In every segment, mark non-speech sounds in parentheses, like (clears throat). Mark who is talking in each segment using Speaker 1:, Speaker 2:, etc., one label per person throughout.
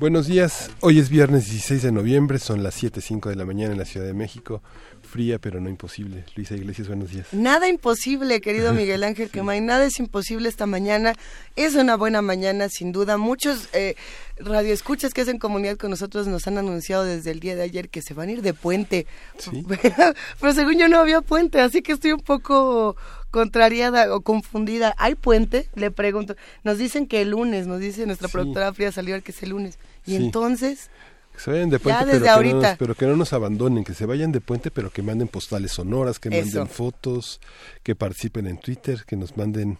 Speaker 1: Buenos días, hoy es viernes 16 de noviembre, son las 7.05 de la mañana en la Ciudad de México, fría pero no imposible. Luisa Iglesias, buenos días.
Speaker 2: Nada imposible, querido (laughs) Miguel Ángel Quemay, nada es imposible esta mañana, es una buena mañana sin duda. Muchos eh, radioescuchas que hacen comunidad con nosotros nos han anunciado desde el día de ayer que se van a ir de puente, (laughs) pero según yo no había puente, así que estoy un poco contrariada o confundida. ¿Hay puente? Le pregunto. Nos dicen que el lunes, nos dice nuestra productora Frida Salivar que es el lunes. Y entonces...
Speaker 1: Que se vayan de puente, pero, Que no nos, pero que no nos abandonen, que se vayan de puente, pero que manden postales sonoras, que manden fotos, que participen en Twitter, que nos manden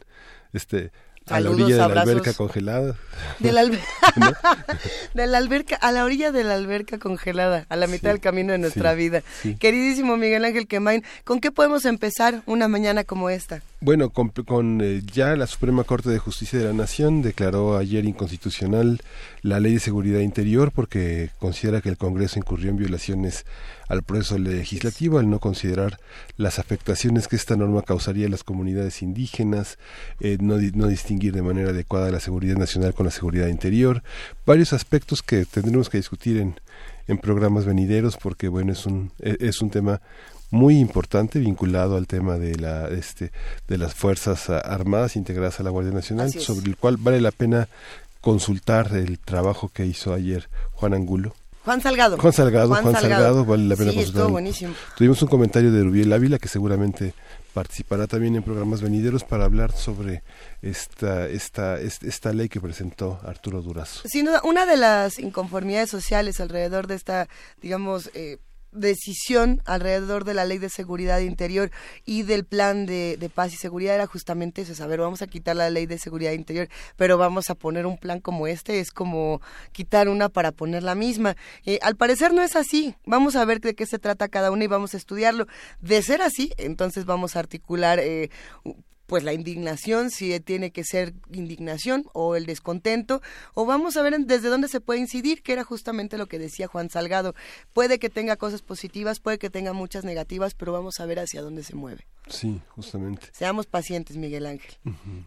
Speaker 1: este a la orilla de la alberca congelada.
Speaker 2: De la, (laughs) (laughs) de la, alberca, a la orilla de la alberca congelada, a la mitad del camino de nuestra vida. Queridísimo Miguel Ángel Quemain, ¿con qué podemos empezar una mañana como esta?
Speaker 1: Bueno, con, eh, ya la Suprema Corte de Justicia de la Nación declaró ayer inconstitucional la Ley de Seguridad Interior porque considera que el Congreso incurrió en violaciones al proceso legislativo al no considerar las afectaciones que esta norma causaría a las comunidades indígenas, eh, no, no distinguir de manera adecuada la seguridad nacional con la seguridad interior, varios aspectos que tendremos que discutir en, en programas venideros porque bueno es un e, es un tema muy importante vinculado al tema de la este de las fuerzas armadas integradas a la Guardia Nacional sobre el cual vale la pena consultar el trabajo que hizo ayer Juan Angulo
Speaker 2: Juan Salgado.
Speaker 1: Juan Salgado, Juan, Salgado, vale la pena
Speaker 2: sí, estuvo buenísimo.
Speaker 1: Tuvimos un comentario de Rubiel Ávila que seguramente participará también en programas venideros para hablar sobre esta esta esta ley que presentó Arturo Durazo.
Speaker 2: Sin duda, una de las inconformidades sociales alrededor de esta, digamos, eh, decisión alrededor de la ley de seguridad interior y del plan de, paz y seguridad era justamente eso, saber, vamos a quitar la ley de seguridad interior, pero vamos a poner un plan como este, es como quitar una para poner la misma. Eh, al parecer no es así, vamos a ver de qué se trata cada una y vamos a estudiarlo. De ser así, entonces vamos a articular eh, pues la indignación, si tiene que ser indignación o el descontento, o vamos a ver desde dónde se puede incidir, que era justamente lo que decía Juan Salgado. Puede que tenga cosas positivas, puede que tenga muchas negativas, pero vamos a ver hacia dónde se mueve.
Speaker 1: Sí, justamente.
Speaker 2: Seamos pacientes, Miguel Ángel.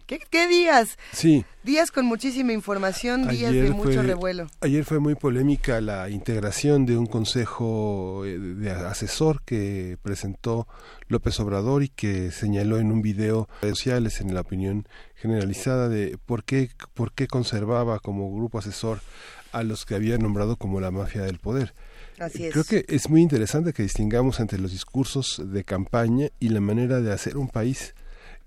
Speaker 2: ¿Qué, días?
Speaker 1: Sí.
Speaker 2: Días con muchísima información, días de mucho revuelo.
Speaker 1: Ayer fue muy polémica la integración de un consejo eh, de asesor que presentó López Obrador y que señaló en un video sociales en la opinión generalizada de por qué, por qué conservaba como grupo asesor a los que había nombrado como la mafia del poder. Creo que es muy interesante que distingamos entre los discursos de campaña y la manera de hacer un país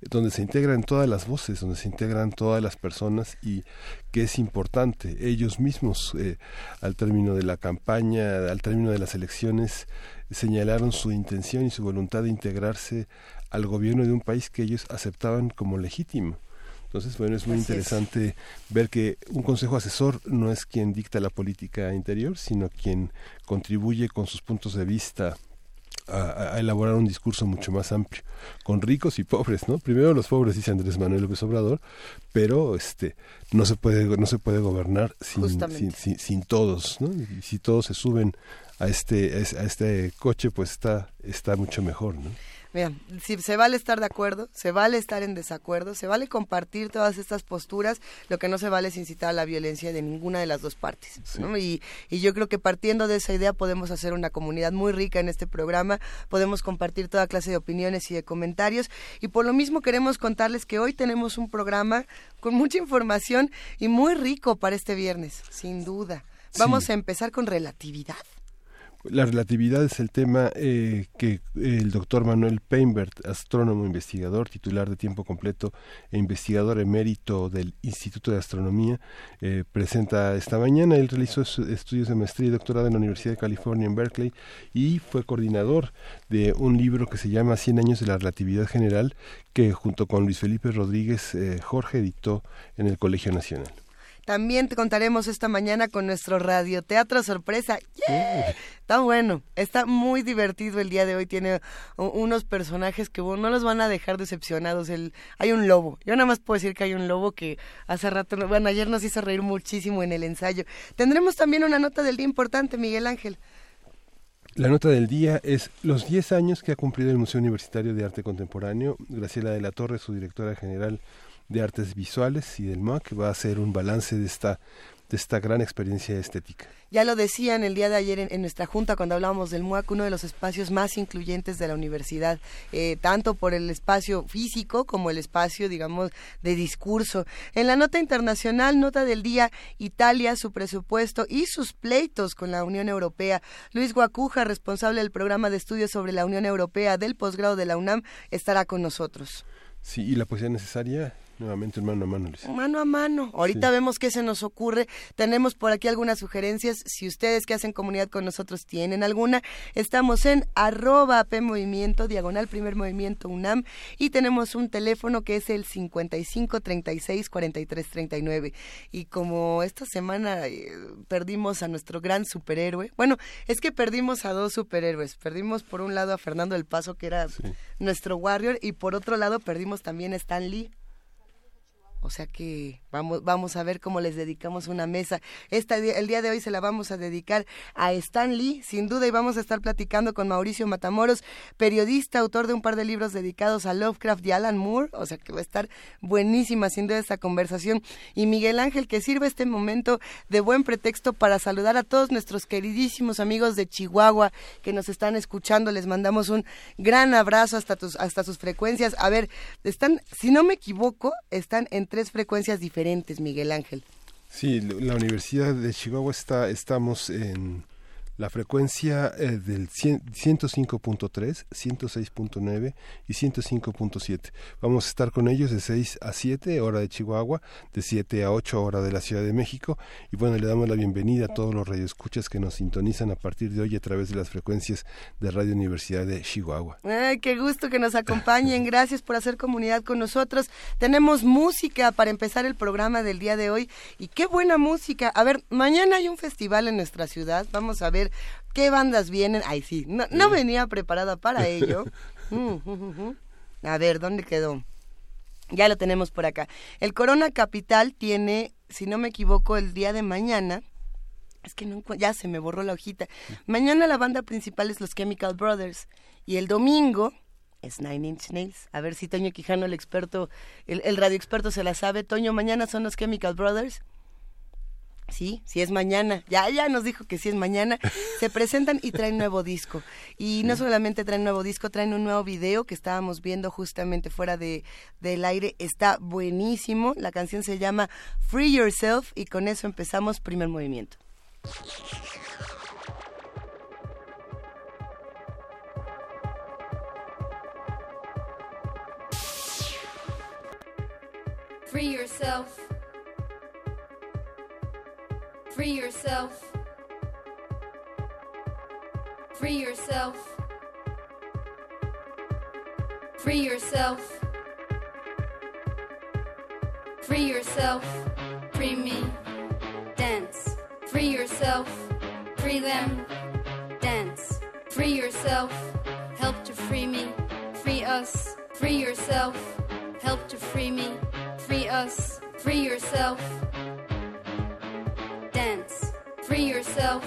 Speaker 1: donde se integran todas las voces, donde se integran todas las personas y que es importante. Ellos mismos, eh, al término de la campaña, al término de las elecciones, señalaron su intención y su voluntad de integrarse al gobierno de un país que ellos aceptaban como legítimo. Entonces, bueno, es muy interesante ver que un consejo asesor no es quien dicta la política interior, sino quien contribuye con sus puntos de vista a, elaborar un discurso mucho más amplio, con ricos y pobres, ¿no? Primero los pobres, dice Andrés Manuel López Obrador, pero este no se puede no se puede gobernar sin, sin, sin, todos, ¿no? Y si todos se suben a este a este coche, pues está está mucho mejor, ¿no?
Speaker 2: Mira, si se vale estar de acuerdo, se vale estar en desacuerdo, se vale compartir todas estas posturas, lo que no se vale es incitar a la violencia de ninguna de las dos partes. Y, y, yo creo que partiendo de esa idea podemos hacer una comunidad muy rica en este programa, podemos compartir toda clase de opiniones y de comentarios y por lo mismo queremos contarles que hoy tenemos un programa con mucha información y muy rico para este viernes, sin duda. Vamos a empezar con relatividad.
Speaker 1: La relatividad es el tema eh, que el doctor Manuel Peinbert, astrónomo investigador, titular de tiempo completo e investigador emérito del Instituto de Astronomía, eh, presenta esta mañana. Él realizó estudios de maestría y doctorado en la Universidad de California en Berkeley y fue coordinador de un libro que se llama Cien años de la relatividad general, que junto con Luis Felipe Rodríguez eh, Jorge editó en el Colegio Nacional.
Speaker 2: También te contaremos esta mañana con nuestro radioteatro sorpresa. Está bueno, está muy divertido el día de hoy. Tiene unos personajes que no los van a dejar decepcionados. El, hay un lobo. Yo nada más puedo decir que hay un lobo que hace rato, bueno, ayer nos hizo reír muchísimo en el ensayo. Tendremos también una nota del día importante, Miguel Ángel.
Speaker 1: La nota del día es los 10 años que ha cumplido el Museo Universitario de Arte Contemporáneo. Graciela de la Torre, su directora general de Artes Visuales y del MAC, va a hacer un balance de esta de esta gran experiencia estética.
Speaker 2: Ya lo decían el día de ayer en, nuestra junta cuando hablábamos del MUAC, uno de los espacios más incluyentes de la universidad, eh, tanto por el espacio físico como el espacio, digamos, de discurso. En la nota internacional, nota del día, Italia, su presupuesto y sus pleitos con la Unión Europea. Luis Guacuja, responsable del programa de estudios sobre la Unión Europea del posgrado de la UNAM, estará con nosotros.
Speaker 1: Sí, y la poesía necesaria Nuevamente mano a mano,
Speaker 2: Mano a mano. Ahorita vemos qué se nos ocurre. Tenemos por aquí algunas sugerencias. Si ustedes que hacen comunidad con nosotros tienen alguna, estamos en arroba P Movimiento, diagonal primer movimiento UNAM, y tenemos un teléfono que es el 55 36 43 39. Y como esta semana eh, perdimos a nuestro gran superhéroe, bueno, es que perdimos a dos superhéroes. Perdimos por un lado a Fernando del Paso, que era nuestro Warrior, y por otro lado perdimos también a Stan Lee. O sea que vamos, vamos a ver cómo les dedicamos una mesa. Esta, el día de hoy se la vamos a dedicar a Stan Lee, sin duda, y vamos a estar platicando con Mauricio Matamoros, periodista, autor de un par de libros dedicados a Lovecraft y Alan Moore. O sea que va a estar buenísima, sin duda, esta conversación. Y Miguel Ángel, que sirva este momento de buen pretexto para saludar a todos nuestros queridísimos amigos de Chihuahua que nos están escuchando. Les mandamos un gran abrazo hasta, tus, hasta sus frecuencias. A ver, están, si no me equivoco, están en tres frecuencias diferentes, Miguel Ángel.
Speaker 1: Sí, la Universidad de Chihuahua está, estamos en la frecuencia eh, del 105.3, 106.9 y 105.7. Vamos a estar con ellos de 6 a 7 hora de Chihuahua, de 7 a 8 hora de la Ciudad de México y bueno, le damos la bienvenida a todos los radioescuchas que nos sintonizan a partir de hoy a través de las frecuencias de Radio Universidad de Chihuahua.
Speaker 2: Qué gusto que nos acompañen. Gracias por hacer comunidad con nosotros. Tenemos música para empezar el programa del día de hoy y qué buena música. A ver, mañana hay un festival en nuestra ciudad. Vamos a ver qué bandas vienen. Ay, sí, no, venía preparada para (laughs) ello. Mm, mm, mm, A ver, ¿dónde quedó? Ya lo tenemos por acá. El Corona Capital tiene, si no me equivoco, el día de mañana. Es que no, ya se me borró la hojita. Mañana la banda principal es los Chemical Brothers. Y el domingo es Nine Inch Nails. A ver si Toño Quijano, el experto, el, el radio experto se la sabe. Toño, mañana son los Chemical Brothers. Sí, sí es mañana. Ya, ya nos dijo que sí es mañana. (laughs) Se presentan y traen nuevo disco. Y no solamente traen nuevo disco, traen un nuevo video que estábamos viendo justamente fuera de, del aire. Está buenísimo. La canción se llama Free Yourself y con eso empezamos primer movimiento. Free yourself. Free yourself. Free yourself. Free yourself. Free yourself. Free me. Dance. Free yourself. Free them. Dance. Free yourself. Help to free me. Free us. Free yourself. Help to free me. Free us. Free yourself. Free yourself.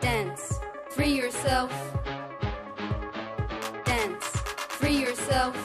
Speaker 2: Dance. Free yourself. Dance. Free yourself,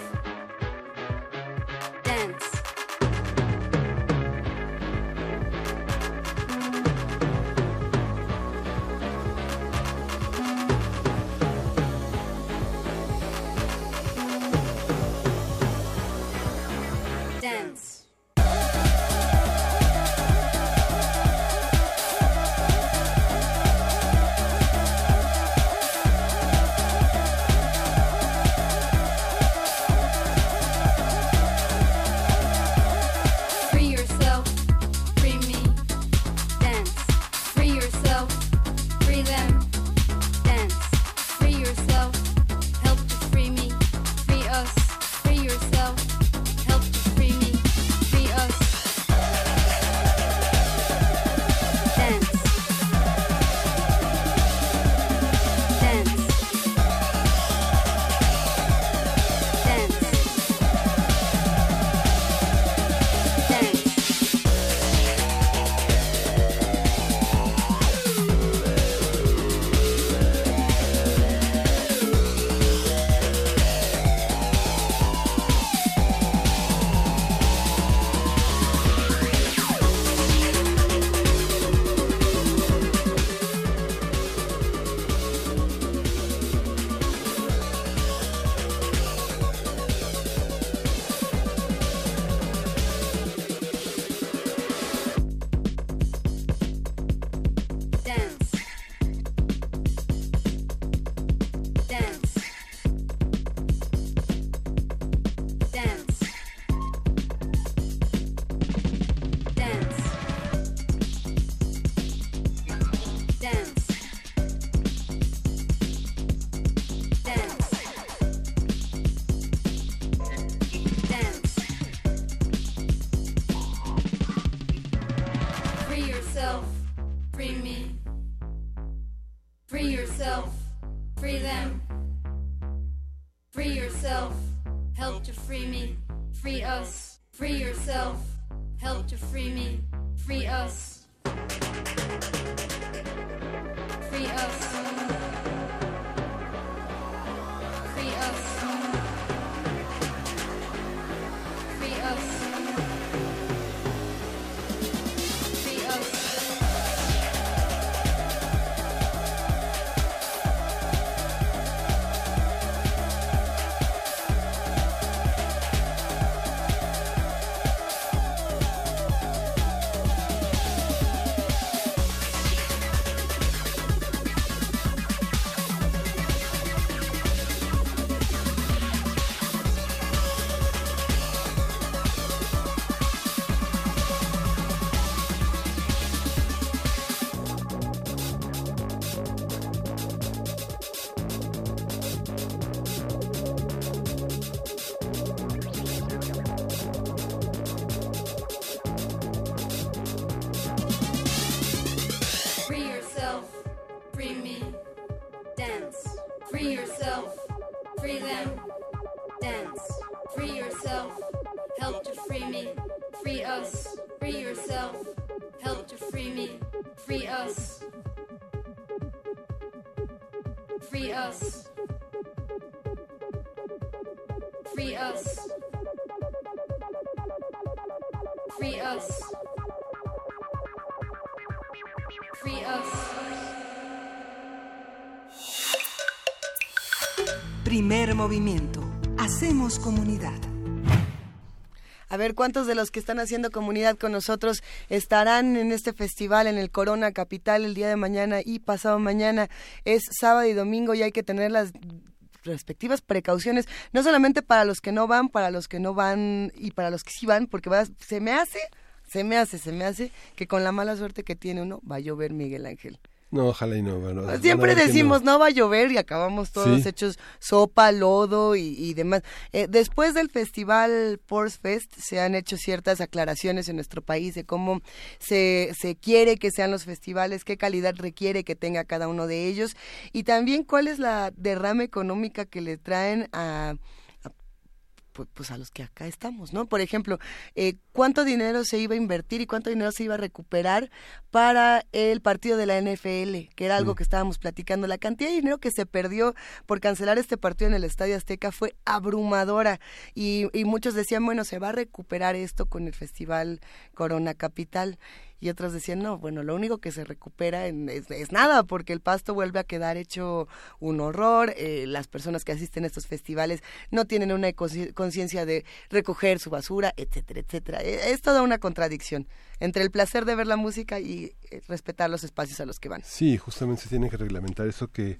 Speaker 3: Primer movimiento. Hacemos comunidad.
Speaker 2: A ver, ¿cuántos de los que están haciendo comunidad con nosotros estarán en este festival en el Corona Capital el día de mañana y pasado mañana? Es sábado y domingo y hay que tener las respectivas precauciones, no solamente para los que no van, para los que no van y para los que sí van, porque se me hace, se me hace, se me hace que con la mala suerte que tiene uno va a llover Miguel Ángel.
Speaker 1: No, ojalá y no.
Speaker 2: Siempre decimos no. va a llover y acabamos todos hechos sopa, lodo y, demás. Eh, después del festival Ports Fest se han hecho ciertas aclaraciones en nuestro país de cómo se, se quiere que sean los festivales, qué calidad requiere que tenga cada uno de ellos y también cuál es la derrama económica que le traen a pues, a los que acá estamos, ¿no? Por ejemplo, eh, ¿cuánto dinero se iba a invertir y cuánto dinero se iba a recuperar para el partido de la NFL? Que era algo que estábamos platicando. La cantidad de dinero que se perdió por cancelar este partido en el Estadio Azteca fue abrumadora y, y muchos decían, bueno, se va a recuperar esto con el Festival Corona Capital y otros decían, no, bueno, lo único que se recupera es, nada, porque el pasto vuelve a quedar hecho un horror, eh, las personas que asisten a estos festivales no tienen una conciencia de recoger su basura, etcétera, etcétera. E, es toda una contradicción entre el placer de ver la música y eh, respetar los espacios a los que van.
Speaker 1: Sí, justamente se tiene que reglamentar eso que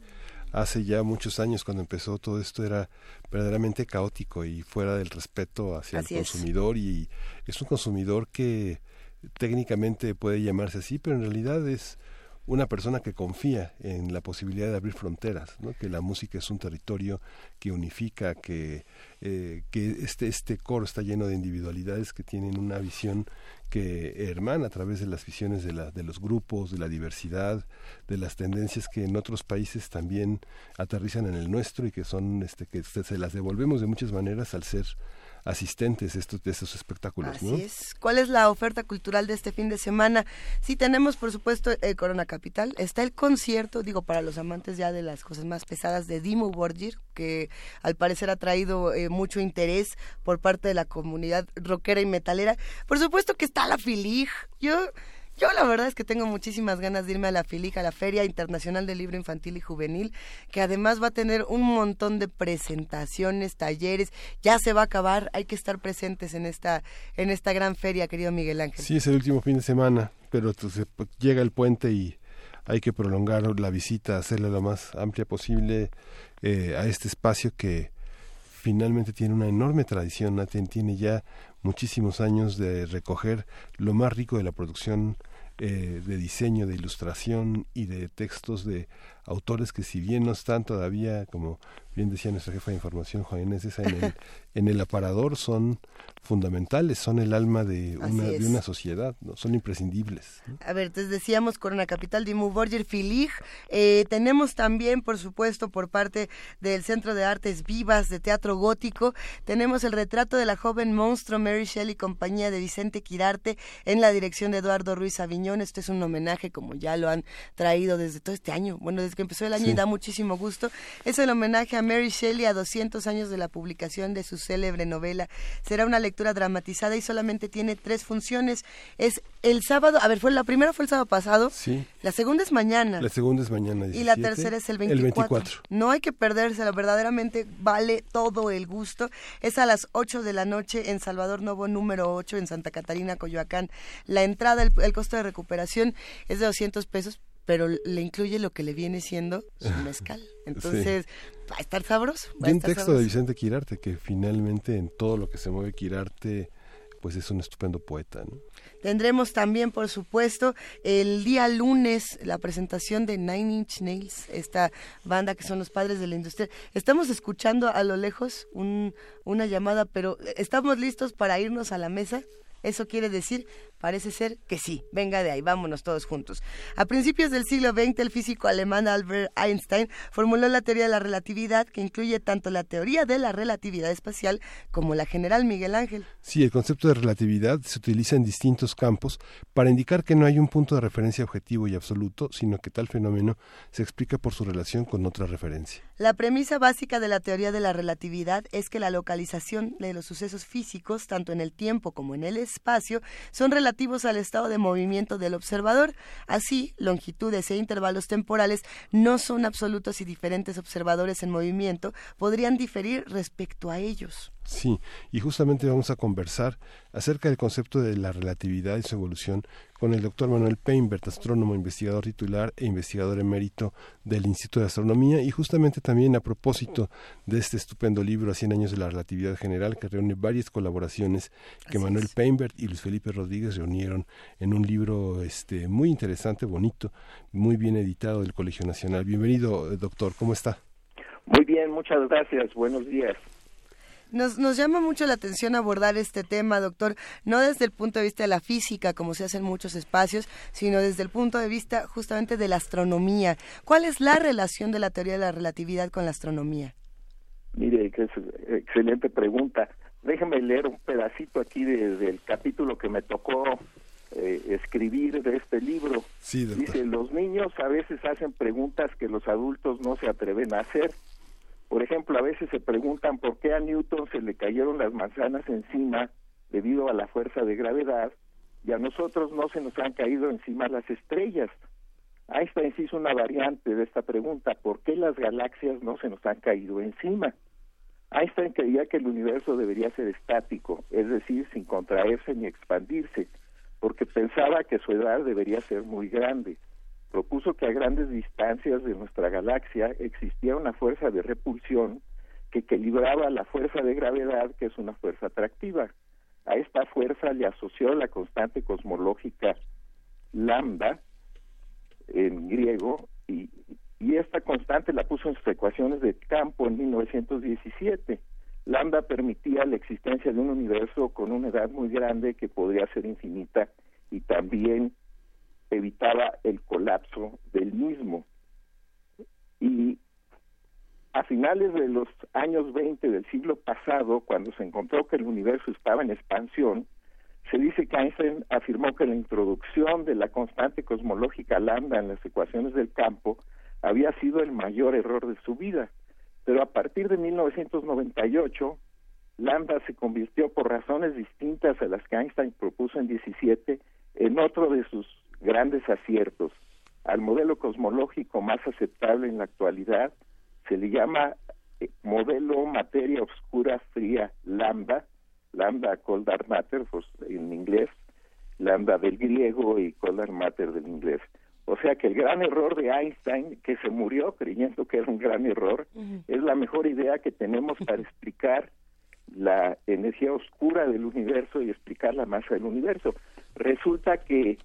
Speaker 1: hace ya muchos años cuando empezó todo esto era verdaderamente caótico y fuera del respeto hacia el consumidor y es un consumidor que técnicamente puede llamarse así, pero en realidad es una persona que confía en la posibilidad de abrir fronteras, ¿no? que la música es un territorio que unifica, que, eh, que este, este coro está lleno de individualidades que tienen una visión que hermana a través de las visiones de, la, de los grupos, de la diversidad, de las tendencias que en otros países también aterrizan en el nuestro y que son este, que se las devolvemos de muchas maneras al ser asistentes estos, de estos espectáculos.
Speaker 2: Así es. ¿Cuál es la oferta cultural de este fin de semana? Sí, tenemos, por supuesto, el Corona Capital. Está el concierto, digo, para los amantes ya de las cosas más pesadas de Dimo Borgir, que al parecer ha traído eh, mucho interés por parte de la comunidad rockera y metalera. Por supuesto que está la Filig. Yo yo la verdad es que tengo muchísimas ganas de irme a la FILIJA, a la Feria Internacional del Libro Infantil y Juvenil, que además va a tener un montón de presentaciones, talleres, ya se va a acabar, hay que estar presentes en esta, en esta gran feria, querido Miguel Ángel.
Speaker 1: Sí, es el último fin de semana, pero llega el puente y hay que prolongar la visita, hacerla lo más amplia posible eh, a este espacio que finalmente tiene una enorme tradición, tiene ya muchísimos años de recoger lo más rico de la producción eh, de diseño, de ilustración y de textos de autores que si bien no están todavía, como bien decía nuestra jefa de información, Juan Inés, en el, (laughs) en el aparador son fundamentales, son el alma de una, de una sociedad, ¿no? son imprescindibles.
Speaker 2: A ver, te decíamos Corona Capital, Dimu Borger, Filig. Eh, tenemos también, por supuesto, por parte del Centro de Artes Vivas de Teatro Gótico, tenemos el retrato de la joven monstruo Mary Shelley, compañía de Vicente Quirarte, en la dirección de Eduardo Ruiz Aviñón. Este es un homenaje, como ya lo han traído desde todo este año, bueno, desde que empezó el año y da muchísimo gusto. Es el homenaje a Mary Shelley a 200 años de la publicación de su célebre novela. Será una lectura dramatizada y solamente tiene tres funciones. Es el sábado, a ver, fue la primera fue el sábado pasado.
Speaker 1: Sí.
Speaker 2: La segunda es mañana.
Speaker 1: La segunda es mañana.
Speaker 2: y la tercera es el 24. No hay que perdérselo, verdaderamente vale todo el gusto. Es a las 8 de la noche en Salvador Novo número 8 en Santa Catarina, Coyoacán. La entrada, el, el costo de recuperación es de 200 pesos, pero le incluye lo que le viene siendo su (laughs) mezcal. Entonces, va a estar sabroso.
Speaker 1: y un texto de Vicente Quirarte, que finalmente en todo lo que se mueve Quirarte, pues es un estupendo poeta. ¿no?
Speaker 2: Tendremos también, por supuesto, el día lunes la presentación de Nine Inch Nails, esta banda que son los padres de la industria. Estamos escuchando a lo lejos un, una llamada, pero ¿estamos listos para irnos a la mesa? Eso quiere decir Parece ser que sí. Venga de ahí, vámonos todos juntos. A principios del siglo XX, el físico alemán Albert Einstein formuló la teoría de la relatividad, que incluye tanto la teoría de la relatividad espacial como la general Miguel Ángel.
Speaker 1: Sí, el concepto de relatividad se utiliza en distintos campos para indicar que no hay un punto de referencia objetivo y absoluto, sino que tal fenómeno se explica por su relación con otra referencia.
Speaker 2: La premisa básica de la teoría de la relatividad es que la localización de los sucesos físicos, tanto en el tiempo como en el espacio, son relativas al estado de movimiento del observador. Así, longitudes e intervalos temporales no son absolutos y diferentes observadores en movimiento podrían diferir respecto a ellos.
Speaker 1: Sí, y justamente vamos a conversar acerca del concepto de la relatividad y su evolución con el doctor Manuel Peinbert, astrónomo, investigador titular e investigador emérito del Instituto de Astronomía, y justamente también a propósito de este estupendo libro a 100 años de la relatividad general, que reúne varias colaboraciones que Manuel Peinbert y Luis Felipe Rodríguez reunieron en un libro este muy interesante, bonito, muy bien editado del Colegio Nacional. Bienvenido, doctor, ¿cómo está?
Speaker 4: Muy bien, muchas gracias. Buenos días.
Speaker 2: Nos, nos llama mucho la atención abordar este tema, doctor, no desde el punto de vista de la física, como se hace en muchos espacios, sino desde el punto de vista justamente de la astronomía. ¿Cuál es la relación de la teoría de la relatividad con la astronomía?
Speaker 4: Mire, que es excelente pregunta. Déjeme leer un pedacito aquí del capítulo que me tocó eh, escribir de este libro.
Speaker 1: Sí,
Speaker 4: Dice, los niños a veces hacen preguntas que los adultos no se atreven a hacer por ejemplo, a veces se preguntan por qué a Newton se le cayeron las manzanas encima debido a la fuerza de gravedad y a nosotros no se nos han caído encima las estrellas. Einstein hizo una variante de esta pregunta, ¿por qué las galaxias no se nos han caído encima? Einstein creía que el universo debería ser estático, es decir, sin contraerse ni expandirse, porque pensaba que su edad debería ser muy grande propuso que a grandes distancias de nuestra galaxia existía una fuerza de repulsión que equilibraba la fuerza de gravedad, que es una fuerza atractiva. A esta fuerza le asoció la constante cosmológica lambda, en griego, y, esta constante la puso en sus ecuaciones de campo en 1917. Lambda permitía la existencia de un universo con una edad muy grande que podría ser infinita y también evitaba el colapso del mismo. Y a finales de los años 20 del siglo pasado, cuando se encontró que el universo estaba en expansión, se dice que Einstein afirmó que la introducción de la constante cosmológica lambda en las ecuaciones del campo había sido el mayor error de su vida. Pero a partir de 1998, lambda se convirtió por razones distintas a las que Einstein propuso en 17 en otro de sus grandes aciertos. Al modelo cosmológico más aceptable en la actualidad se le llama eh, modelo materia oscura fría lambda, lambda cold dark matter pues, en inglés, lambda del griego y cold dark matter del inglés. O sea que el gran error de Einstein, que se murió creyendo que era un gran error, es la mejor idea que tenemos para (laughs) explicar la energía oscura del universo y explicar la masa del universo. Resulta que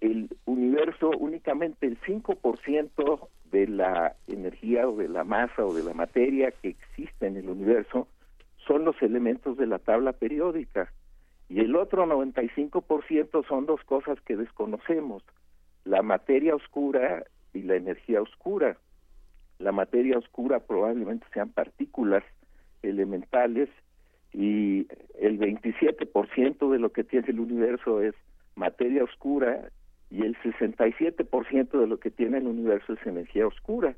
Speaker 4: el universo únicamente el 5% de la energía o de la masa o de la materia que existe en el universo son los elementos de la tabla periódica y el otro 95% son dos cosas que desconocemos, la materia oscura y la energía oscura. La materia oscura probablemente sean partículas elementales y el 27% de lo que tiene el universo es materia oscura y el 67% de lo que tiene el universo es energía oscura.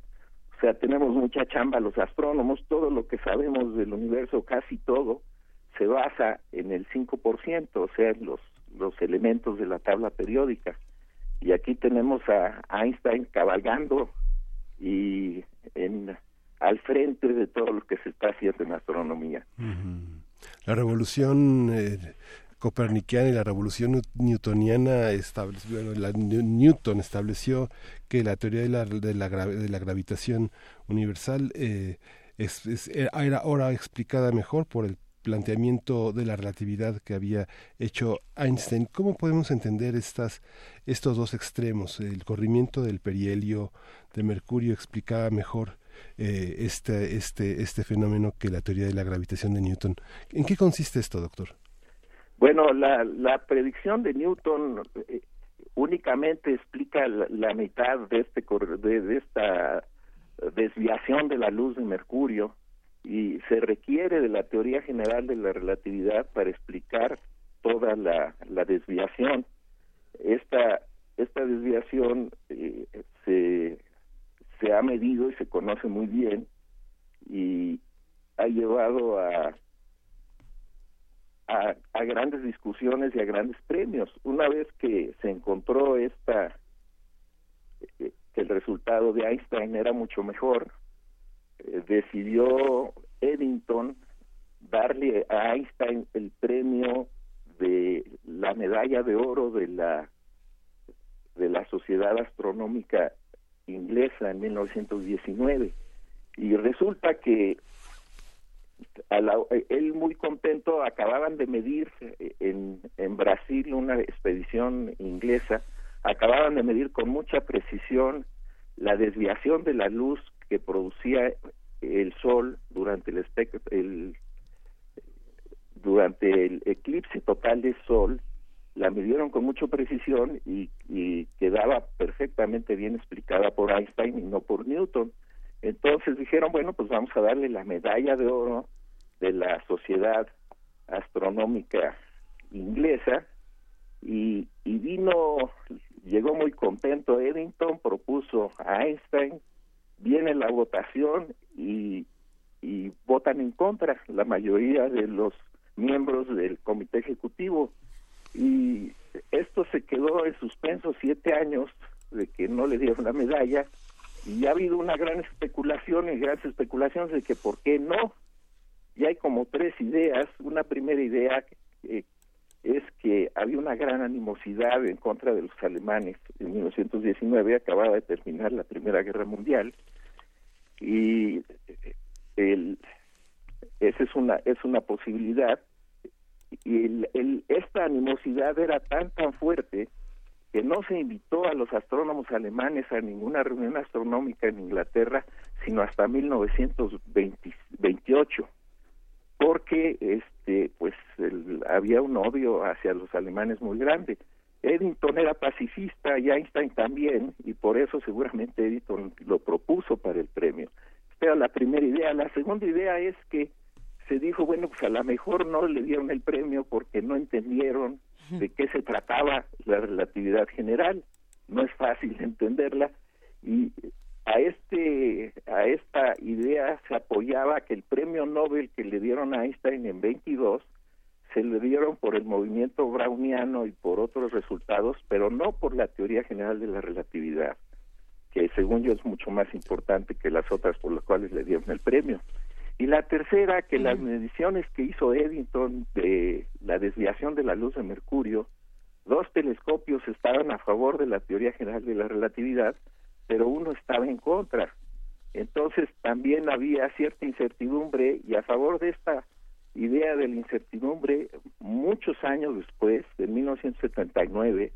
Speaker 4: O sea, tenemos mucha chamba los astrónomos, todo lo que sabemos del universo, casi todo, se basa en el 5%, o sea, los, los elementos de la tabla periódica. Y aquí tenemos a Einstein cabalgando y en, al frente de todo lo que se está haciendo en astronomía.
Speaker 1: La revolución eh, copernicana y la revolución newtoniana estableció, la, Newton estableció que la teoría de la, de la, de la gravitación universal eh, es, era ahora explicada mejor por el planteamiento de la relatividad que había hecho Einstein. ¿Cómo podemos entender estas, estos dos extremos? El corrimiento del perihelio de Mercurio explicaba mejor eh, este, este, este fenómeno que la teoría de la gravitación de Newton. ¿En qué consiste esto, doctor?
Speaker 4: Bueno, la, la predicción de Newton eh, únicamente explica la, mitad de, este, de, de esta desviación de la luz de Mercurio y se requiere de la teoría general de la relatividad para explicar toda la, la desviación. Esta, esta desviación eh, se, se ha medido y se conoce muy bien y ha llevado a a, grandes discusiones y a grandes premios. Una vez que se encontró esta eh, que el resultado de Einstein era mucho mejor, eh, decidió Eddington darle a Einstein el premio de la medalla de oro de la de la Sociedad Astronómica Inglesa en 1919 y resulta que él muy contento, acababan de medir eh, en, en Brasil una expedición inglesa, acababan de medir con mucha precisión la desviación de la luz que producía el sol durante el, el durante el eclipse total del sol la midieron con mucha precisión y, y, quedaba perfectamente bien explicada por Einstein y no por Newton. Entonces dijeron, bueno, pues vamos a darle la medalla de oro de la Sociedad Astronómica Inglesa. Y, y vino, llegó muy contento Eddington, propuso a Einstein, viene la votación y, y votan en contra la mayoría de los miembros del comité ejecutivo. Y esto se quedó en suspenso siete años de que no le dieron la medalla y ha habido una gran especulación y grandes especulaciones de que por qué no y hay como tres ideas. Una primera idea eh, es que había una gran animosidad en contra de los alemanes. En 1919 acababa de terminar la Primera Guerra Mundial y eh, el, esa es una es una posibilidad y el, esta animosidad era tan tan fuerte que no se invitó a los astrónomos alemanes a ninguna reunión astronómica en Inglaterra sino hasta 1928 porque este pues había un odio hacia los alemanes muy grande. Eddington era pacifista y Einstein también, y por eso seguramente Eddington lo propuso para el premio. Esta era la primera idea. La segunda idea es que se dijo, bueno, pues a lo mejor no le dieron el premio porque no entendieron de qué se trataba la relatividad general. No es fácil entenderla y a este a esta idea se apoyaba que el premio Nobel que le dieron a Einstein en 22 se le dieron por el movimiento browniano y por otros resultados, pero no por la teoría general de la relatividad, que según yo es mucho más importante que las otras por las cuales le dieron el premio. Y la tercera, que las mediciones que hizo Eddington de la desviación de la luz de Mercurio, dos telescopios estaban a favor de la teoría general de la relatividad, pero uno estaba en contra. Entonces también había cierta incertidumbre y a favor de esta idea de la incertidumbre, muchos años después, de 1979,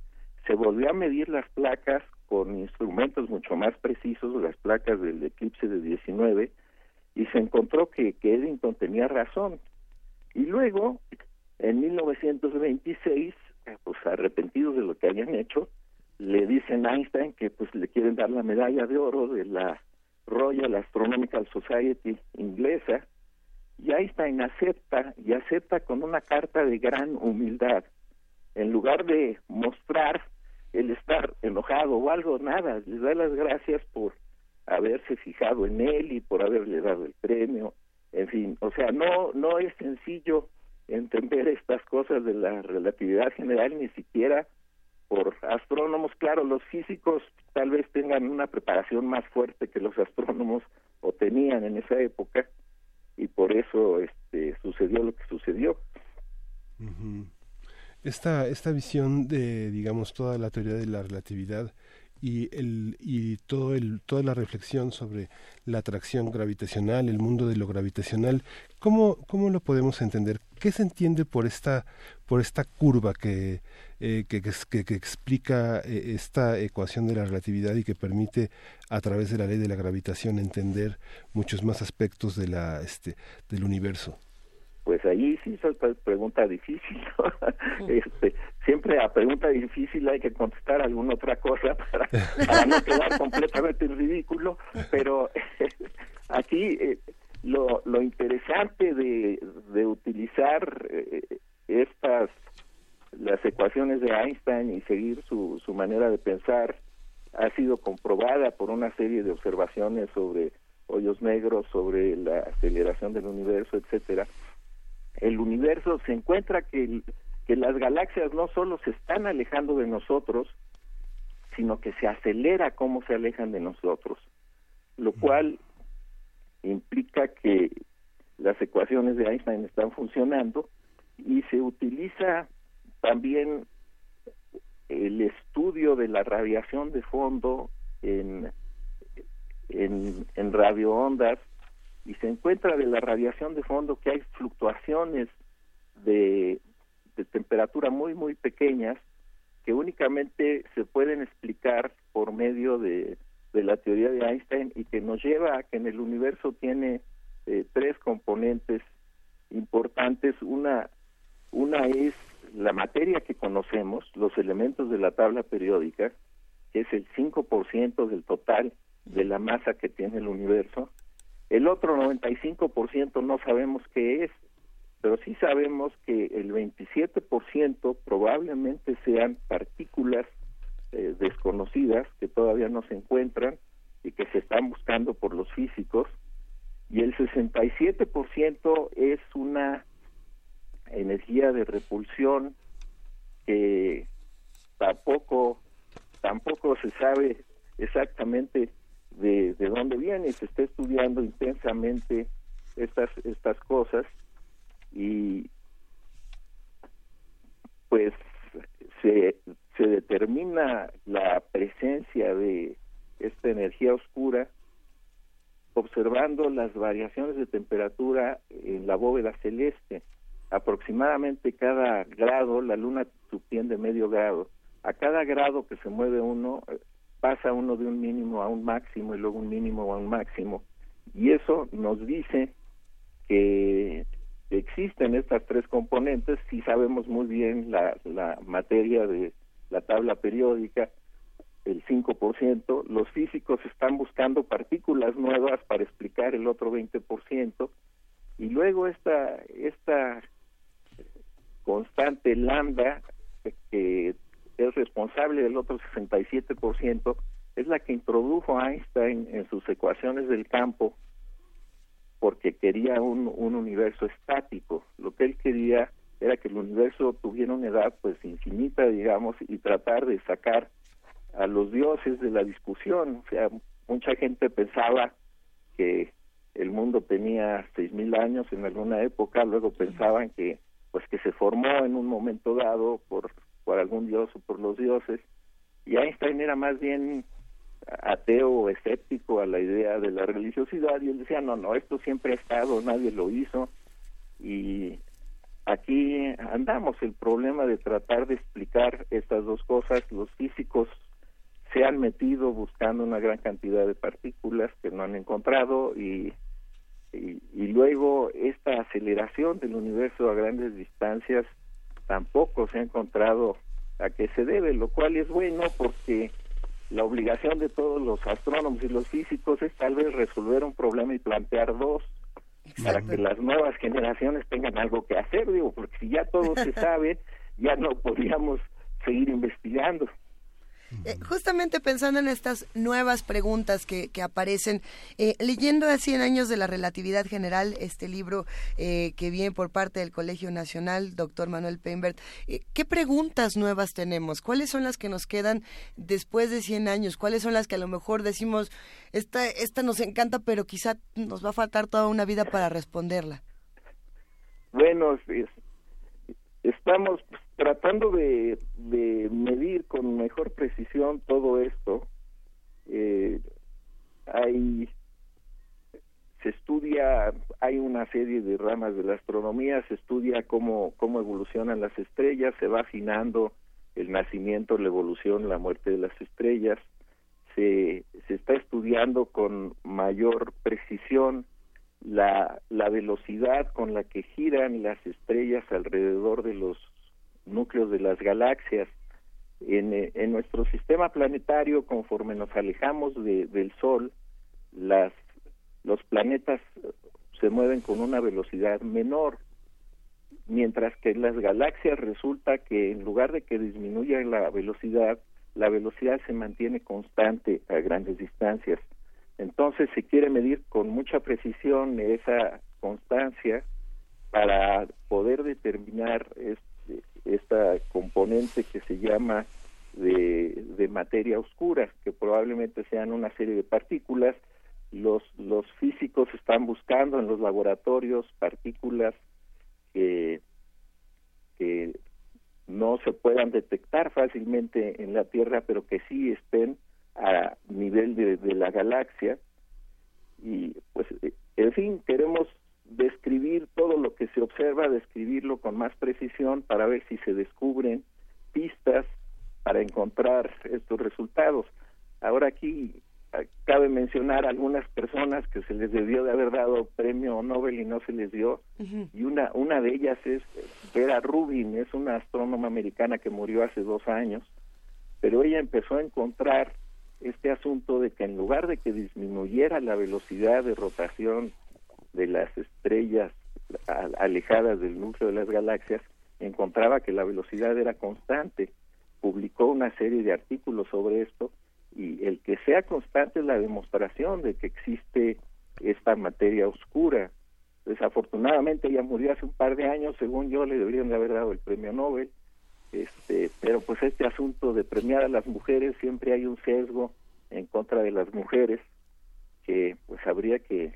Speaker 4: se volvió a medir las placas con instrumentos mucho más precisos las placas del eclipse de 19 y se encontró que, que Eddington tenía razón. Y luego, en 1926, pues arrepentidos de lo que habían hecho, le dicen a Einstein que pues le quieren dar la medalla de oro de la Royal Astronomical Society inglesa y Einstein acepta y acepta con una carta de gran humildad en lugar de mostrar el estar enojado o algo nada le da las gracias por haberse fijado en él y por haberle dado el premio en fin o sea no no es sencillo entender estas cosas de la relatividad general ni siquiera por astrónomos. Claro, los físicos tal vez tengan una preparación más fuerte que los astrónomos o tenían en esa época y por eso este sucedió lo que sucedió.
Speaker 1: Esta, esta visión de, digamos, toda la teoría de la relatividad y, el, y todo el, toda la reflexión sobre la atracción gravitacional, el mundo de lo gravitacional, ¿cómo, cómo lo podemos entender? ¿Qué se entiende por esta, por esta curva que, eh, que, que, explica eh, esta ecuación de la relatividad y que permite a través de la ley de la gravitación entender muchos más aspectos de la, este, del universo?
Speaker 4: pues ahí sí es pregunta difícil. (laughs) este, siempre a pregunta difícil hay que contestar alguna otra cosa (laughs) para, no quedar completamente en ridículo, pero (laughs) aquí eh, lo, lo interesante de, de utilizar eh, estas las ecuaciones de Einstein y seguir su, su manera de pensar ha sido comprobada por una serie de observaciones sobre hoyos negros, sobre la aceleración del universo, etcétera. El universo se encuentra que, que las galaxias no solo se están alejando de nosotros, sino que se acelera cómo se alejan de nosotros, lo cual implica que las ecuaciones de Einstein están funcionando y se utiliza también el estudio de la radiación de fondo en, en, en radioondas y se encuentra de la radiación de fondo que hay fluctuaciones de, de temperatura muy muy pequeñas que únicamente se pueden explicar por medio de, de la teoría de Einstein y que nos lleva a que en el universo tiene eh, tres componentes importantes. Una una es la materia que conocemos los elementos de la tabla periódica que es el 5% del total de la masa que tiene el universo. El otro 95% no sabemos qué es, pero sí sabemos que el 27% probablemente sean partículas eh, desconocidas que todavía no se encuentran y que se están buscando por los físicos, y el 67% es una energía de repulsión que tampoco tampoco se sabe exactamente de, de dónde viene se está estudiando intensamente estas estas cosas y pues se, se determina la presencia de esta energía oscura observando las variaciones de temperatura en la bóveda celeste. Aproximadamente cada grado, la luna subtiende medio grado. A cada grado que se mueve uno, pasa uno de un mínimo a un máximo y luego un mínimo a un máximo. Y eso nos dice que existen estas tres componentes, si sabemos muy bien la, materia de la tabla periódica, el 5%, los físicos están buscando partículas nuevas para explicar el otro 20%, y luego esta constante lambda que es responsable del otro 67%, es la que introdujo Einstein en sus ecuaciones del campo porque quería un, un universo estático. Lo que él quería era que el universo tuviera una edad pues infinita, digamos, y tratar de sacar a los dioses de la discusión. O sea, mucha gente pensaba que el mundo tenía seis mil años en alguna época, luego pensaban que pues que se formó en un momento dado por por algún dios o por los dioses, y Einstein era más bien ateo o escéptico a la idea de la religiosidad y él decía, no, no, esto siempre ha estado, nadie lo hizo y aquí andamos el problema de tratar de explicar estas dos cosas, los físicos se han metido buscando una gran cantidad de partículas que no han encontrado y, y, luego esta aceleración del universo a grandes distancias tampoco se ha encontrado a qué se debe, lo cual es bueno porque la obligación de todos los astrónomos y los físicos es tal vez resolver un problema y plantear dos para que las nuevas generaciones tengan algo que hacer, digo, porque si ya todo se (laughs) sabe, ya no podríamos seguir investigando.
Speaker 2: Eh, justamente pensando en estas nuevas preguntas que, que aparecen, eh, leyendo a 100 años de la relatividad general, este libro eh, que viene por parte del Colegio Nacional, doctor Manuel Peinbert, ¿qué preguntas nuevas tenemos? ¿Cuáles son las que nos quedan después de 100 años? ¿Cuáles son las que a lo mejor decimos, esta, esta nos encanta, pero quizá nos va a faltar toda una vida para responderla?
Speaker 4: Bueno, estamos tratando de, medir con mejor precisión todo esto, eh, hay se estudia, hay una serie de ramas de la astronomía, se estudia cómo, cómo evolucionan las estrellas, se va afinando el nacimiento, la evolución, la muerte de las estrellas, se, se está estudiando con mayor precisión la, la velocidad con la que giran las estrellas alrededor de los núcleos de las galaxias. En, eh, en nuestro sistema planetario, conforme nos alejamos de, del Sol, las, los planetas se mueven con una velocidad menor, mientras que en las galaxias resulta que en lugar de que disminuya la velocidad, la velocidad se mantiene constante a grandes distancias. Entonces se quiere medir con mucha precisión esa constancia para poder determinar esta que se llama de, materia oscura, que probablemente sean una serie de partículas. Los, los físicos están buscando en los laboratorios partículas que, que no se puedan detectar fácilmente en la Tierra, pero que sí estén a nivel de, de la galaxia. Y pues, en fin, queremos describir todo lo que se observa, describirlo con más precisión para ver si se descubren pistas para encontrar estos resultados. Ahora aquí ah, cabe mencionar algunas personas que se les debió de haber dado premio Nobel y no se les dio y una una de ellas es Vera Rubin es una astrónoma americana que murió hace dos años pero ella empezó a encontrar este asunto de que en lugar de que disminuyera la velocidad de rotación de las estrellas alejadas del núcleo de las galaxias, encontraba que la velocidad era constante. Publicó una serie de artículos sobre esto y el que sea constante es la demostración de que existe esta materia oscura. Desafortunadamente ella murió hace un par de años, según yo le deberían de haber dado el premio Nobel, este, pero pues este asunto de premiar a las mujeres siempre hay un sesgo en contra de las mujeres que pues habría que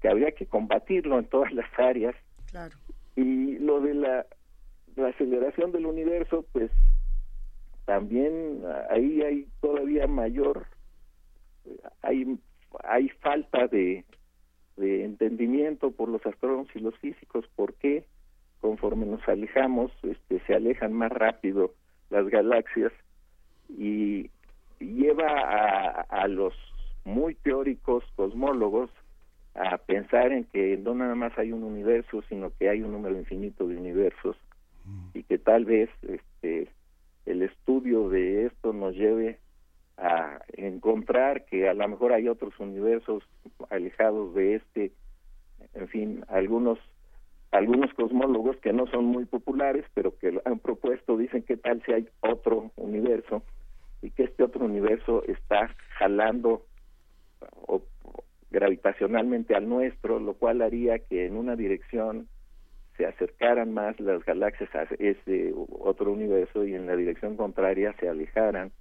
Speaker 4: que habría que combatirlo en todas las áreas.
Speaker 2: Claro.
Speaker 4: Y lo de la, aceleración del universo, pues también ahí hay todavía mayor, hay, hay falta de, de entendimiento por los astrónomos y los físicos, por qué conforme nos alejamos, este, se alejan más rápido las galaxias y lleva a, a los muy teóricos cosmólogos a pensar en que no nada más hay un universo, sino que hay un número infinito de universos mm. y que tal vez este el estudio de esto nos lleve a encontrar que a lo mejor hay otros universos alejados de este, en fin, algunos algunos cosmólogos que no son muy populares, pero que han propuesto, dicen que tal si hay otro universo y que este otro universo está jalando o gravitacionalmente al nuestro, lo cual haría que en una dirección se acercaran más las galaxias a ese otro universo y en la dirección contraria se alejaran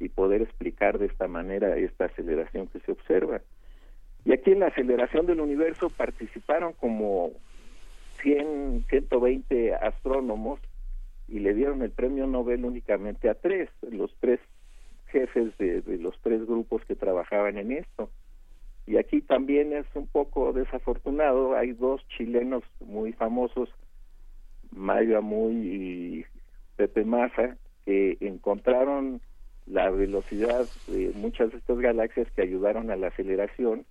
Speaker 4: y poder explicar de esta manera esta aceleración que se observa. Y aquí en la aceleración del universo participaron como 100, 120 astrónomos y le dieron el premio Nobel únicamente a tres, los tres jefes de los tres grupos que trabajaban en esto. Y aquí también es un poco desafortunado, hay dos chilenos muy famosos, Mayo Amuy y Pepe Massa, que encontraron la velocidad de muchas de estas galaxias que ayudaron a la aceleración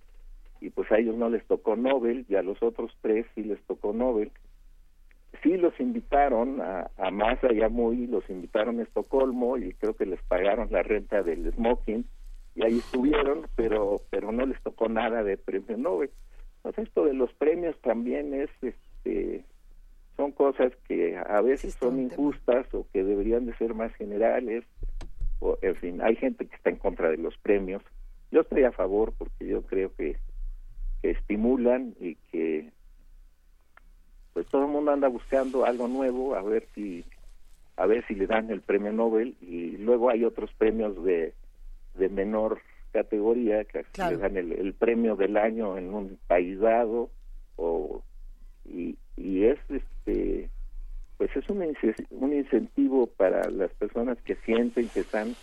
Speaker 4: y pues a ellos no les tocó Nobel y a los otros tres sí les tocó Nobel. Sí los invitaron a, a Massa y a Muy, los invitaron a Estocolmo y creo que les pagaron la renta del smoking y ahí estuvieron, pero pero no les tocó nada de premio Nobel. Pues esto de los premios también es este son cosas que a veces son injustas o que deberían de ser más generales o en fin, hay gente que está en contra de los premios. Yo estoy a favor porque yo creo que que estimulan y que pues todo el mundo anda buscando algo nuevo a ver si a ver si le dan el premio Nobel y luego hay otros premios de de menor categoría que le dan el, premio del año en un país dado o y, y es este pues es un, un incentivo para las personas que sienten que están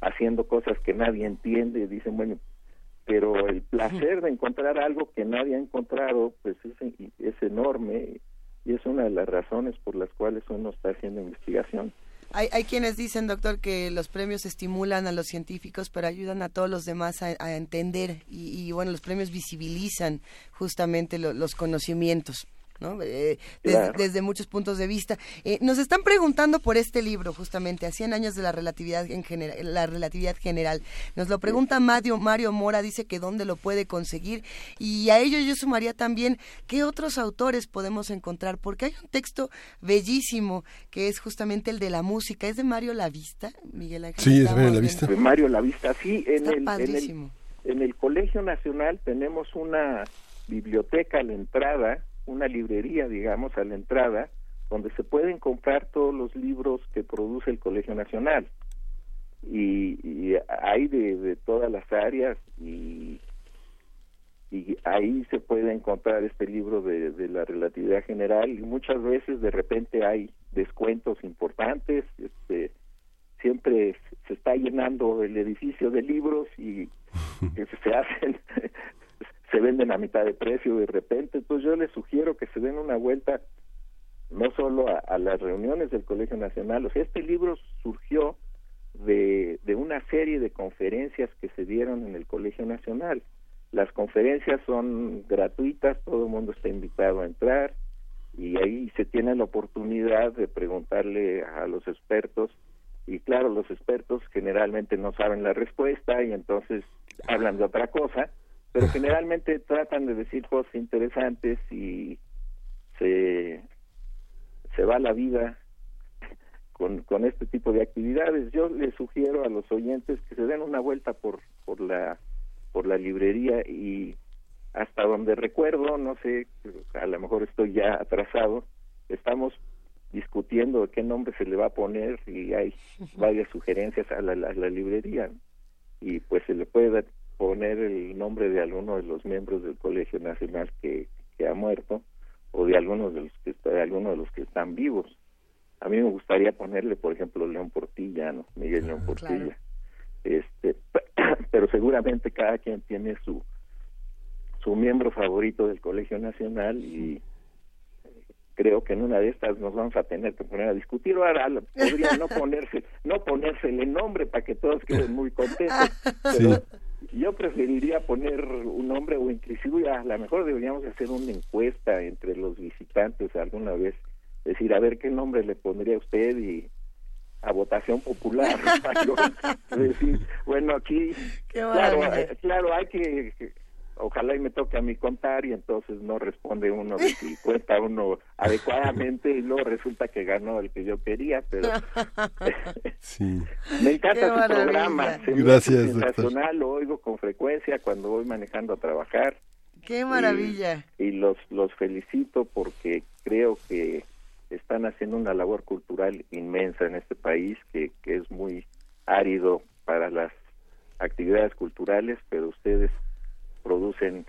Speaker 4: haciendo cosas que nadie entiende y dicen bueno pero el placer de encontrar algo que nadie ha encontrado pues es, es enorme y es una de las razones por las cuales uno está haciendo investigación.
Speaker 2: Hay, hay quienes dicen, doctor, que los premios estimulan a los científicos, pero ayudan a todos los demás a, entender y, bueno, los premios visibilizan justamente los conocimientos. Eh, desde, muchos puntos de vista. Eh, nos están preguntando por este libro, justamente, a 100 años de la relatividad en general, la relatividad general. Nos lo pregunta Mario, Mario Mora, dice que dónde lo puede conseguir. Y a ello yo sumaría también qué otros autores podemos encontrar, porque hay un texto bellísimo que es justamente el de la música. ¿Es de Mario Lavista, Miguel Ángel?
Speaker 1: Sí, es de Mario Lavista.
Speaker 4: De Mario Lavista, sí. En el, en en el Colegio Nacional tenemos una biblioteca a la entrada una librería, digamos, a la entrada, donde se pueden comprar todos los libros que produce el Colegio Nacional. Y, hay de, todas las áreas y, y ahí se puede encontrar este libro de, de, la relatividad general y muchas veces de repente hay descuentos importantes, este, siempre se está llenando el edificio de libros y (laughs) se hacen se venden a mitad de precio de repente. Entonces yo les sugiero que se den una vuelta no solo a, las reuniones del Colegio Nacional, o sea, este libro surgió de, de una serie de conferencias que se dieron en el Colegio Nacional. Las conferencias son gratuitas, todo el mundo está invitado a entrar y ahí se tiene la oportunidad de preguntarle a los expertos y claro, los expertos generalmente no saben la respuesta y entonces hablan de otra cosa pero (laughs) generalmente tratan de decir cosas interesantes y se, se va la vida con, con este tipo de actividades. Yo les sugiero a los oyentes que se den una vuelta por, por, la, por la librería y hasta donde recuerdo, no sé, a lo mejor estoy ya atrasado, estamos discutiendo qué nombre se le va a poner y hay (laughs) varias sugerencias a la, a la librería y pues se le puede dar poner el nombre de alguno de los miembros del Colegio Nacional que, que ha muerto o de algunos de los que de algunos de los que están vivos. A mí me gustaría ponerle, por ejemplo, León Portilla, ¿no? Miguel León Portilla. Este, (clears throat) pero seguramente cada quien tiene su su miembro favorito del Colegio Nacional y creo que en una de estas nos vamos a tener que poner a discutir ahora podría no (laughs) ponerse no ponérsele nombre para que todos queden muy contentos yo preferiría poner un nombre o inclusive a lo mejor deberíamos hacer una encuesta entre los visitantes alguna vez, decir, a ver qué nombre le pondría usted y a votación popular. (laughs) decir, bueno, aquí, claro, claro, hay que ojalá y me toque a mí contar y entonces no responde uno de si (laughs) cuenta uno adecuadamente y luego resulta que ganó el que yo quería, pero (laughs) (laughs)
Speaker 1: sí.
Speaker 4: me encanta su programa,
Speaker 1: Gracias,
Speaker 4: sensacional, lo oigo con frecuencia cuando voy manejando a trabajar.
Speaker 2: Qué maravilla.
Speaker 4: Y, los los felicito porque creo que están haciendo una labor cultural inmensa en este país que, que es muy árido para las actividades culturales, pero ustedes producen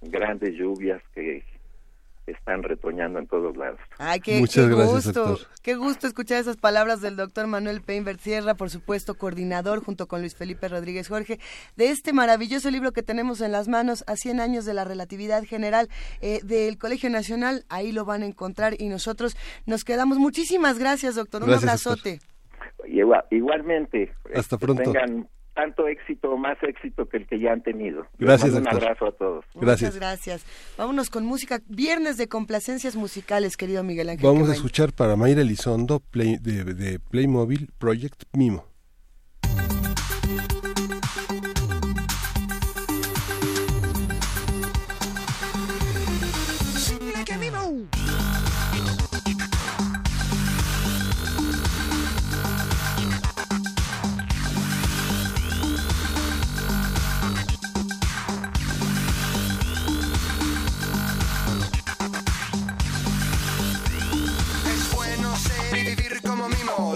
Speaker 4: grandes lluvias que están retoñando en todos lados.
Speaker 2: Ay, qué, Muchas gusto, qué gusto escuchar esas palabras del doctor Manuel Peinbert Sierra, por supuesto coordinador junto con Luis Felipe Rodríguez Jorge, de este maravilloso libro que tenemos en las manos, a 100 años de la relatividad general eh, del Colegio Nacional, ahí lo van a encontrar y nosotros nos quedamos. Muchísimas gracias, doctor, un abrazote.
Speaker 4: igualmente.
Speaker 1: Hasta pronto.
Speaker 4: tengan tanto éxito, más éxito que el que ya han tenido.
Speaker 1: Gracias,
Speaker 4: Un abrazo a todos.
Speaker 1: Gracias.
Speaker 2: Muchas gracias. Vámonos con música. Viernes de complacencias musicales, querido Miguel Ángel.
Speaker 1: Vamos a escuchar para Mayra Elizondo Play, de, de Playmobil Project Mimo.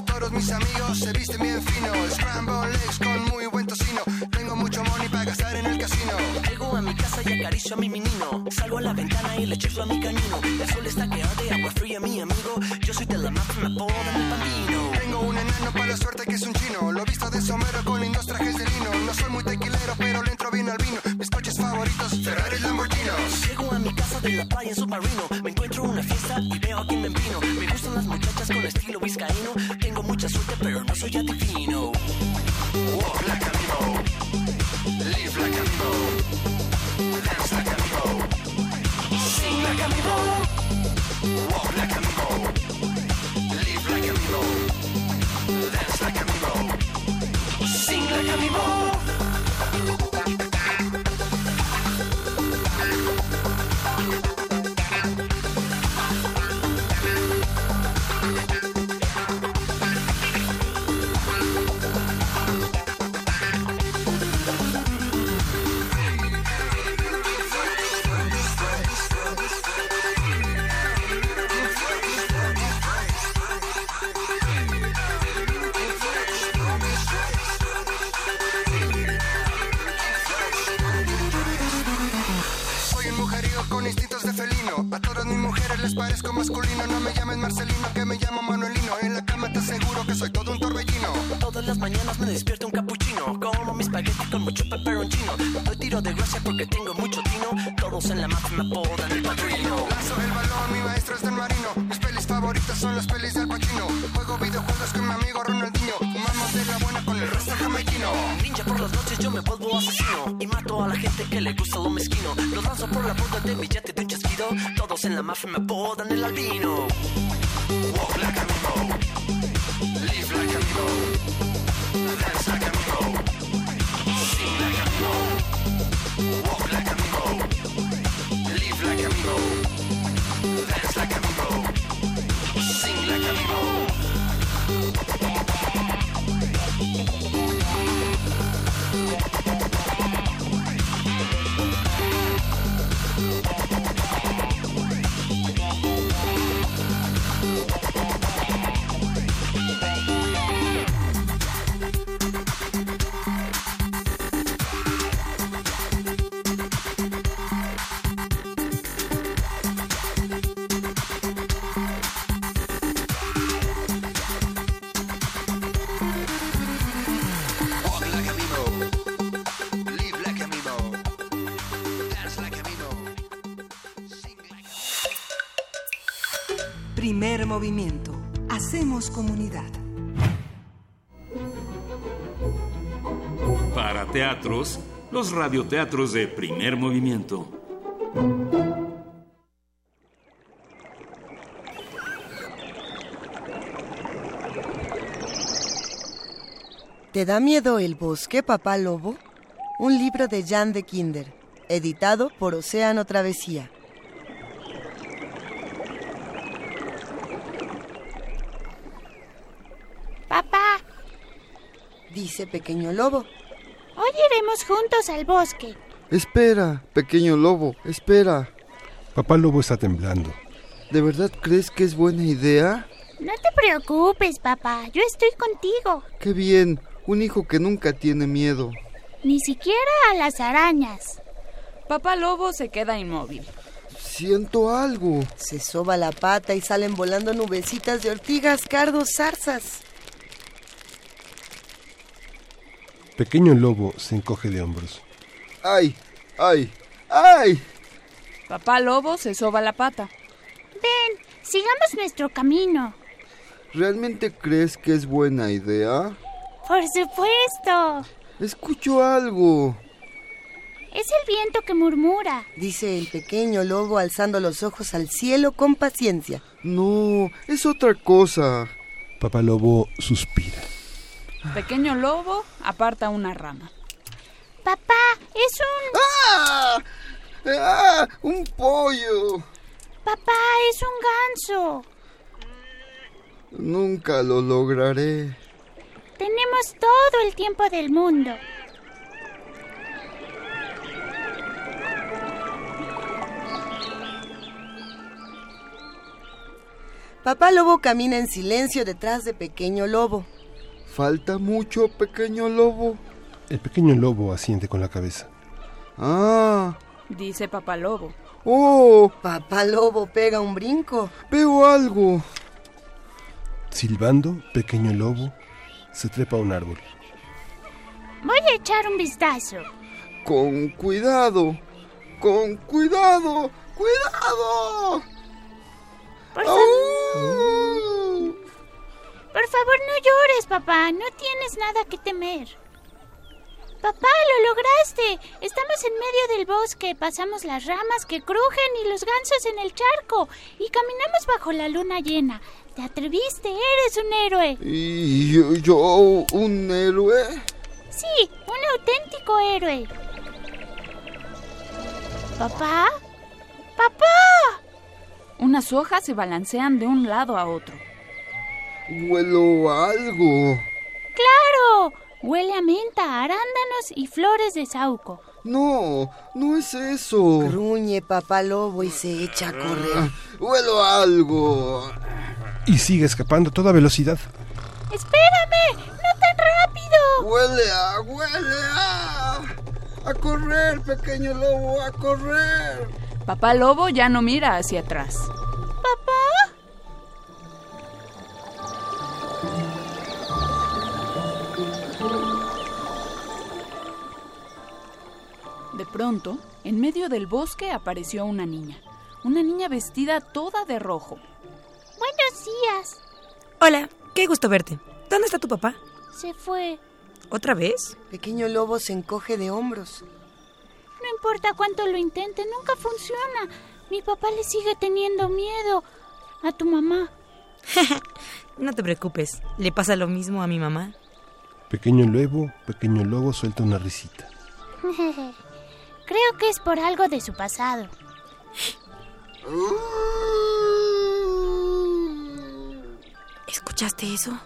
Speaker 5: Todos mis amigos se visten bien fino. Scramble eggs
Speaker 6: Y acaricio a mi menino. Salgo a la ventana y le chiflo a mi canino. El sol está que arde, agua fría, mi amigo. Yo soy de la mafia, me apodan el bambino.
Speaker 5: Tengo un enano para la suerte que es un chino. Lo visto de sombrero con lindos trajes de lino. No soy muy tequilero, pero le entro bien al vino. Mis coches favoritos, Ferrari y Lamborghinos.
Speaker 6: Llego a mi casa de la playa en submarino. Me encuentro una fiesta y veo a quien me empino. Me gustan las muchachas con estilo vizcaíno. Tengo mucha suerte, pero no soy adivino.
Speaker 5: Walk like a. Live like a Sing like a les parezco masculino. No me llames Marcelino, que me llamo Manuelino. En la cama te aseguro que soy todo un torbellino.
Speaker 6: Todas las mañanas me despierto un capuchino. Como mis espagueti con mucho peperoncino. Doy tiro de gracia porque tengo mucho tino. Todos en la mafia me apodan el padrino.
Speaker 5: Lanzo el balón, mi maestro es del marino. Favoritas son las pelis del Pacino. Juego videojuegos con mi amigo Ronaldinho. Fumamos de la buena con el resto jamaiquino.
Speaker 6: Ninja por las noches yo me vuelvo asesino y mato a la gente que le gusta lo mezquino. Los lanzo por la borda de yate de un chasquido. Todos en la mafia me apodan el albino.
Speaker 5: Walk like a mimo. Live like a mimo. Dance like Sing like
Speaker 7: Los radioteatros de primer movimiento.
Speaker 2: ¿Te da miedo el bosque, papá lobo? Un libro de Jan de Kinder, editado por Océano Travesía.
Speaker 8: Papá,
Speaker 2: Dice Pequeño Lobo.
Speaker 8: Hoy iremos juntos al bosque.
Speaker 9: Espera, pequeño lobo, espera.
Speaker 1: Papá Lobo está temblando.
Speaker 9: ¿De verdad crees que es buena idea?
Speaker 8: No te preocupes, papá, yo estoy contigo.
Speaker 9: Qué bien, un hijo que nunca tiene miedo.
Speaker 8: Ni siquiera a las arañas.
Speaker 10: Papá Lobo se queda inmóvil.
Speaker 9: Siento algo.
Speaker 2: Se soba la pata y salen volando nubecitas de ortigas, cardos, zarzas.
Speaker 1: Pequeño Lobo se encoge de hombros.
Speaker 9: ¡Ay! ¡Ay! ¡Ay!
Speaker 10: Papá Lobo se soba la pata.
Speaker 8: Ven, sigamos nuestro camino.
Speaker 9: ¿Realmente crees que es buena idea?
Speaker 8: Por supuesto.
Speaker 9: Escucho algo.
Speaker 8: Es el viento que murmura.
Speaker 2: Dice el pequeño lobo alzando los ojos al cielo con paciencia.
Speaker 9: No, es otra cosa.
Speaker 1: Papá Lobo suspira.
Speaker 10: Pequeño lobo aparta una rama.
Speaker 8: Papá, es un...
Speaker 9: ¡Ah! ¡Ah! ¡Un pollo!
Speaker 8: Papá, es un ganso.
Speaker 9: Nunca lo lograré.
Speaker 8: Tenemos todo el tiempo del mundo.
Speaker 2: Papá lobo camina en silencio detrás de pequeño lobo.
Speaker 9: ¿Falta mucho, pequeño lobo?
Speaker 1: El pequeño lobo asiente con la cabeza.
Speaker 9: Ah,
Speaker 10: Dice papá lobo.
Speaker 9: oh,
Speaker 2: Papá lobo pega un brinco.
Speaker 9: veo algo.
Speaker 1: Silbando, pequeño lobo se trepa a un árbol.
Speaker 8: Voy a echar un vistazo.
Speaker 9: Con cuidado. Con cuidado. ¡Cuidado!
Speaker 8: Por,
Speaker 9: ¡Au!
Speaker 8: Por favor, no llores, papá. No tienes nada que temer. Papá, lo lograste. Estamos en medio del bosque. Pasamos las ramas que crujen y los gansos en el charco. Y caminamos bajo la luna llena. Te atreviste. Eres un héroe.
Speaker 9: ¿Y yo, yo un héroe?
Speaker 8: Sí, un auténtico héroe. ¿Papá? ¡Papá!
Speaker 10: Unas hojas se balancean de un lado a otro.
Speaker 9: Huelo a algo.
Speaker 8: ¡Claro! Huele a menta, arándanos y flores de sauco.
Speaker 9: No, no es eso.
Speaker 2: Gruñe papá lobo y se echa a correr.
Speaker 9: Huelo a algo.
Speaker 1: Y sigue escapando a toda velocidad.
Speaker 8: ¡Espérame! ¡No tan rápido!
Speaker 9: Huele a, huele a. A correr, pequeño lobo, a correr.
Speaker 10: Papá lobo ya no mira hacia atrás.
Speaker 8: ¿Papá?
Speaker 10: De pronto, en medio del bosque apareció una niña. Una niña vestida toda de rojo.
Speaker 8: Buenos días.
Speaker 11: Hola, qué gusto verte. ¿Dónde está tu papá?
Speaker 8: Se fue.
Speaker 11: ¿Otra vez?
Speaker 2: Pequeño lobo se encoge de hombros.
Speaker 8: No importa cuánto lo intente, nunca funciona. Mi papá le sigue teniendo miedo a tu mamá. (laughs)
Speaker 11: no te preocupes, le pasa lo mismo a mi mamá.
Speaker 1: Pequeño lobo, pequeño lobo suelta una risita. (laughs)
Speaker 8: Creo que es por algo de su pasado.
Speaker 11: ¿Escuchaste eso?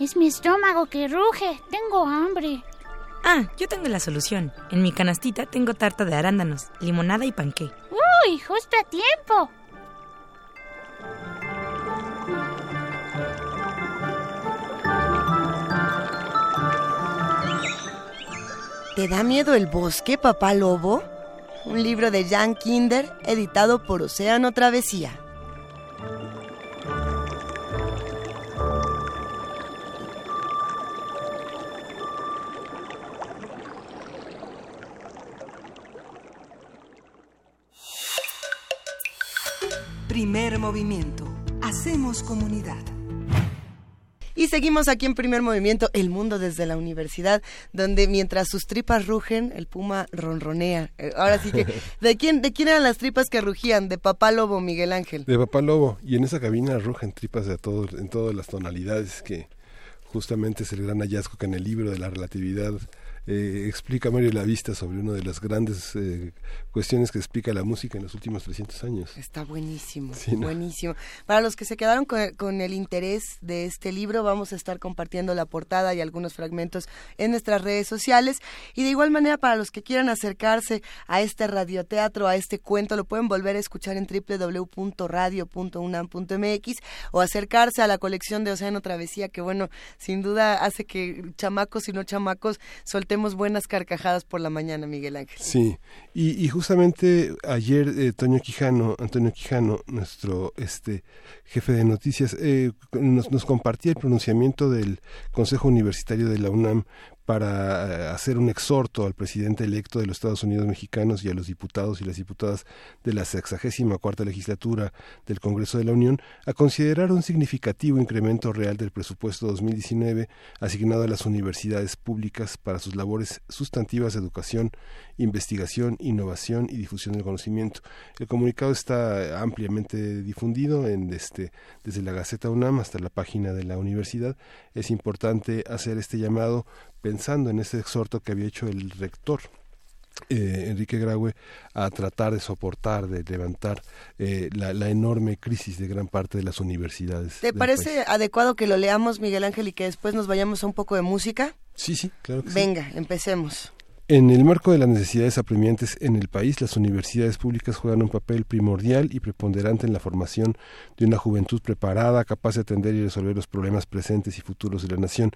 Speaker 8: Es mi estómago que ruge. Tengo hambre.
Speaker 11: Ah, yo tengo la solución. En mi canastita tengo tarta de arándanos, limonada y panqué.
Speaker 8: Uy, justo a tiempo.
Speaker 2: ¿Te da miedo el bosque, papá lobo? Un libro de Jan Kinder, editado por Océano Travesía.
Speaker 3: Primer movimiento. Hacemos comunidad.
Speaker 2: Y seguimos aquí en primer movimiento, el mundo desde la universidad, donde mientras sus tripas rugen, el puma ronronea. Eh, Ahora sí que, (laughs) ¿de quién, ¿de quién eran las tripas que rugían? De papá lobo, Miguel Ángel.
Speaker 1: De papá lobo. Y en esa cabina rugen tripas de todo, en todas las tonalidades que justamente es el gran hallazgo que en el libro de la relatividad eh, explica Mario Lavista sobre una de las grandes eh, cuestiones que explica la música en los últimos 300 años.
Speaker 2: Está buenísimo,
Speaker 1: Sí, ¿no?
Speaker 2: buenísimo. Para los que se quedaron con, con el interés de este libro, vamos a estar compartiendo la portada y algunos fragmentos en nuestras redes sociales. Y de igual manera, para los que quieran acercarse a este radioteatro, a este cuento, lo pueden volver a escuchar en www.radio.unam.mx o acercarse a la colección de Océano Travesía, que bueno, sin duda hace que chamacos y no chamacos soltemos buenas carcajadas por la mañana, Miguel Ángel.
Speaker 1: Sí, y, justamente ayer eh, Toño Quijano, Antonio Quijano, nuestro este jefe de noticias, eh, nos, nos compartía el pronunciamiento del Consejo Universitario de la UNAM para eh, hacer un exhorto al presidente electo de los Estados Unidos mexicanos y a los diputados y las diputadas de la sexagésima cuarta legislatura del Congreso de la Unión a considerar un significativo incremento real del presupuesto 2019 asignado a las universidades públicas para sus labores sustantivas de educación, investigación, innovación y difusión del conocimiento. El comunicado está ampliamente difundido en este, desde la Gaceta UNAM hasta la página de la universidad. Es importante hacer este llamado pensando en ese exhorto que había hecho el rector eh, Enrique Graue a tratar de soportar, de levantar eh, la, la, enorme crisis de gran parte de las universidades.
Speaker 2: ¿Te parece país. adecuado que lo leamos, Miguel Ángel, y que después nos vayamos a un poco de música?
Speaker 1: Sí, sí, claro que
Speaker 2: Venga,
Speaker 1: sí.
Speaker 2: empecemos.
Speaker 1: En el marco de las necesidades apremiantes en el país, las universidades públicas juegan un papel primordial y preponderante en la formación de una juventud preparada, capaz de atender y resolver los problemas presentes y futuros de la nación.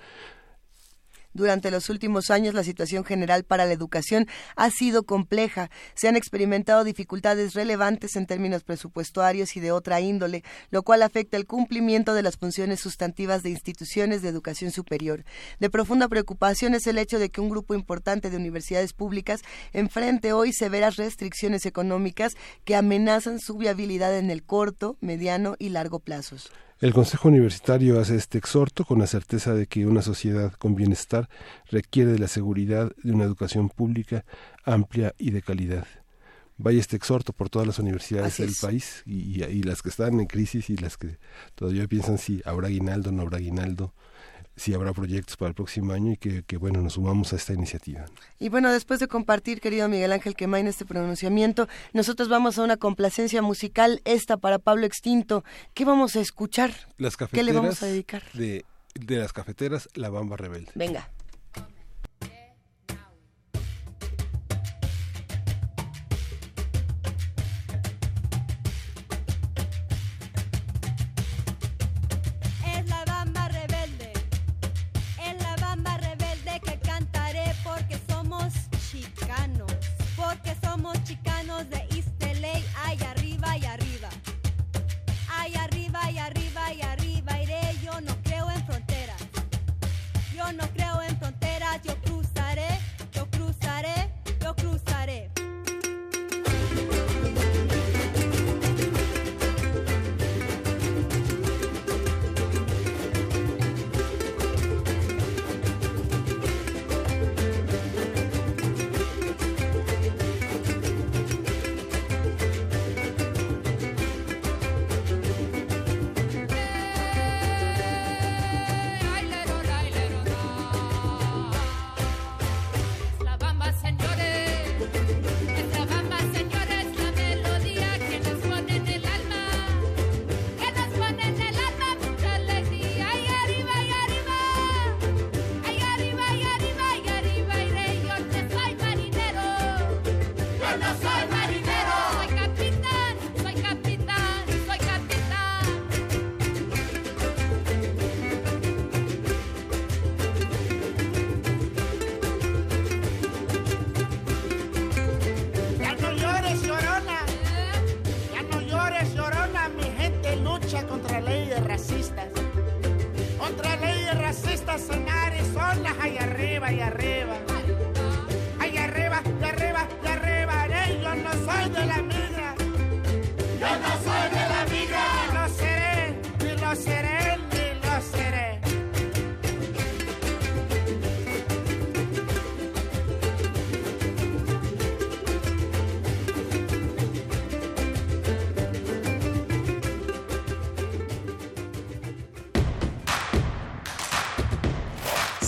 Speaker 2: Durante los últimos años la situación general para la educación ha sido compleja. Se han experimentado dificultades relevantes en términos presupuestarios y de otra índole, lo cual afecta el cumplimiento de las funciones sustantivas de instituciones de educación superior. De profunda preocupación es el hecho de que un grupo importante de universidades públicas enfrente hoy severas restricciones económicas que amenazan su viabilidad en el corto, mediano y largo plazos.
Speaker 1: El Consejo Universitario hace este exhorto con la certeza de que una sociedad con bienestar requiere de la seguridad de una educación pública amplia y de calidad. Vaya este exhorto por todas las universidades del país y, y, las que están en crisis y las que todavía piensan si habrá aguinaldo, no habrá aguinaldo, si habrá proyectos para el próximo año y que, que, bueno, nos sumamos a esta iniciativa.
Speaker 2: Y bueno, después de compartir, querido Miguel Ángel Quemain, este pronunciamiento, nosotros vamos a una complacencia musical, esta para Pablo Extinto. ¿Qué vamos a escuchar?
Speaker 1: Las
Speaker 2: ¿Qué le vamos a dedicar?
Speaker 1: De, de las cafeteras, La Bamba Rebelde.
Speaker 2: Venga.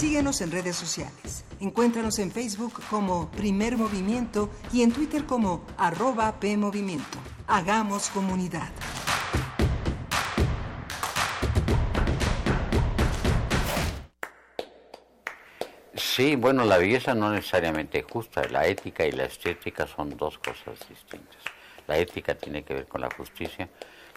Speaker 3: Síguenos en redes sociales. Encuéntranos en Facebook como Primer Movimiento y en Twitter como arroba PMovimiento. Hagamos comunidad.
Speaker 12: Sí, bueno, la belleza no necesariamente es justa. La ética y la estética son dos cosas distintas. La ética tiene que ver con la justicia,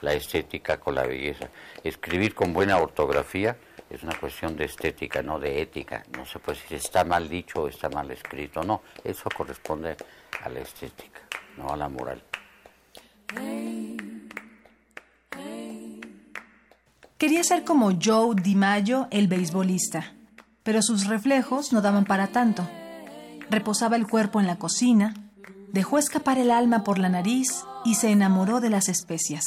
Speaker 12: la estética con la belleza. Escribir con buena ortografía es una cuestión de estética, no de ética. No se puede decir si está mal dicho o está mal escrito. No, eso corresponde a la estética, no a la moral.
Speaker 13: Quería ser como Joe DiMaggio, el beisbolista. pero sus reflejos no daban para tanto. Reposaba el cuerpo en la cocina, dejó escapar el alma por la nariz y se enamoró de las especias.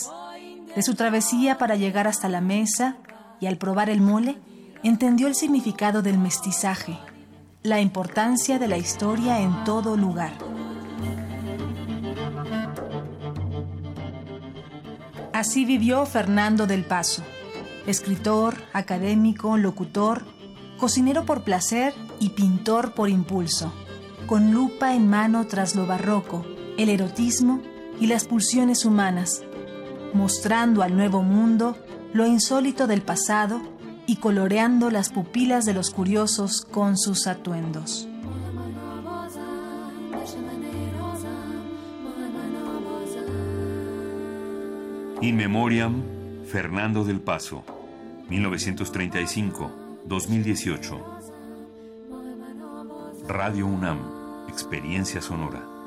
Speaker 13: De su travesía para llegar hasta la mesa y al probar el mole, entendió el significado del mestizaje, la importancia de la historia en todo lugar. Así vivió Fernando del Paso, escritor, académico, locutor, cocinero por placer y pintor por impulso, con lupa en mano tras lo barroco, el erotismo y las pulsiones humanas, mostrando al nuevo mundo lo insólito del pasado y coloreando las pupilas de los curiosos con sus atuendos.
Speaker 14: In Memoriam, Fernando del Paso, 1935-2018. Radio UNAM, Experiencia Sonora.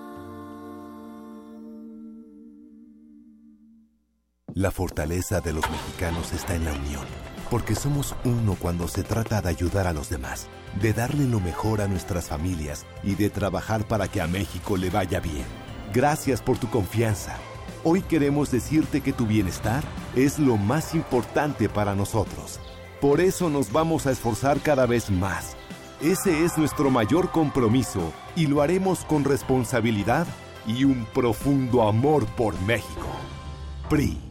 Speaker 15: La fortaleza de los mexicanos está en la unión, porque somos uno cuando se trata de ayudar a los demás, de darle lo mejor a nuestras familias y de trabajar para que a México le vaya bien. Gracias por tu confianza. Hoy queremos decirte que tu bienestar es lo más importante para nosotros. Por eso nos vamos a esforzar cada vez más. Ese es nuestro mayor compromiso y lo haremos con responsabilidad y un profundo amor por México. PRI.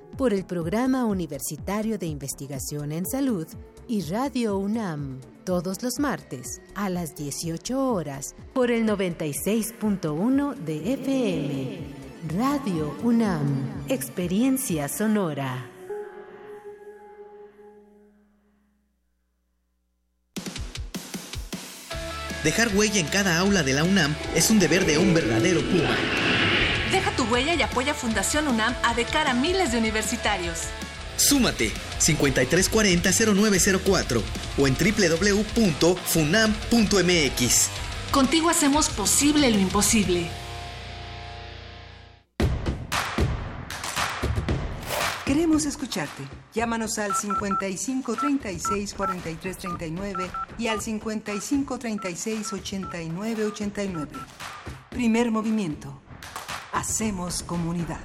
Speaker 16: por el Programa Universitario de Investigación en Salud y Radio UNAM todos los martes a las 18 horas por el 96.1 de FM. Radio UNAM, Experiencia Sonora.
Speaker 17: Dejar huella en cada aula de la UNAM es un deber de un verdadero Puma.
Speaker 18: Huella y apoya Fundación UNAM a de cara a miles de universitarios.
Speaker 17: Súmate 5340-0904 o en www.funam.mx.
Speaker 18: Contigo hacemos posible lo imposible.
Speaker 3: Queremos escucharte. Llámanos al 55 36 43 39 y al 55 36 89 89. Primer movimiento. Hacemos comunidad.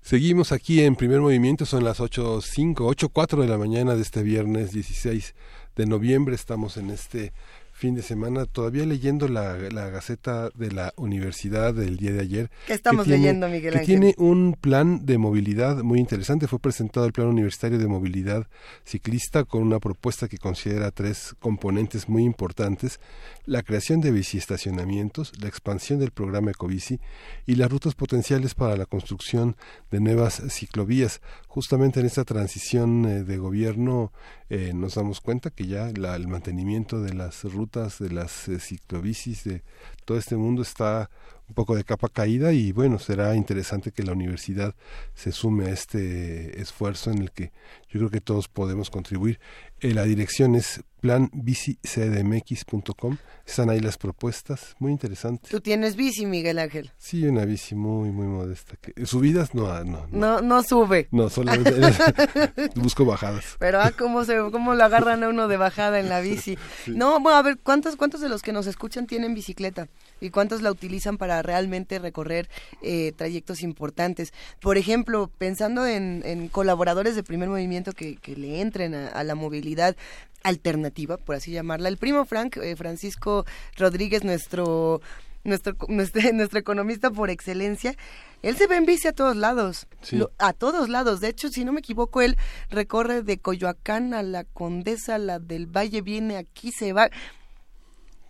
Speaker 1: Seguimos aquí en primer movimiento, son las 8.05, 8.04 de la mañana de este viernes 16 de noviembre. Estamos en este fin de semana todavía leyendo la, la Gaceta de la Universidad del día de ayer.
Speaker 2: ¿Qué estamos
Speaker 1: que tiene-
Speaker 2: leyendo, Miguel
Speaker 1: que
Speaker 2: Ángel?
Speaker 1: tiene un plan de movilidad muy interesante. Fue presentado el Plan Universitario de Movilidad Ciclista con una propuesta que considera tres componentes muy importantes. La creación de biciestacionamientos, la expansión del programa Ecobici y las rutas potenciales para la construcción de nuevas ciclovías. Justamente en esta transición eh, de gobierno eh, nos damos cuenta que ya la- el mantenimiento de las rutas, de las eh, de todo este mundo está un poco de capa caída y bueno, será interesante que la universidad se sume a este esfuerzo en el que yo creo que todos podemos contribuir. Eh, la dirección es planbicicdmx.com, están ahí las propuestas, muy interesante.
Speaker 2: Tú tienes bici, Miguel Ángel.
Speaker 1: Sí, una bici muy, muy modesta. Que, subidas no, ah, no, no.
Speaker 2: No, no sube.
Speaker 1: No, solamente (laughs) busco bajadas.
Speaker 2: Pero ah, cómo se, cómo lo agarran a uno de bajada en la bici. (laughs) No, bueno, a ver, ¿cuántos, cuántos de los que nos escuchan tienen bicicleta? ¿Y cuántos la utilizan para para realmente recorrer eh, trayectos importantes. Por ejemplo, pensando en, en colaboradores de primer movimiento que, que le entren a, a la movilidad alternativa, por así llamarla. El primo Frank, eh, Francisco Rodríguez, nuestro, nuestro, (laughs) nuestro, nuestro economista por excelencia, él se ve en bici a todos lados,
Speaker 1: Sí.
Speaker 2: Lo- a todos lados. De hecho, si no me equivoco, él recorre de Coyoacán a la Condesa, la del Valle, viene aquí, se va.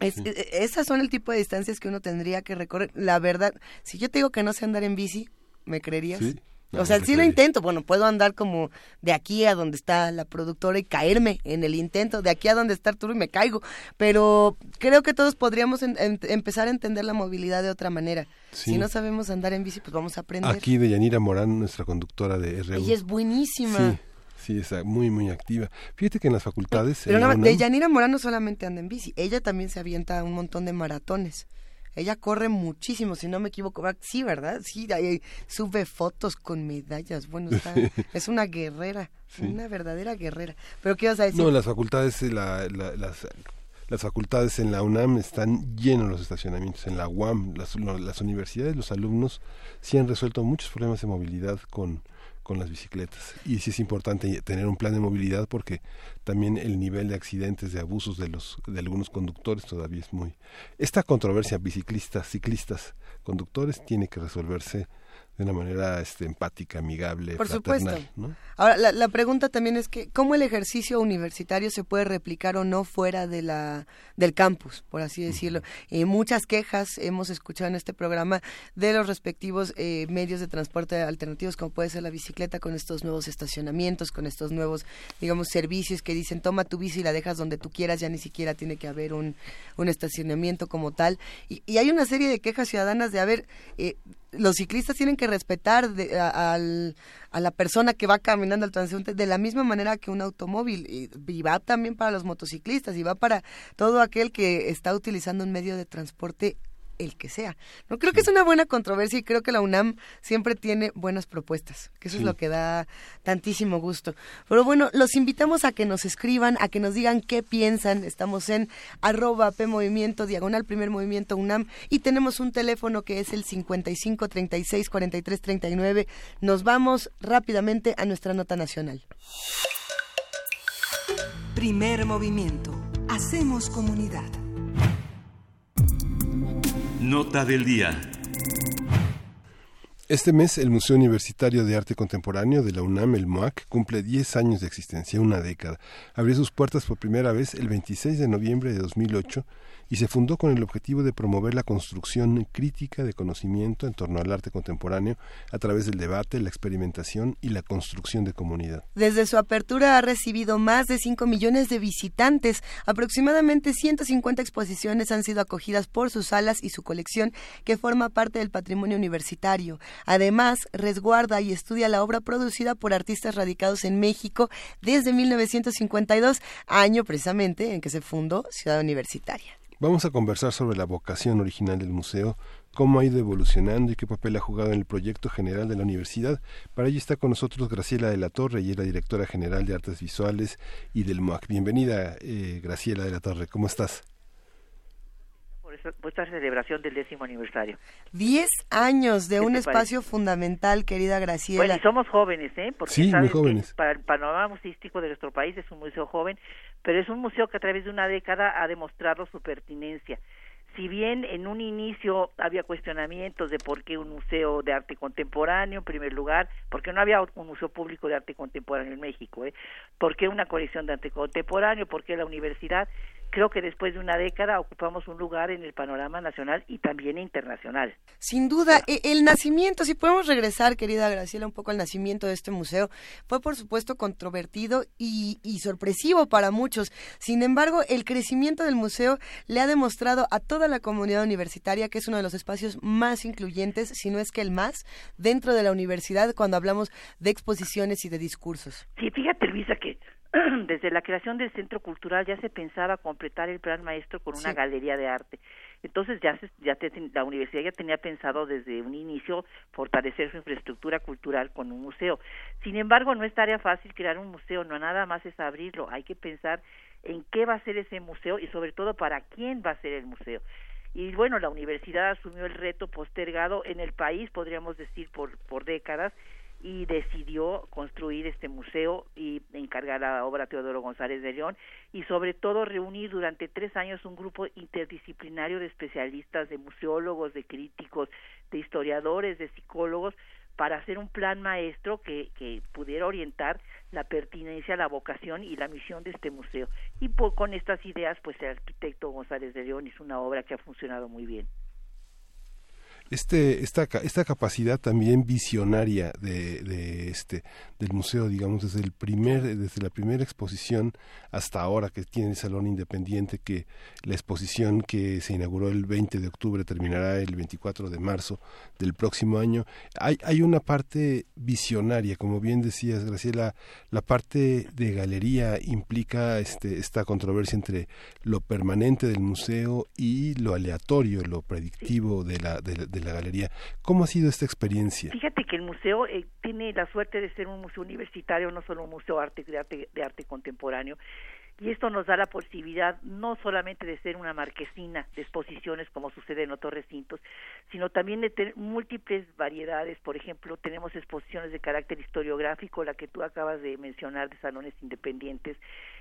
Speaker 2: Es- e- e- esas son el tipo de distancias que uno tendría que recorrer. La verdad, si yo te digo que no sé andar en bici, ¿me creerías?
Speaker 1: Sí. No,
Speaker 2: o sea, sí lo intento. Bueno, puedo andar como de aquí a donde está la productora y caerme en el intento, de aquí a donde está Arturo y me caigo. Pero creo que todos podríamos en- en- empezar a entender la movilidad de otra manera.
Speaker 1: Sí.
Speaker 2: Si no sabemos andar en bici, pues vamos a aprender.
Speaker 1: Aquí de Yanira Morán, nuestra conductora de RU.
Speaker 2: Ella es buenísima.
Speaker 1: Sí, sí, está muy, muy activa. Fíjate que en las facultades...
Speaker 2: Pero más, de Yanira Morán no solamente anda en bici, ella también se avienta un montón de maratones. Ella corre muchísimo, si no me equivoco. Sí, ¿verdad? Sí, ahí sube fotos con medallas. Bueno, está- (laughs) es una guerrera,
Speaker 1: Sí.
Speaker 2: una verdadera guerrera. Pero ¿qué vas a decir?
Speaker 1: No, las facultades, eh, la- la- las, las facultades en la UNAM están llenos los estacionamientos. En la UAM, las, las universidades, los alumnos sí han resuelto muchos problemas de movilidad con, con las bicicletas. Y sí es importante tener un plan de movilidad porque también el nivel de accidentes, de abusos de los de algunos conductores todavía es muy... Esta controversia biciclistas, ciclistas, conductores tiene que resolverse de una manera este, empática, amigable,
Speaker 2: Por
Speaker 1: fraternal,
Speaker 2: supuesto.
Speaker 1: ¿no?
Speaker 2: Ahora, la, la pregunta también es que, ¿cómo el ejercicio universitario se puede replicar o no fuera de la, del campus, por así decirlo? Eh, muchas quejas hemos escuchado en este programa de los respectivos eh, medios de transporte alternativos, como puede ser la bicicleta, con estos nuevos estacionamientos, con estos nuevos, digamos, servicios que dicen, toma tu bici y la dejas donde tú quieras, ya ni siquiera tiene que haber un, un estacionamiento como tal. Y, y hay una serie de quejas ciudadanas de, a ver, eh, los ciclistas tienen que respetar de- a, al- a la persona que va caminando al transeúnte de la misma manera que un automóvil. Y, y va también para los motociclistas y va para todo aquel que está utilizando un medio de transporte el que sea. No creo que es una buena controversia y creo que la UNAM siempre tiene buenas propuestas, que eso
Speaker 1: Sí.
Speaker 2: es lo que da tantísimo gusto. Pero bueno, los invitamos a que nos escriban, a que nos digan qué piensan. Estamos en arroba P Movimiento, diagonal primer movimiento UNAM y tenemos un teléfono que es el 55 36 43 39. Nos vamos rápidamente a nuestra nota nacional.
Speaker 3: Primer movimiento. Hacemos comunidad.
Speaker 7: Nota del día.
Speaker 1: Este mes, el Museo Universitario de Arte Contemporáneo de la UNAM, el MOAC, cumple 10 años de existencia, una década. Abrió sus puertas por primera vez el 26 de noviembre de 2008 y se fundó con el objetivo de promover la construcción crítica de conocimiento en torno al arte contemporáneo a través del debate, la experimentación y la construcción de comunidad.
Speaker 2: Desde su apertura ha recibido más de 5 millones de visitantes. Aproximadamente 150 exposiciones han sido acogidas por sus salas y su colección, que forma parte del patrimonio universitario. Además, resguarda y estudia la obra producida por artistas radicados en México desde 1952, año precisamente en que se fundó Ciudad Universitaria.
Speaker 1: Vamos a conversar sobre la vocación original del museo, cómo ha ido evolucionando y qué papel ha jugado en el proyecto general de la universidad. Para ello está con nosotros Graciela de la Torre, y es la directora general de Artes Visuales y del MOAC. Bienvenida, eh, Graciela de la Torre, ¿cómo estás?
Speaker 19: por, esta, por esta celebración del décimo aniversario.
Speaker 2: Diez años de
Speaker 19: ¿Qué
Speaker 2: un espacio fundamental, querida Graciela.
Speaker 19: Bueno, y somos jóvenes, ¿eh? Porque
Speaker 1: Sí, muy
Speaker 19: que
Speaker 1: jóvenes.
Speaker 19: para el panorama museístico de nuestro país es un museo joven, pero es un museo que a través de una década ha demostrado su pertinencia. Si bien en un inicio había cuestionamientos de por qué un museo de arte contemporáneo, en primer lugar, porque no había un museo público de arte contemporáneo en México, ¿eh? ¿Por qué una colección de arte contemporáneo? ¿Por qué la universidad? Creo que después de una década ocupamos un lugar en el panorama nacional y también internacional.
Speaker 2: Sin duda, e- el nacimiento, si podemos regresar, querida Graciela, un poco al nacimiento de este museo, fue por supuesto controvertido y, y sorpresivo para muchos. Sin embargo, el crecimiento del museo le ha demostrado a toda la comunidad universitaria que es uno de los espacios más incluyentes, si no es que el más, dentro de la universidad cuando hablamos de exposiciones y de discursos.
Speaker 19: Sí, fíjate, Luisa, que (clears throat) desde la creación del Centro Cultural ya se pensaba completar el plan maestro con una
Speaker 2: Sí.
Speaker 19: galería de arte. Entonces ya, se- ya te- la universidad ya tenía pensado desde un inicio fortalecer su infraestructura cultural con un museo. Sin embargo, no es tarea fácil crear un museo, no nada más es abrirlo, hay que pensar en qué va a ser ese museo y sobre todo para quién va a ser el museo. y bueno, la universidad asumió el reto postergado en el país, podríamos decir, por, por décadas, y decidió construir este museo y encargar la obra Teodoro González de León y sobre todo reunir durante tres años un grupo interdisciplinario de especialistas, de museólogos, de críticos, de historiadores, de psicólogos, para hacer un plan maestro que, que pudiera orientar la pertinencia, la vocación y la misión de este museo. Y por, con estas ideas, pues el arquitecto González de León hizo una obra que ha funcionado muy bien.
Speaker 1: Este esta esta capacidad también visionaria de, de este del museo digamos desde el primer desde la primera exposición hasta ahora que tiene el salón independiente que la exposición que se inauguró el 20 de octubre terminará el 24 de marzo del próximo año. Hay hay una parte visionaria como bien decías Graciela la parte de galería implica este esta controversia entre lo permanente del museo y lo aleatorio lo predictivo de la de, la- de la galería cómo ha sido esta experiencia
Speaker 19: Fíjate que el museo eh, tiene la suerte de ser un museo universitario, no solo un museo arte, de, arte, de arte contemporáneo. Y esto nos da la posibilidad no solamente de ser una marquesina de exposiciones como sucede en otros recintos, sino también de tener múltiples variedades. Por ejemplo, tenemos exposiciones de carácter historiográfico, la que tú acabas de mencionar de salones independientes,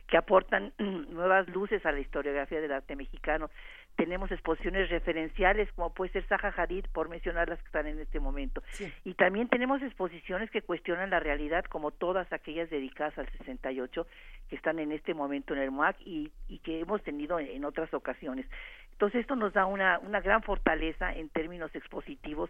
Speaker 19: que aportan (clears throat) nuevas luces a la historiografía del arte mexicano. Tenemos exposiciones referenciales, como puede ser Zaha Hadid, por mencionar las que están en este momento. Y también tenemos exposiciones que cuestionan la realidad, como todas aquellas dedicadas al 68, que están en este momento en el MOAC y, y que hemos tenido en, en otras ocasiones. Entonces, esto nos da una, una gran fortaleza en términos expositivos,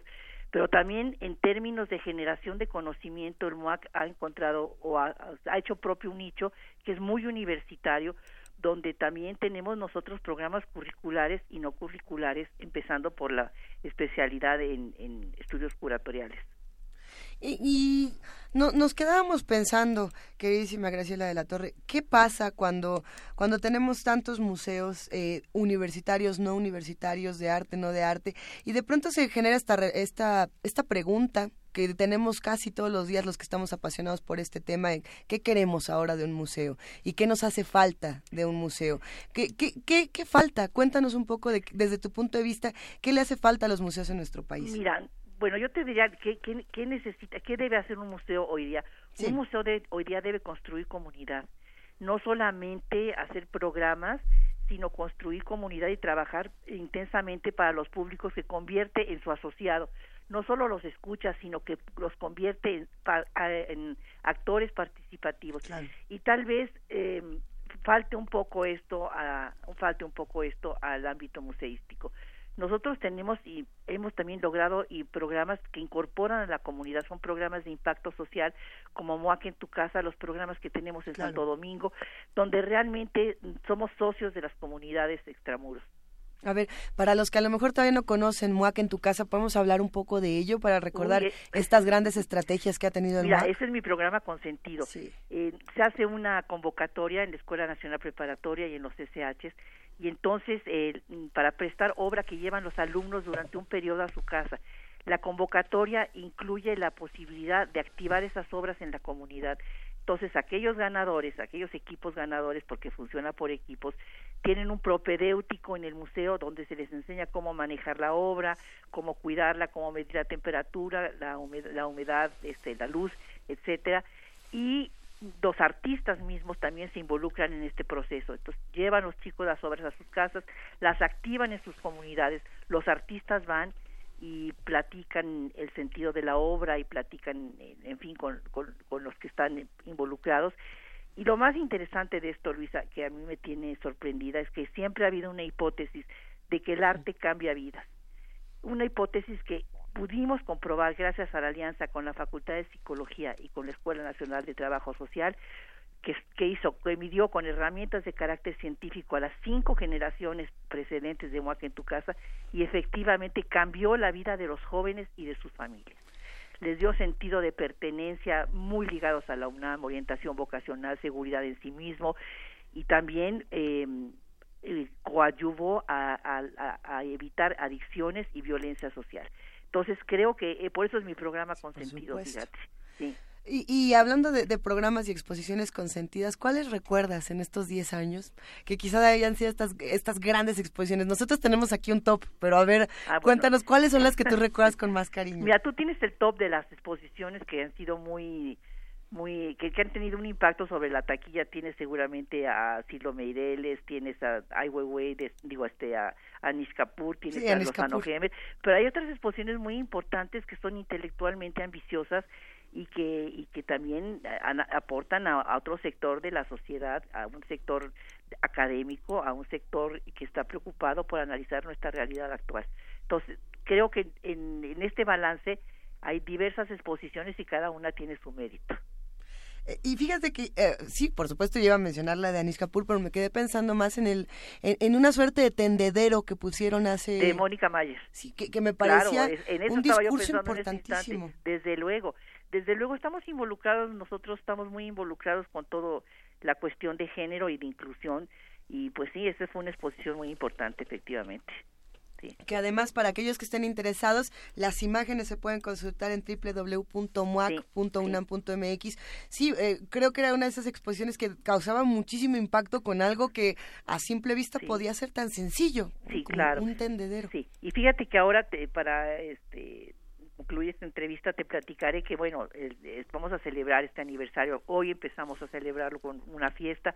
Speaker 19: pero también en términos de generación de conocimiento, el MOAC ha encontrado o ha, ha hecho propio un nicho que es muy universitario, donde también tenemos nosotros programas curriculares y no curriculares, empezando por la especialidad en, estudios curatoriales.
Speaker 2: Y, y no, nos quedábamos pensando, queridísima Graciela de la Torre, ¿qué pasa cuando, cuando tenemos tantos museos eh, universitarios, no universitarios, de arte, no de arte, y de pronto se genera esta, esta, esta pregunta que tenemos casi todos los días los que estamos apasionados por este tema, en qué queremos ahora de un museo y qué nos hace falta de un museo. ¿Qué, qué, qué, qué falta? Cuéntanos un poco de, desde tu punto de vista, ¿qué le hace falta a los museos en nuestro país?
Speaker 19: Mira, bueno, yo te diría, ¿qué, qué, qué necesita, qué debe hacer un museo hoy día?
Speaker 2: Sí.
Speaker 19: Un museo de, hoy día debe construir comunidad, no solamente hacer programas, sino construir comunidad y trabajar intensamente para los públicos que convierte en su asociado. No solo los escucha, sino que los convierte en, actores participativos. Y tal vez eh, falte un poco esto, a, falte un poco esto al ámbito museístico. Nosotros tenemos y hemos también logrado y programas que incorporan a la comunidad, son programas de impacto social como MOAC en tu casa, los programas que tenemos en Santo Domingo, donde realmente somos socios de las comunidades extramuros.
Speaker 2: A ver, para los que a lo mejor todavía no conocen MUAC en tu casa, ¿podemos hablar un poco de ello para recordar
Speaker 19: Uy,
Speaker 2: estas grandes estrategias que ha tenido el
Speaker 19: Mira,
Speaker 2: MUAC?
Speaker 19: ese es mi programa consentido. Eh, se hace una convocatoria en la Escuela Nacional Preparatoria y en los SHs y entonces eh, para prestar obra que llevan los alumnos durante un periodo a su casa. La convocatoria incluye la posibilidad de activar esas obras en la comunidad. Entonces, aquellos ganadores, aquellos equipos ganadores, porque funciona por equipos, tienen un propedéutico en el museo donde se les enseña cómo manejar la obra, cómo cuidarla, cómo medir la temperatura, la humedad, la, humedad este, la luz, etcétera, y los artistas mismos también se involucran en este proceso. Entonces, llevan los chicos las obras a sus casas, las activan en sus comunidades, los artistas van y platican el sentido de la obra y platican, en, en fin, con, con, con los que están involucrados. Y lo más interesante de esto, Luisa, que a mí me tiene sorprendida, es que siempre ha habido una hipótesis de que el arte cambia vidas. Una hipótesis que pudimos comprobar gracias a la alianza con la Facultad de Psicología y con la Escuela Nacional de Trabajo Social, que, que hizo, que midió con herramientas de carácter científico a las cinco generaciones precedentes de MUAC en tu casa y efectivamente cambió la vida de los jóvenes y de sus familias. Les dio sentido de pertenencia muy ligados a la UNAM, orientación vocacional, seguridad en sí mismo y también eh, eh, coadyuvó a, a, a, a evitar adicciones y violencia social. Entonces creo que eh, por eso es mi programa consentido, fíjate. Sí.
Speaker 2: Y, y hablando de, de programas y exposiciones consentidas, ¿cuáles recuerdas en estos 10 años? Que quizás hayan sido estas, estas grandes exposiciones. Nosotros tenemos aquí un top, pero a ver,
Speaker 19: Ah, bueno.
Speaker 2: cuéntanos cuáles son las que tú (laughs) recuerdas con más cariño.
Speaker 19: Mira, tú tienes el top de las exposiciones que han sido muy muy que, que han tenido un impacto sobre la taquilla tienes seguramente a Silo Meireles tienes a Ai Weiwei de- digo este a, a Anish Kapoor tienes
Speaker 2: Sí,
Speaker 19: a
Speaker 2: Anish
Speaker 19: Lozano. Gemer pero hay otras exposiciones muy importantes que son intelectualmente ambiciosas y que y que también aportan a, a otro sector de la sociedad a un sector académico a un sector que está preocupado por analizar nuestra realidad actual. Entonces creo que en, en este balance hay diversas exposiciones y cada una tiene su mérito.
Speaker 2: Eh, Y fíjate que, eh, sí, por supuesto, yo iba a mencionar la de Anish Kapoor, pero me quedé pensando más en el en, en una suerte de tendedero que pusieron hace...
Speaker 19: de Mónica Mayer.
Speaker 2: Sí, que, que me
Speaker 19: Claro,
Speaker 2: parecía
Speaker 19: es- en eso
Speaker 2: un
Speaker 19: estaba yo
Speaker 2: discurso
Speaker 19: pensando en ese
Speaker 2: importantísimo.
Speaker 19: Desde luego, desde luego estamos involucrados, nosotros estamos muy involucrados con todo la cuestión de género y de inclusión y pues sí, esa fue una exposición muy importante efectivamente.
Speaker 2: que además para aquellos que estén interesados, las imágenes se pueden consultar en www.muac.unam.mx. Sí, eh, creo que era una de esas exposiciones que causaba muchísimo impacto con algo que a simple vista podía ser tan sencillo,
Speaker 19: Sí, claro.
Speaker 2: un tendedero.
Speaker 19: Sí, y fíjate que ahora te- para este concluir esta entrevista te platicaré que bueno, vamos a celebrar este aniversario. Hoy empezamos a celebrarlo con una fiesta.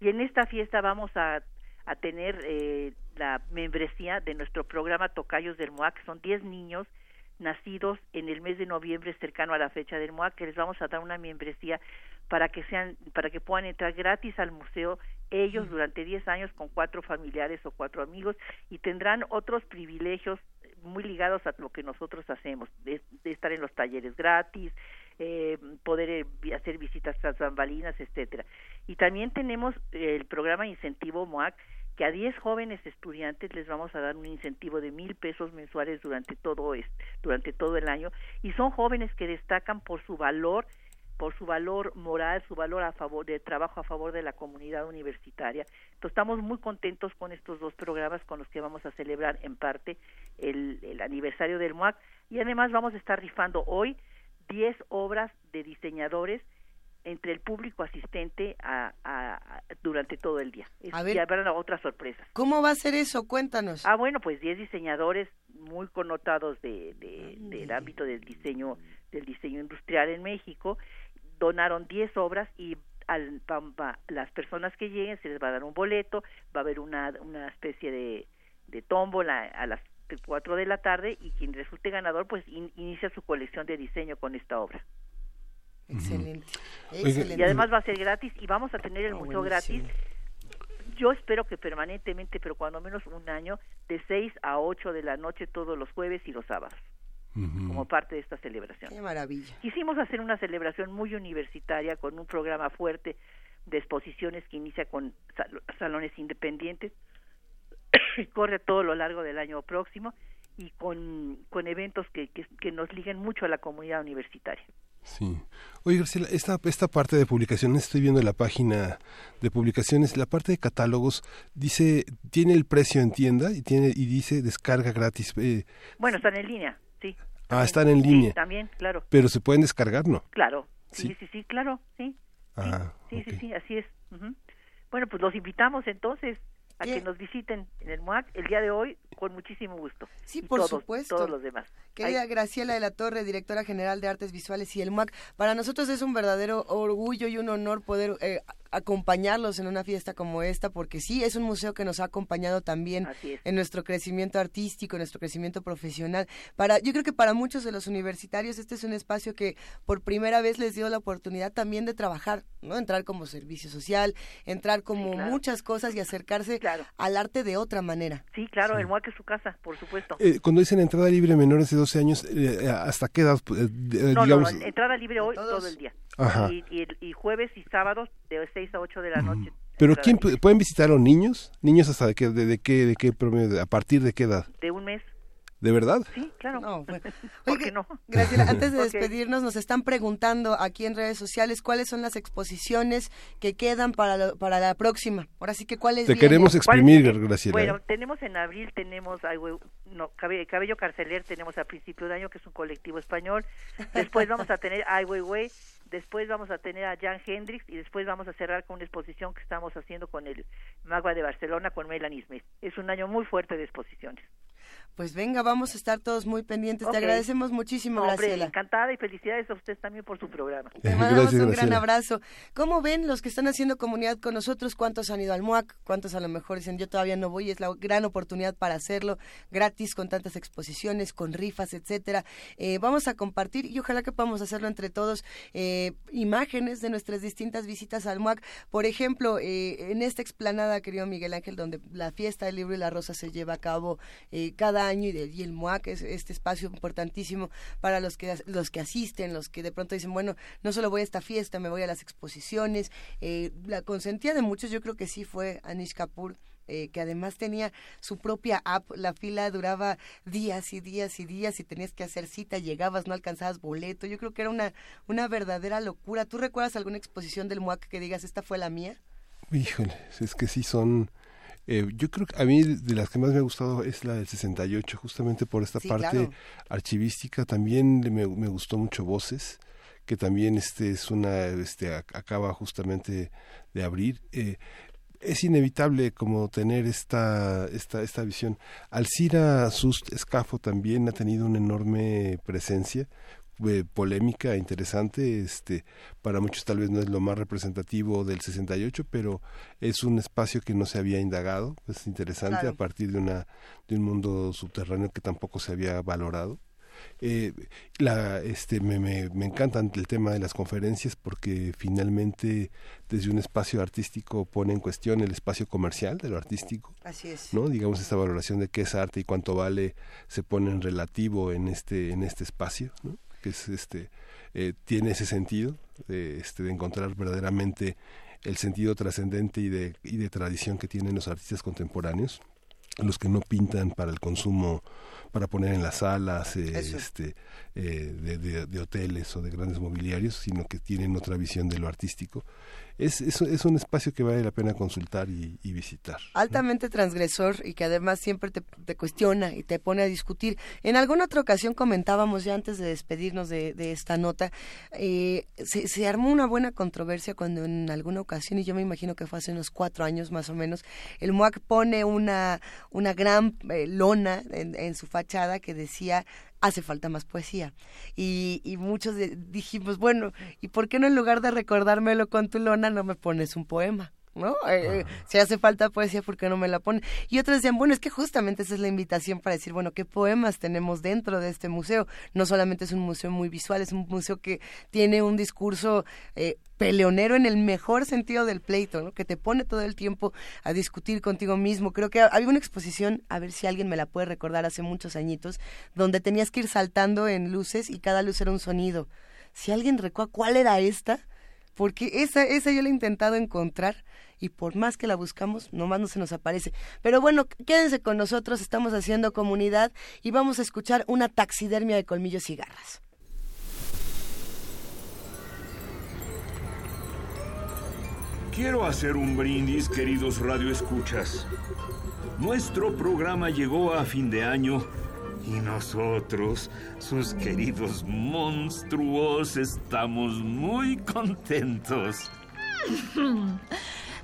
Speaker 19: Y en esta fiesta vamos a a tener eh, la membresía de nuestro programa Tocayos del MOAC, son 10 niños nacidos en el mes de noviembre cercano a la fecha del MOAC, que les vamos a dar una membresía para que sean para que puedan entrar gratis al museo ellos durante 10 años con cuatro familiares o cuatro amigos y tendrán otros privilegios muy ligados a lo que nosotros hacemos, de, estar en los talleres gratis, eh, poder eh, hacer visitas tras bambalinas, etcétera. Y también tenemos el programa Incentivo MOAC, que a 10 jóvenes estudiantes les vamos a dar un incentivo de mil pesos mensuales durante todo es- durante todo el año y son jóvenes que destacan por su valor por su valor moral, su valor a favor de trabajo a favor de la comunidad universitaria. Entonces estamos muy contentos con estos dos programas con los que vamos a celebrar en parte el, el aniversario del MUAC y además vamos a estar rifando hoy 10 obras de diseñadores entre el público asistente a, a- a- durante todo el día. Es-
Speaker 2: A ver.
Speaker 19: y habrá otras sorpresas.
Speaker 2: ¿Cómo va a ser eso? Cuéntanos.
Speaker 19: Ah, bueno, pues 10 diseñadores muy connotados de, de- del ámbito del diseño del diseño industrial en México donaron 10 obras y al, va- va- las personas que lleguen se les va a dar un boleto, va a haber una, una especie de, de tómbola a las 4 de la tarde y quien resulte ganador pues in- inicia su colección de diseño con esta obra.
Speaker 2: Excelente. Excelente.
Speaker 19: Y además va a ser gratis y vamos a tener el
Speaker 2: Ah,
Speaker 19: museo
Speaker 2: buenísimo.
Speaker 19: gratis. Yo espero que permanentemente, pero cuando menos un año, de 6 a 8 de la noche todos los jueves y los sábados, como parte de esta celebración.
Speaker 2: Qué maravilla.
Speaker 19: Quisimos hacer una celebración muy universitaria con un programa fuerte de exposiciones que inicia con sal- salones independientes y (coughs) corre todo lo largo del año próximo y con, con eventos que, que, que nos liguen mucho a la comunidad universitaria.
Speaker 1: Sí. Oye, Graciela, esta, esta parte de publicaciones, estoy viendo la página de publicaciones, la parte de catálogos dice, tiene el precio en tienda y tiene y dice descarga gratis. eh,
Speaker 19: Bueno, están en línea, sí.
Speaker 1: Ah, están en línea.
Speaker 19: Sí, también, claro.
Speaker 1: Pero se pueden descargar, ¿no?
Speaker 19: Claro, sí,
Speaker 1: Sí.
Speaker 19: sí, sí, claro, sí,
Speaker 1: Ah,
Speaker 19: sí, sí, sí, así es. Bueno, pues los invitamos entonces a
Speaker 2: ¿Qué?
Speaker 19: que nos visiten en el MUAC el día de hoy con muchísimo gusto.
Speaker 2: Sí,
Speaker 19: Y
Speaker 2: por
Speaker 19: todos,
Speaker 2: supuesto.
Speaker 19: Todos los demás.
Speaker 2: Querida Graciela de la Torre, directora general de Artes Visuales y el MUAC, para nosotros es un verdadero orgullo y un honor poder eh, acompañarlos en una fiesta como esta, porque sí, es un museo que nos ha acompañado también en nuestro crecimiento artístico, en nuestro crecimiento profesional. Para, yo creo que para muchos de los universitarios este es un espacio que por primera vez les dio la oportunidad también de trabajar, ¿no? Entrar como servicio social, entrar como
Speaker 19: claro.
Speaker 2: muchas cosas y acercarse al arte de otra manera.
Speaker 19: Sí, claro, el MUAC es su casa, por supuesto.
Speaker 1: Eh, cuando dicen entrada libre menores de 12 años, eh, ¿hasta qué edad? eh, eh,
Speaker 19: no,
Speaker 1: digamos,
Speaker 19: no, no, entrada libre hoy todo el día.
Speaker 1: Ajá.
Speaker 19: Y, y, y jueves y sábados de 6 a 8 de la noche.
Speaker 1: ¿Pero quién pueden visitar a los niños? ¿Niños hasta de qué, de, de qué, de qué promedio? ¿A partir de qué edad?
Speaker 19: De un mes.
Speaker 1: ¿De verdad?
Speaker 19: Sí, claro.
Speaker 2: No, bueno. (laughs)
Speaker 19: ¿Por qué no?
Speaker 2: Graciela, antes de (laughs) despedirnos, nos están preguntando aquí en redes sociales cuáles son las exposiciones que quedan para, lo- para la próxima. Ahora sí que cuáles
Speaker 1: Te
Speaker 2: vienen?
Speaker 1: queremos exprimir, Graciela.
Speaker 19: Bueno, tenemos en abril, tenemos no, Cabe- Cabello Carceler, tenemos a principio de año, que es un colectivo español. Después vamos a tener Ai Weiwei, después vamos a tener a Jan Hendrix y después vamos a cerrar con una exposición que estamos haciendo con el Magua de Barcelona, con Melanie Smith. Es un año muy fuerte de exposiciones.
Speaker 2: Pues venga, vamos a estar todos muy pendientes. Te agradecemos muchísimo,
Speaker 19: Hombre,
Speaker 2: Graciela.
Speaker 19: encantada y felicidades a ustedes también por su programa.
Speaker 2: Te mandamos un gran abrazo. ¿Cómo ven los que están haciendo comunidad con nosotros? ¿Cuántos han ido al MUAC? ¿Cuántos a lo mejor dicen yo todavía no voy? Es la gran oportunidad para hacerlo, gratis, con tantas exposiciones, con rifas, etcétera. Eh, vamos a compartir y ojalá que podamos hacerlo entre todos eh, imágenes de nuestras distintas visitas al MUAC. Por ejemplo, eh, en esta explanada, querido Miguel Ángel, donde la fiesta del libro y la rosa se lleva a cabo eh, año y, de- y el MUAC es este espacio importantísimo para los que los que asisten, los que de pronto dicen, bueno, no solo voy a esta fiesta, me voy a las exposiciones. Eh, la consentía de muchos, yo creo que sí fue Anish Kapoor. eh, que además tenía su propia app, la fila duraba días y días y días y tenías que hacer cita, llegabas, no alcanzabas boleto, yo creo que era una, una verdadera locura. ¿Tú recuerdas alguna exposición del MUAC que digas, esta fue la mía?
Speaker 1: Híjole, es que sí son... eh, yo creo que a mí de las que más me ha gustado es la del 68, justamente por esta
Speaker 2: Sí,
Speaker 1: parte
Speaker 2: claro.
Speaker 1: archivística. También me, me gustó mucho Voces, que también este es una este ac- acaba justamente de abrir. Eh, es inevitable como tener esta esta esta visión. Alcira Sust Escafo también ha tenido una enorme presencia eh, polémica interesante este para muchos tal vez no es lo más representativo del 68 pero es un espacio que no se había indagado es interesante
Speaker 20: Claro.
Speaker 1: a partir de una de un mundo subterráneo que tampoco se había valorado eh, la, este, me, me, me encanta el tema de las conferencias porque finalmente desde un espacio artístico pone en cuestión el espacio comercial de lo artístico
Speaker 2: Así es.
Speaker 1: no digamos esta valoración de qué es arte y cuánto vale se pone en relativo en este en este espacio ¿no? Que es este eh, tiene ese sentido de, este de encontrar verdaderamente el sentido trascendente y de y de tradición que tienen los artistas contemporáneos los que no pintan para el consumo para poner en las salas eh, este eh, de, de- de hoteles o de grandes mobiliarios sino que tienen otra visión de lo artístico es, es, un espacio que vale la pena consultar y, visitar
Speaker 2: altamente transgresor y que además siempre te, te cuestiona y te pone a discutir. En alguna otra ocasión comentábamos ya antes de despedirnos de, de esta nota, eh, se, armó una buena controversia cuando en alguna ocasión, y yo me imagino que fue hace unos cuatro años más o menos, el MUAC pone una, una gran eh, lona en, en su fachada que decía hace falta más poesía. Y, y muchos de- dijimos, bueno, ¿y por qué no en lugar de recordármelo con tu lona no me pones un poema? ¿No? Eh, eh, si hace falta poesía, ¿por qué no me la pone? Y otros decían, bueno, es que justamente esa es la invitación para decir, bueno, ¿qué poemas tenemos dentro de este museo? No solamente es un museo muy visual, es un museo que tiene un discurso eh, peleonero en el mejor sentido del pleito, ¿no? Que te pone todo el tiempo a discutir contigo mismo. Creo que había una exposición, a ver si alguien me la puede recordar, hace muchos añitos, donde tenías que ir saltando en luces y cada luz era un sonido. Si alguien recuerda cuál era esta, porque esa, esa yo la he intentado encontrar y por más que la buscamos, nomás no se nos aparece. Pero bueno, quédense con nosotros, estamos haciendo comunidad y vamos a escuchar una taxidermia de colmillos y garras.
Speaker 7: Quiero hacer un brindis, queridos radioescuchas. Nuestro programa llegó a fin de año y nosotros, sus queridos monstruos, estamos muy contentos. (laughs)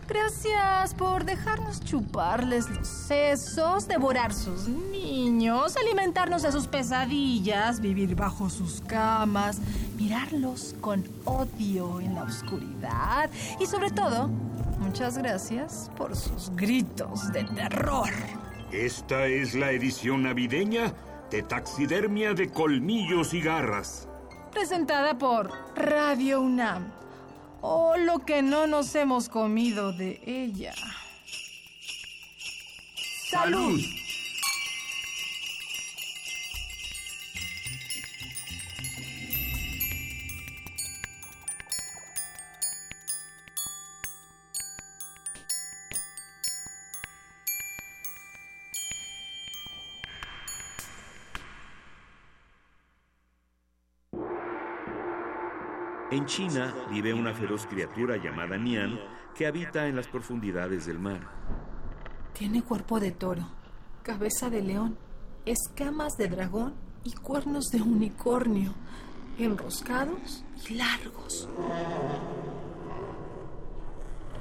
Speaker 21: Gracias por dejarnos chuparles los sesos, devorar sus niños, alimentarnos de sus pesadillas, vivir bajo sus camas, mirarlos con odio en la oscuridad y sobre todo, muchas gracias por sus gritos de terror.
Speaker 7: Esta es la edición navideña de Taxidermia de Colmillos y Garras.
Speaker 21: Presentada por Radio UNAM. O lo que no nos hemos comido de ella. ¡Salud!
Speaker 14: En China vive una feroz criatura llamada Nian que habita en las profundidades del mar.
Speaker 13: Tiene cuerpo de toro, cabeza de león, escamas de dragón y cuernos de unicornio, enroscados y largos.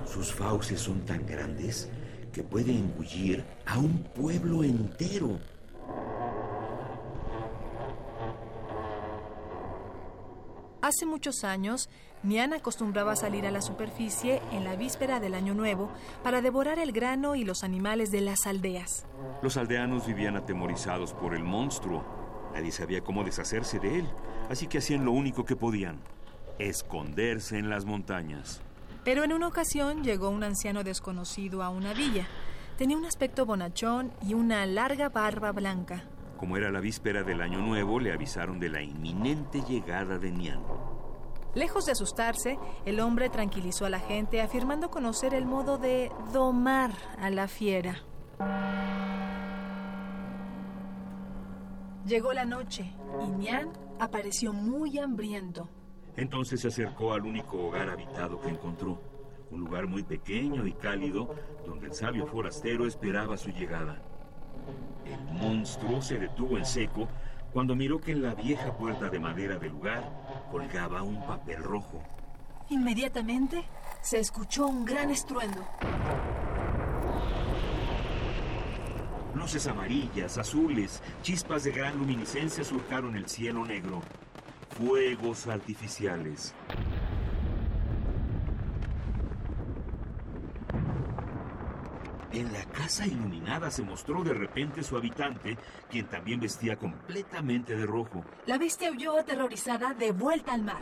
Speaker 20: Sus fauces son tan grandes que puede engullir a un pueblo entero.
Speaker 13: Hace muchos años, Nian acostumbraba a salir a la superficie en la víspera del Año Nuevo para devorar el grano y los animales de las aldeas.
Speaker 14: Los aldeanos vivían atemorizados por el monstruo. Nadie sabía cómo deshacerse de él, así que hacían lo único que podían, esconderse en las montañas.
Speaker 13: Pero en una ocasión llegó un anciano desconocido a una villa. Tenía un aspecto bonachón y una larga barba blanca.
Speaker 14: Como era la víspera del Año Nuevo, le avisaron de la inminente llegada de Nian.
Speaker 13: Lejos de asustarse, el hombre tranquilizó a la gente afirmando conocer el modo de domar a la fiera. Llegó la noche y Nian apareció muy hambriento.
Speaker 14: Entonces se acercó al único hogar habitado que encontró, un lugar muy pequeño y cálido donde el sabio forastero esperaba su llegada. El monstruo se detuvo en seco cuando miró que en la vieja puerta de madera del lugar colgaba un papel rojo.
Speaker 13: Inmediatamente se escuchó un gran estruendo.
Speaker 14: Luces amarillas, azules, chispas de gran luminiscencia surcaron el cielo negro. Fuegos artificiales. En la casa iluminada se mostró de repente su habitante, quien también vestía completamente de rojo.
Speaker 13: La bestia huyó aterrorizada de vuelta al mar.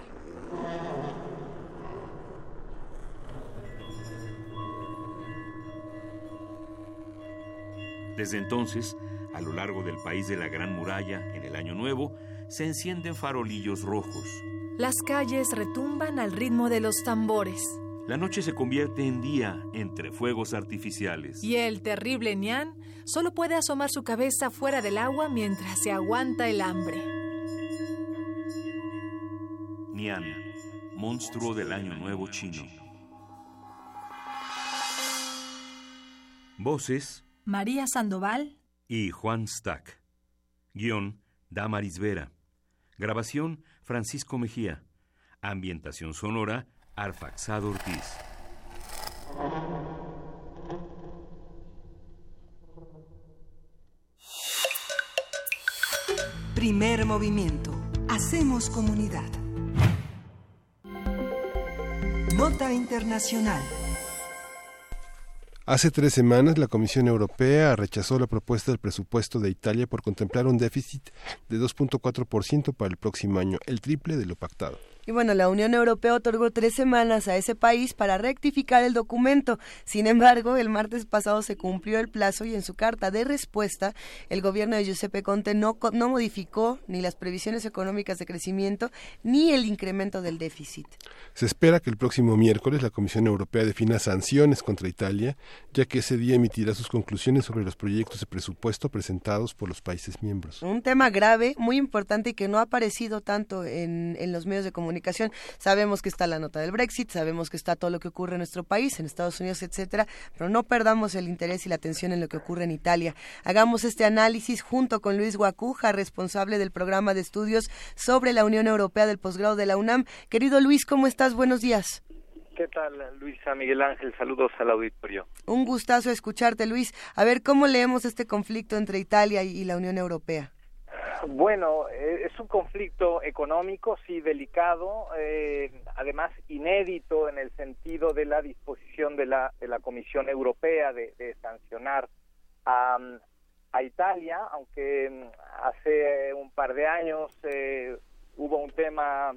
Speaker 14: Desde entonces, a lo largo del país de la Gran Muralla, en el Año Nuevo, se encienden farolillos rojos.
Speaker 13: Las calles retumban al ritmo de los tambores.
Speaker 14: La noche se convierte en día entre fuegos artificiales.
Speaker 13: Y el terrible Nian solo puede asomar su cabeza fuera del agua mientras se aguanta el hambre.
Speaker 14: Nian, monstruo del Año Nuevo chino. Voces
Speaker 13: María Sandoval
Speaker 14: y Juan Stack. Guión Damaris Vera. Grabación Francisco Mejía. Ambientación sonora Arfaxado Ortiz.
Speaker 3: Primer movimiento. Hacemos comunidad. Nota Internacional.
Speaker 1: Hace tres semanas la Comisión Europea rechazó la propuesta del presupuesto de Italia por contemplar un déficit de 2.4% para el próximo año, el triple de lo pactado.
Speaker 2: Y bueno, la Unión Europea otorgó tres semanas a ese país para rectificar el documento. Sin embargo, el martes pasado se cumplió el plazo y en su carta de respuesta, el gobierno de Giuseppe Conte no, no modificó ni las previsiones económicas de crecimiento ni el incremento del déficit.
Speaker 1: Se espera que el próximo miércoles la Comisión Europea defina sanciones contra Italia, ya que ese día emitirá sus conclusiones sobre los proyectos de presupuesto presentados por los países miembros.
Speaker 2: Un tema grave, muy importante y que no ha aparecido tanto en, en los medios de comunicación. Sabemos que está la nota del Brexit, sabemos que está todo lo que ocurre en nuestro país, en Estados Unidos, etcétera, pero no perdamos el interés y la atención en lo que ocurre en Italia. Hagamos este análisis junto con Luis Guacuja, responsable del programa de estudios sobre la Unión Europea del posgrado de la UNAM. Querido Luis, ¿cómo estás? Buenos días.
Speaker 22: ¿Qué tal, Luisa Miguel Ángel? Saludos al auditorio.
Speaker 2: Un gustazo escucharte, Luis. A ver, ¿cómo leemos este conflicto entre Italia y y la Unión Europea?
Speaker 22: Bueno, eh, es un conflicto económico, sí, delicado, eh, además inédito en el sentido de la disposición de la, de la Comisión Europea de, sancionar a, a Italia, aunque mm, hace un par de años eh, hubo un tema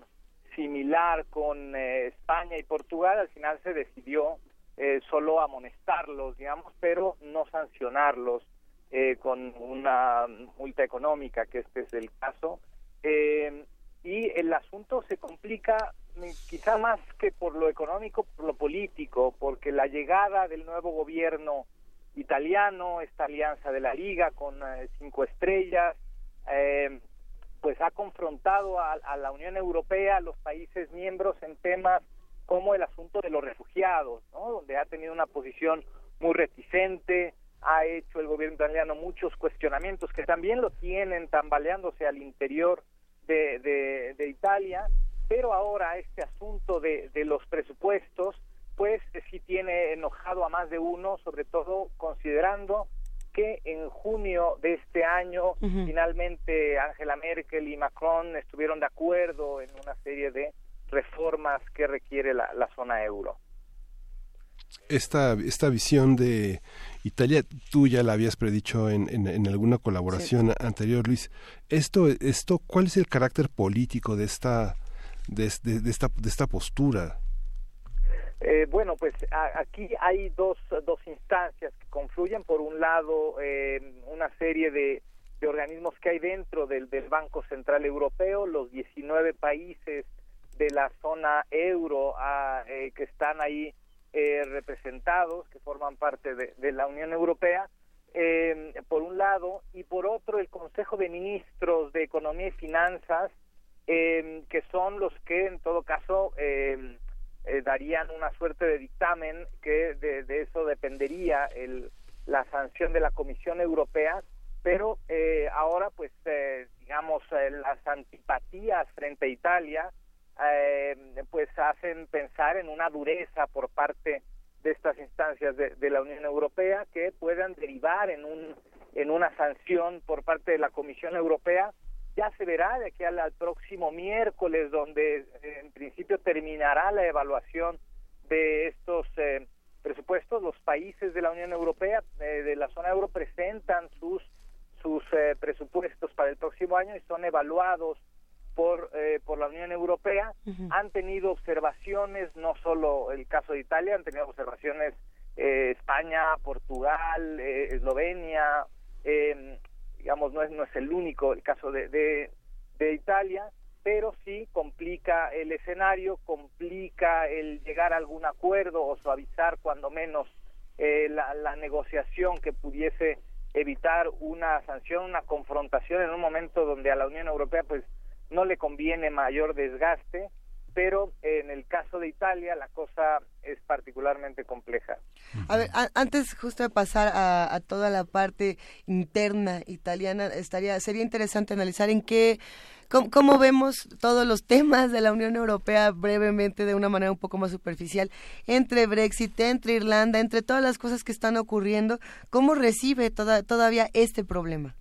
Speaker 22: similar con eh, España y Portugal, al final se decidió eh, solo amonestarlos, digamos, pero no sancionarlos eh, con una multa económica, que este es el caso. Eh, y el asunto se complica mm, quizá más que por lo económico, por lo político, porque la llegada del nuevo gobierno italiano, esta alianza de la Liga con eh, cinco estrellas, eh, pues ha confrontado a, la Unión Europea, a los países miembros en temas como el asunto de los refugiados, donde ha tenido una posición muy reticente, ha hecho el gobierno italiano muchos cuestionamientos que también lo tienen tambaleándose al interior de, de, de Italia, pero ahora este asunto de, de los presupuestos, pues eh, sí tiene enojado a más de uno, sobre todo considerando que en junio de este año finalmente Angela Merkel y Macron estuvieron de acuerdo en una serie de reformas que requiere la, la zona euro.
Speaker 1: esta, esta visión de Italia, tú ya la habías predicho en, en, en alguna colaboración anterior, Luis. Esto, esto, ¿cuál es el carácter político de esta, de, de- de esta, de esta postura?
Speaker 22: Eh, bueno, pues a- aquí hay dos, dos instancias que confluyen. Por un lado, eh, una serie de, de organismos que hay dentro del, del Banco Central Europeo, los 19 países de la zona euro ah, eh, que están ahí eh, representados, que forman parte de, la Unión Europea, eh, por un lado, y por otro el Consejo de Ministros de Economía y Finanzas, eh, que son los que en todo caso eh, eh, darían una suerte de dictamen que de, eso dependería el, la sanción de la Comisión Europea, pero ahora pues digamos las antipatías frente a Italia eh, pues hacen pensar en una dureza por parte de estas instancias de, de la Unión Europea que puedan derivar en un en una sanción por parte de la Comisión Europea. Ya se verá de aquí al, próximo miércoles donde eh, en principio terminará la evaluación de estos eh, presupuestos. Los países de la Unión Europea eh, de la zona euro presentan sus sus eh, presupuestos para el próximo año y son evaluados por eh, por la Unión Europea han tenido observaciones no solo el caso de Italia han tenido observaciones eh, España Portugal eh, Eslovenia eh, digamos no es no es el único el caso de, de, de Italia pero sí complica el escenario complica el llegar a algún acuerdo o suavizar cuando menos eh, la, la negociación que pudiese evitar una sanción una confrontación en un momento donde a la Unión Europea pues no le conviene mayor desgaste pero en el caso de Italia la cosa es particularmente compleja
Speaker 2: A ver, antes justo de pasar a, a toda la parte interna italiana, estaría sería interesante analizar en qué, cómo, cómo vemos todos los temas de la Unión Europea brevemente, de una manera un poco más superficial, entre Brexit, entre Irlanda, entre todas las cosas que están ocurriendo, ¿cómo recibe toda, todavía este problema?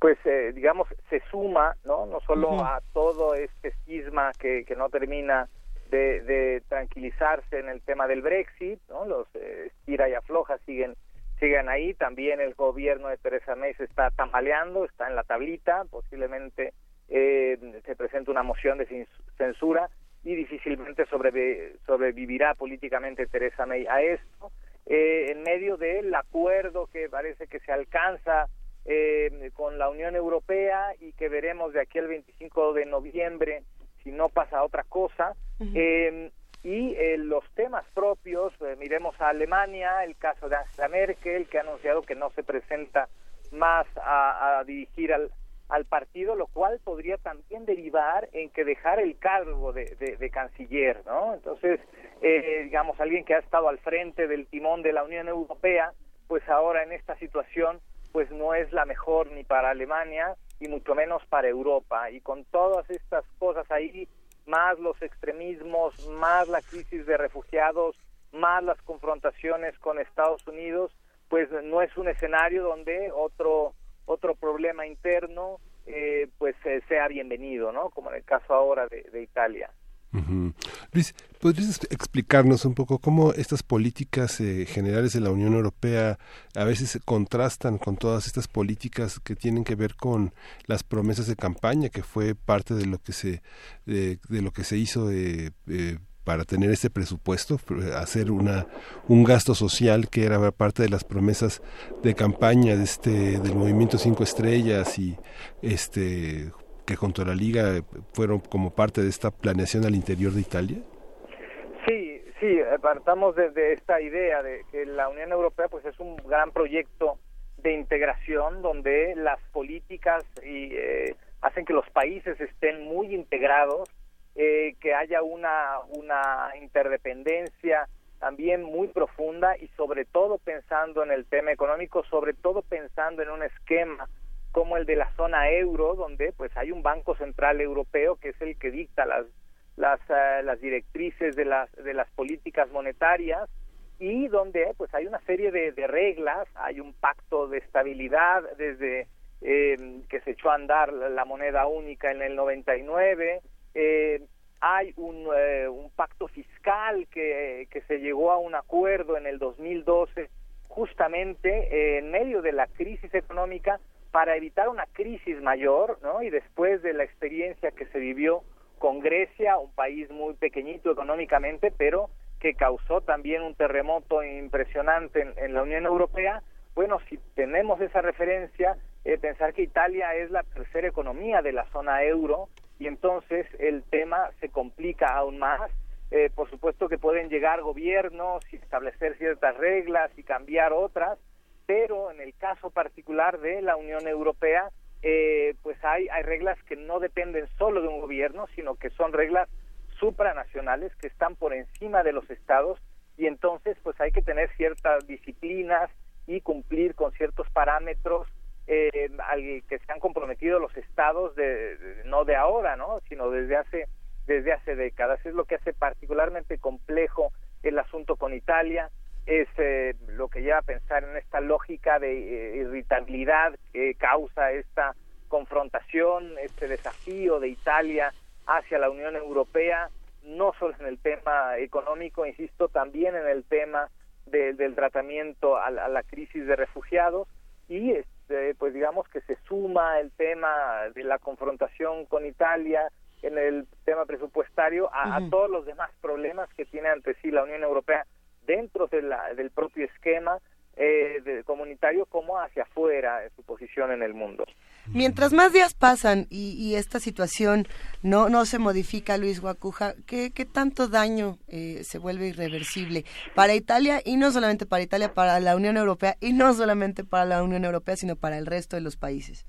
Speaker 22: Pues eh, digamos se suma no no solo a todo este cisma que, que no termina de, de tranquilizarse en el tema del Brexit no los eh, estira y afloja siguen siguen ahí. También el gobierno de Theresa May se está tambaleando está en la tablita. Posiblemente eh, se presenta una moción de cens- censura y difícilmente sobrevi- sobrevivirá políticamente Theresa May a esto. Eh, en medio del acuerdo que parece que se alcanza eh, con la Unión Europea y que veremos de aquí al 25 de noviembre si no pasa otra cosa. Eh, y eh, los temas propios, eh, miremos a Alemania, el caso de Angela Merkel, que ha anunciado que no se presenta más a, a dirigir al, al partido, lo cual podría también derivar en que dejar el cargo de, de- de canciller, ¿no? Entonces, eh, digamos, alguien que ha estado al frente del timón de la Unión Europea, pues ahora en esta situación, pues no es la mejor ni para Alemania y mucho menos para Europa. Y con todas estas cosas ahí, más los extremismos, más la crisis de refugiados, más las confrontaciones con Estados Unidos, pues no es un escenario donde otro otro problema interno eh, pues eh, sea bienvenido, ¿no? Como en el caso ahora de, de Italia.
Speaker 1: Ujú. Luis, ¿podrías ex- explicarnos un poco cómo estas políticas eh, generales de la Unión Europea a veces contrastan con todas estas políticas que tienen que ver con las promesas de campaña, que fue parte de lo que se de, de lo que se hizo de, eh, para tener este presupuesto, pr- hacer una un gasto social que era parte de las promesas de campaña de este del movimiento cinco estrellas y este que junto a la liga fueron como parte de esta planeación al interior de Italia?
Speaker 22: Sí, sí, eh, partamos desde esta idea de que la Unión Europea pues es un gran proyecto de integración donde las políticas y eh, hacen que los países estén muy integrados, eh, que haya una, una interdependencia también muy profunda y sobre todo pensando en el tema económico, sobre todo pensando en un esquema como el de la zona euro, donde pues hay un banco central europeo que es el que dicta las las, eh, las directrices de las de las políticas monetarias y donde pues hay una serie de, de reglas, hay un pacto de estabilidad desde eh, que se echó a andar la moneda única en el 99, eh, hay un, eh, un pacto fiscal que, que se llegó a un acuerdo en el 2012 justamente en medio de la crisis económica para evitar una crisis mayor, ¿no? Y después de la experiencia que se vivió con Grecia, un país muy pequeñito económicamente, pero que causó también un terremoto impresionante en, la Unión Europea, bueno, si tenemos esa referencia, eh, pensar que Italia es la tercera economía de la zona euro y entonces el tema se complica aún más. Eh, por supuesto que pueden llegar gobiernos y establecer ciertas reglas y cambiar otras, pero en el caso particular de la Unión Europea, eh, pues hay, hay reglas que no dependen solo de un gobierno, sino que son reglas supranacionales que están por encima de los estados y entonces pues hay que tener ciertas disciplinas y cumplir con ciertos parámetros eh, al que se han comprometido los estados de, no de ahora no sino desde hace desde hace décadas. Es lo que hace particularmente complejo el asunto con Italia es eh, lo que lleva a pensar en esta lógica de eh, irritabilidad que causa esta confrontación este desafío de Italia hacia la Unión Europea no solo en el tema económico insisto también en el tema de- del tratamiento a la, a la crisis de refugiados. Y este, pues digamos que se suma el tema de la confrontación con Italia en el tema presupuestario a, todos los demás problemas que tiene ante sí la Unión Europea dentro de la- del propio esquema eh, de- comunitario como hacia afuera en su posición en el mundo.
Speaker 2: Mientras más días pasan y, y esta situación no, no se modifica, Luis Guacuja, ¿qué, qué tanto daño eh, se vuelve irreversible para Italia y no solamente para Italia, para la Unión Europea y no solamente para la Unión Europea, sino para el resto de los países?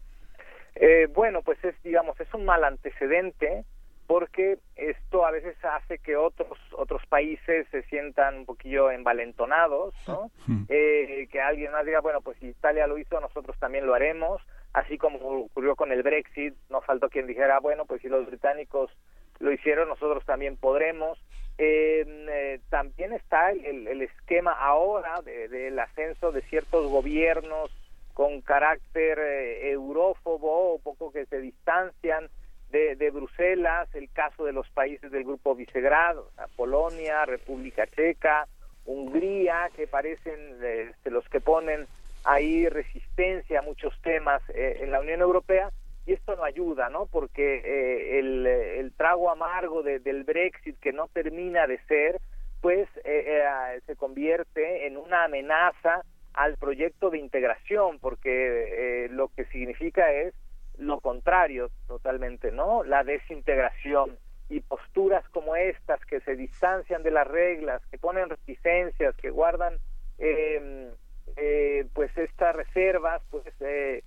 Speaker 22: Eh, bueno, pues es, digamos, es un mal antecedente porque esto a veces hace que otros otros países se sientan un poquillo envalentonados, ¿no? Eh, que alguien más diga, bueno, pues si Italia lo hizo, nosotros también lo haremos, así como ocurrió con el Brexit, no faltó quien dijera, bueno, pues si los británicos lo hicieron, nosotros también podremos. Eh, eh, también está el, el esquema ahora de- del ascenso de ciertos gobiernos con carácter eh, eurófobo o poco que se distancian de, de Bruselas, el caso de los países del grupo Visegrad, o Polonia, República Checa, Hungría, que parecen este, los que ponen ahí resistencia a muchos temas eh, en la Unión Europea y esto no ayuda, ¿no? Porque el, eh, el trago amargo de- del Brexit que no termina de ser, pues eh, eh, se convierte en una amenaza al proyecto de integración, porque eh, lo que significa es lo contrario totalmente, ¿no? La desintegración y posturas como estas que se distancian de las reglas, que ponen reticencias, que guardan eh, eh, pues estas reservas, pues eh,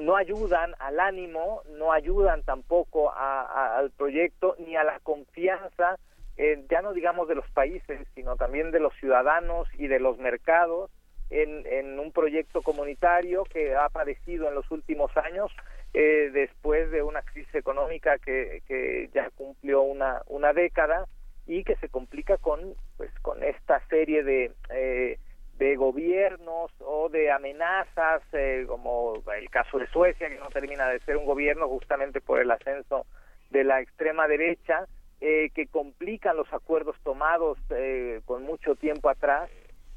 Speaker 22: no ayudan al ánimo, no ayudan tampoco a- al proyecto ni a la confianza, eh, ya no digamos de los países, sino también de los ciudadanos y de los mercados en, en un proyecto comunitario que ha padecido en los últimos años eh, después de una crisis económica que, que ya cumplió una, una década y que se complica con pues con esta serie de eh, de gobiernos o de amenazas eh, como el caso de Suecia que no termina de ser un gobierno justamente por el ascenso de la extrema derecha eh, que complican los acuerdos tomados eh, con mucho tiempo atrás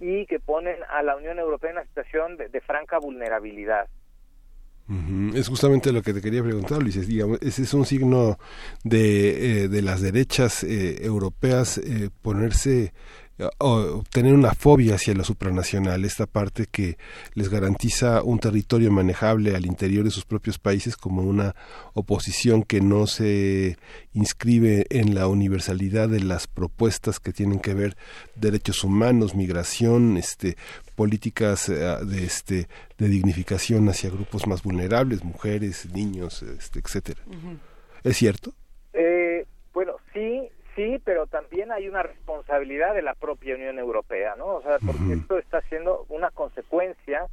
Speaker 22: y que ponen a la Unión Europea en una situación de, de franca vulnerabilidad.
Speaker 1: Ujú, Es justamente lo que te quería preguntar, Luis. Digamos, ese es un signo de, eh, de las derechas eh, europeas eh, ponerse o tener una fobia hacia lo supranacional, esta parte que les garantiza un territorio manejable al interior de sus propios países como una oposición que no se inscribe en la universalidad de las propuestas que tienen que ver derechos humanos, migración, este políticas eh, de este de dignificación hacia grupos más vulnerables, mujeres, niños, este, etcétera. ¿Es cierto?
Speaker 22: Eh, bueno, sí, sí, pero también hay una responsabilidad de la propia Unión Europea, ¿no? O sea, porque esto está siendo una consecuencia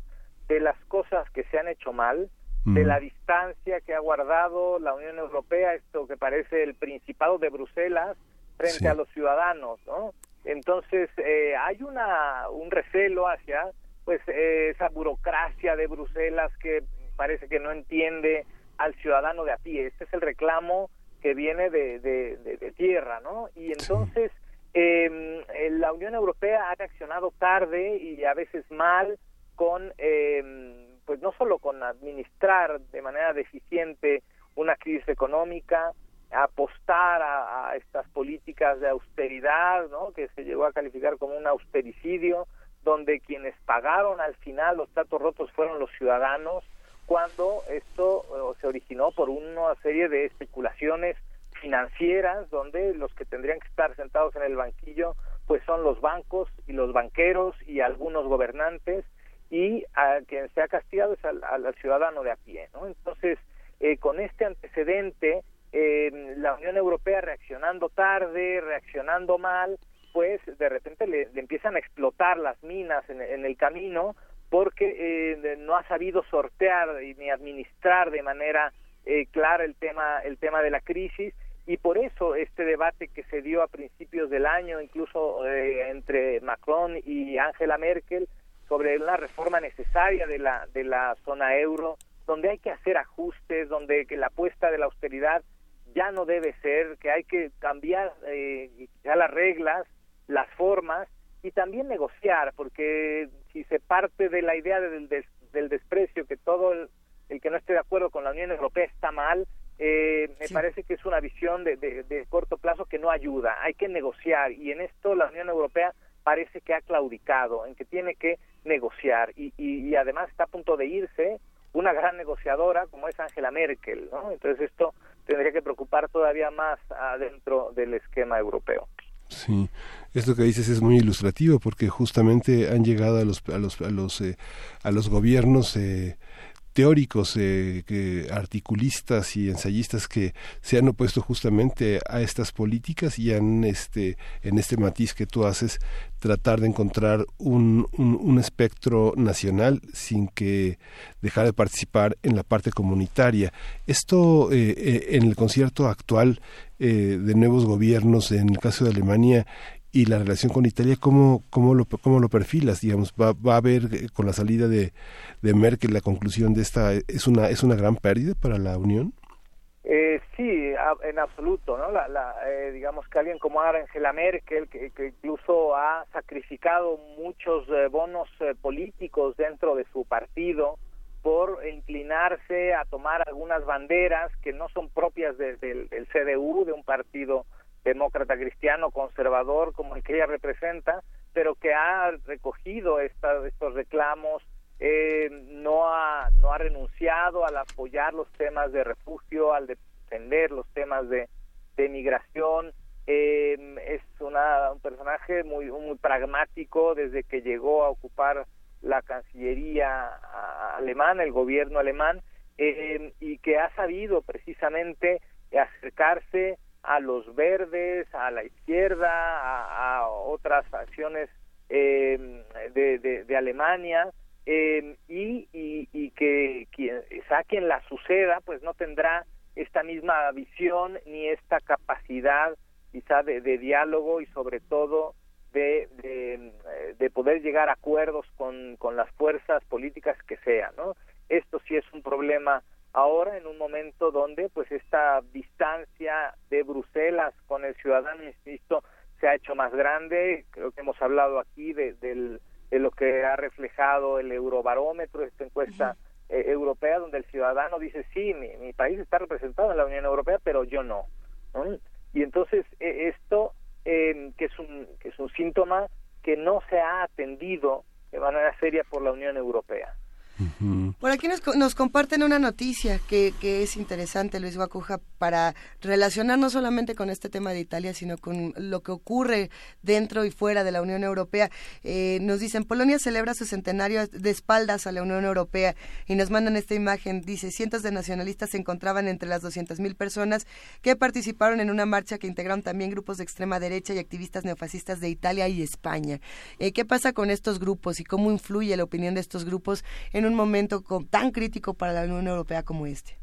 Speaker 22: de las cosas que se han hecho mal, de la distancia que ha guardado la Unión Europea, esto que parece el Principado de Bruselas frente a los ciudadanos, ¿no? Entonces eh, hay una un recelo hacia pues eh, esa burocracia de Bruselas que parece que no entiende al ciudadano de a pie. Este es el reclamo que viene de, de, de- de tierra, ¿no? Y entonces eh, la Unión Europea ha reaccionado tarde y a veces mal con, eh, pues no solo con administrar de manera deficiente una crisis económica, apostar a, a estas políticas de austeridad, ¿no? Que se llegó a calificar como un austericidio, donde quienes pagaron al final los tratos rotos fueron los ciudadanos, cuando esto se originó por una serie de especulaciones financieras donde los que tendrían que estar sentados en el banquillo pues son los bancos y los banqueros y algunos gobernantes y a quien se ha castigado es al, al ciudadano de a pie ¿no? entonces eh, con este antecedente eh, la Unión Europea reaccionando tarde reaccionando mal pues de repente le, le empiezan a explotar las minas en, en el camino porque eh, no ha sabido sortear ni administrar de manera eh, clara el tema el tema de la crisis. Y por eso este debate que se dio a principios del año incluso eh, entre Macron y Angela Merkel sobre una reforma necesaria de la de la zona euro donde hay que hacer ajustes donde que la apuesta de la austeridad ya no debe ser que hay que cambiar eh, ya las reglas las formas y también negociar, porque si se parte de la idea del, des- del desprecio, que todo el, el que no esté de acuerdo con la Unión Europea está mal, eh, me parece que es una visión de, de- de corto plazo que no ayuda. Hay que negociar y en esto la Unión Europea parece que ha claudicado, en que tiene que negociar y, y- y además está a punto de irse una gran negociadora como es Angela Merkel, ¿no? Entonces esto tendría que preocupar todavía más adentro del esquema europeo.
Speaker 1: Sí, esto que dices es muy ilustrativo porque justamente han llegado a los a los a los eh, a los gobiernos eh, teóricos, eh, que articulistas y ensayistas que se han opuesto justamente a estas políticas y han este en este matiz que tú haces tratar de encontrar un, un, un espectro nacional sin que dejar de participar en la parte comunitaria. Esto eh, eh, en el concierto actual eh, de nuevos gobiernos, en el caso de Alemania y la relación con Italia, ¿cómo, cómo, lo, cómo lo perfilas? Digamos, ¿va, va a haber eh, con la salida de, de Merkel la conclusión de esta, es una, es una gran pérdida para la Unión?
Speaker 22: Eh, sí, en absoluto, ¿no? La, la, eh, digamos que alguien como Angela Merkel, que, incluso ha sacrificado muchos eh, bonos eh, políticos dentro de su partido por inclinarse a tomar algunas banderas que no son propias de- del- del CDU, de un partido demócrata cristiano conservador como el que ella representa, pero que ha recogido esta- estos reclamos eh, no ha no ha renunciado al apoyar los temas de refugio, al defender los temas de, de migración. Eh, es una, un personaje muy muy pragmático desde que llegó a ocupar la Cancillería alemana, el gobierno alemán, eh, y que ha sabido precisamente acercarse a los verdes, a la izquierda, a, otras acciones eh, de, Alemania, eh, y, y, que quien quien la suceda pues no tendrá esta misma visión ni esta capacidad quizá de, de diálogo y sobre todo de, de, de poder llegar a acuerdos con, con las fuerzas políticas que sean no esto sí es un problema ahora en un momento donde pues esta distancia de Bruselas con el ciudadano insisto se ha hecho más grande creo que hemos hablado aquí de, de lo que ha reflejado el Eurobarómetro, esta encuesta eh, europea, donde el ciudadano dice, sí, mi, mi país está representado en la Unión Europea, pero yo no. ¿no? Y entonces eh, esto eh, que, es un, que es un síntoma que no se ha atendido de manera seria por la Unión Europea.
Speaker 2: Por aquí nos, nos comparten una noticia que, que es interesante, Luis Guacuja, para relacionar no solamente con este tema de Italia, sino con lo que ocurre dentro y fuera de la Unión Europea. Eh, nos dicen, Polonia celebra su centenario de espaldas a la Unión Europea y nos mandan esta imagen. Dice, cientos de nacionalistas se encontraban entre las 200.000 personas que participaron en una marcha que integraron también grupos de extrema derecha y activistas neofascistas de Italia y España. Eh, ¿Qué pasa con estos grupos y cómo influye la opinión de estos grupos en un momento co- tan crítico para la Unión Europea como este?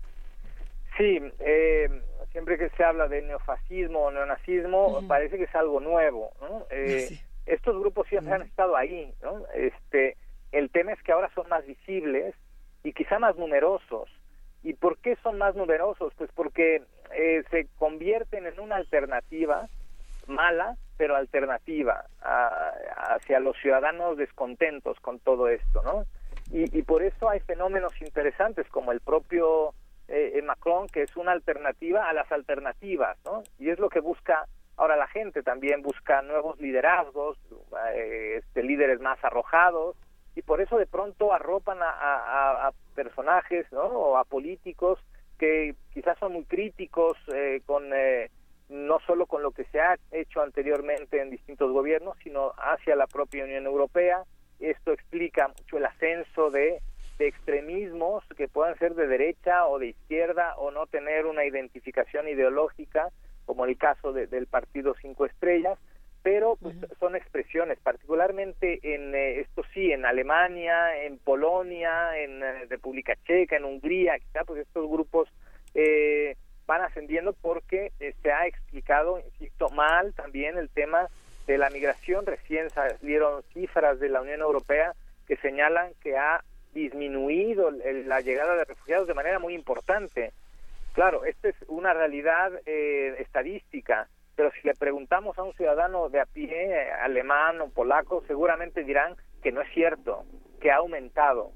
Speaker 22: Sí, eh, siempre que se habla de neofascismo o neonazismo, parece que es algo nuevo. ¿no? Eh, Estos grupos siempre han estado ahí. ¿no? Este, el tema es que ahora son más visibles y quizá más numerosos. ¿Y por qué son más numerosos? Pues porque eh, se convierten en una alternativa mala, pero alternativa a- hacia los ciudadanos descontentos con todo esto, ¿no? Y, y por eso hay fenómenos interesantes como el propio eh, Macron, que es una alternativa a las alternativas, ¿no? Y es lo que busca ahora la gente también, busca nuevos liderazgos, eh, este, líderes más arrojados, y por eso de pronto arropan a, a- personajes, ¿no? O a políticos que quizás son muy críticos eh, con eh, no solo con lo que se ha hecho anteriormente en distintos gobiernos, sino hacia la propia Unión Europea. Esto explica mucho el ascenso de, de extremismos que puedan ser de derecha o de izquierda o no tener una identificación ideológica, como el caso de- del Partido Cinco Estrellas, pero pues, son expresiones, particularmente en eh, esto sí, en Alemania, en Polonia, en eh, República Checa, en Hungría, quizá pues estos grupos eh, van ascendiendo porque eh, se ha explicado, insisto, mal también el tema de la migración. Recién salieron cifras de la Unión Europea que señalan que ha disminuido la llegada de refugiados de manera muy importante. Claro, esta es una realidad eh, estadística, pero si le preguntamos a un ciudadano de a pie, alemán o polaco, seguramente dirán que no es cierto, que ha aumentado.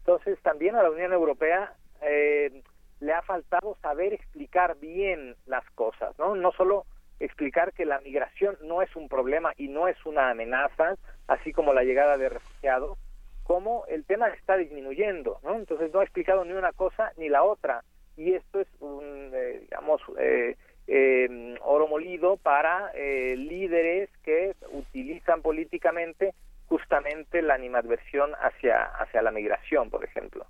Speaker 22: Entonces, también a la Unión Europea eh, le ha faltado saber explicar bien las cosas, ¿no? No solo explicar que la migración no es un problema y no es una amenaza, así como la llegada de refugiados, como el tema está disminuyendo, ¿no? Entonces no ha explicado ni una cosa ni la otra y esto es un, eh, digamos, eh, eh, oro molido para eh, líderes que utilizan políticamente justamente la animadversión hacia hacia la migración, por ejemplo.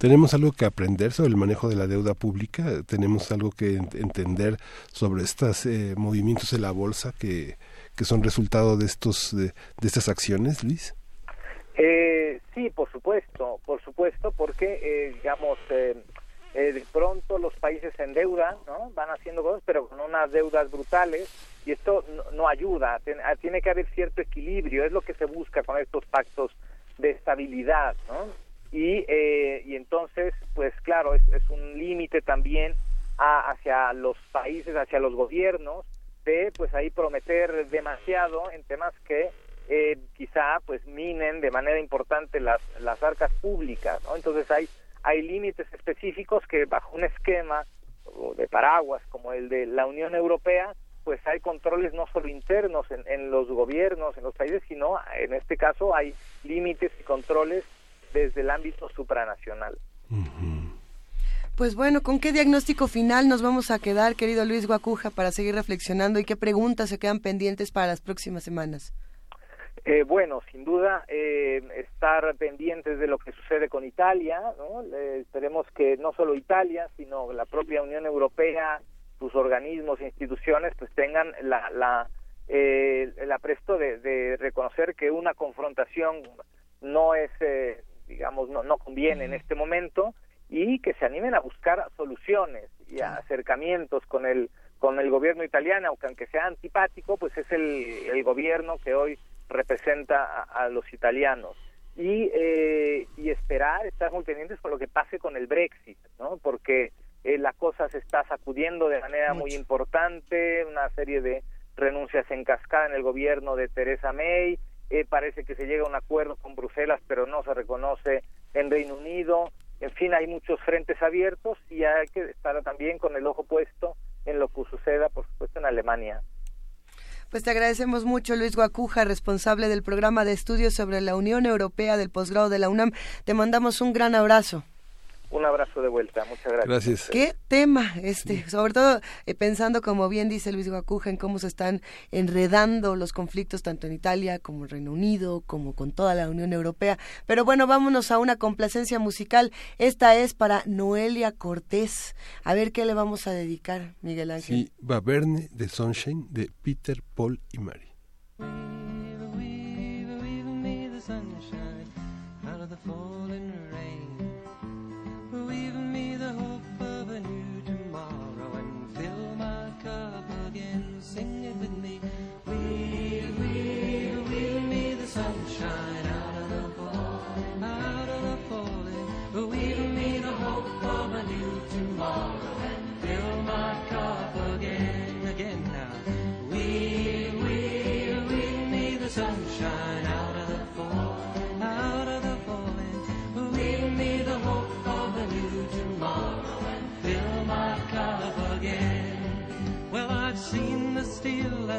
Speaker 1: Tenemos algo que aprender sobre el manejo de la deuda pública, tenemos algo que ent- entender sobre estos movimientos en la bolsa que, que son resultado de estos de, de estas acciones, Luis.
Speaker 22: Eh, sí, por supuesto, por supuesto, porque eh, digamos eh, eh, de pronto los países en deuda, ¿no? Van haciendo cosas, pero con unas deudas brutales y esto no, ayuda. Tiene, ah, tiene que haber cierto equilibrio, es lo que se busca con estos pactos de estabilidad, ¿no? Y, eh, y entonces, pues claro, es, es un límite también a- hacia los países, hacia los gobiernos, de pues ahí prometer demasiado en temas que eh, quizá pues minen de manera importante las, las arcas públicas, ¿no? Entonces hay, hay límites específicos que bajo un esquema de paraguas como el de la Unión Europea, pues hay controles no solo internos en, en los gobiernos, en los países, sino en este caso hay límites y controles desde el ámbito supranacional.
Speaker 2: Pues bueno, ¿con qué diagnóstico final nos vamos a quedar, querido Luis Guacuja, para seguir reflexionando y qué preguntas se quedan pendientes para las próximas semanas?
Speaker 22: Eh, bueno, sin duda, eh, estar pendientes de lo que sucede con Italia, ¿no? Eh, esperemos que no solo Italia, sino la propia Unión Europea, sus organismos e instituciones, pues tengan la, la, eh, el apresto de, de reconocer que una confrontación no es, eh, digamos, no, no conviene en este momento y que se animen a buscar soluciones y a acercamientos con el con el gobierno italiano, aunque aunque sea antipático, pues es el, el gobierno que hoy representa a, a los italianos. Y eh, y esperar, estar muy pendientes con lo que pase con el Brexit, ¿no? Porque eh, la cosa se está sacudiendo de manera muy importante, una serie de renuncias en cascada en el gobierno de Theresa May, eh, parece que se llega a un acuerdo con Bruselas, pero no se reconoce en Reino Unido. En fin, hay muchos frentes abiertos y hay que estar también con el ojo puesto en lo que suceda, por supuesto, en Alemania.
Speaker 2: Pues te agradecemos mucho, Luis Guacuja, responsable del programa de estudios sobre la Unión Europea del posgrado de la UNAM. Te mandamos un gran abrazo.
Speaker 22: Un abrazo de vuelta, muchas gracias.
Speaker 1: Gracias.
Speaker 2: Qué tema este, sobre todo eh, pensando como bien dice Luis Guacuja en cómo se están enredando los conflictos tanto en Italia como en Reino Unido, como con toda la Unión Europea. Pero bueno, vámonos a una complacencia musical. Esta es para Noelia Cortés. A ver qué le vamos a dedicar, Miguel Ángel.
Speaker 1: Sí, Baverne de Sunshine de Peter, Paul y Mary.
Speaker 23: Weave, weave, weave me the sunshine out of the.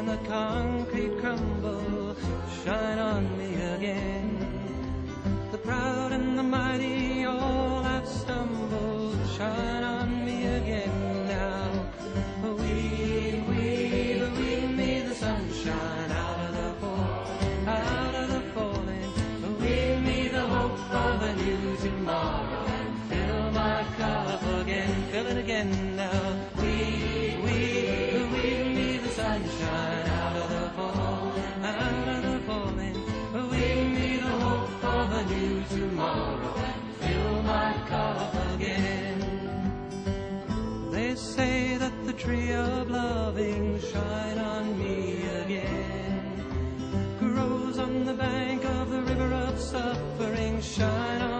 Speaker 23: and the concrete crumble, shine on me again. The proud and the mighty, all have stumbled, shine on the tree of loving shine on me again. Grows on the bank of the river of suffering, shine on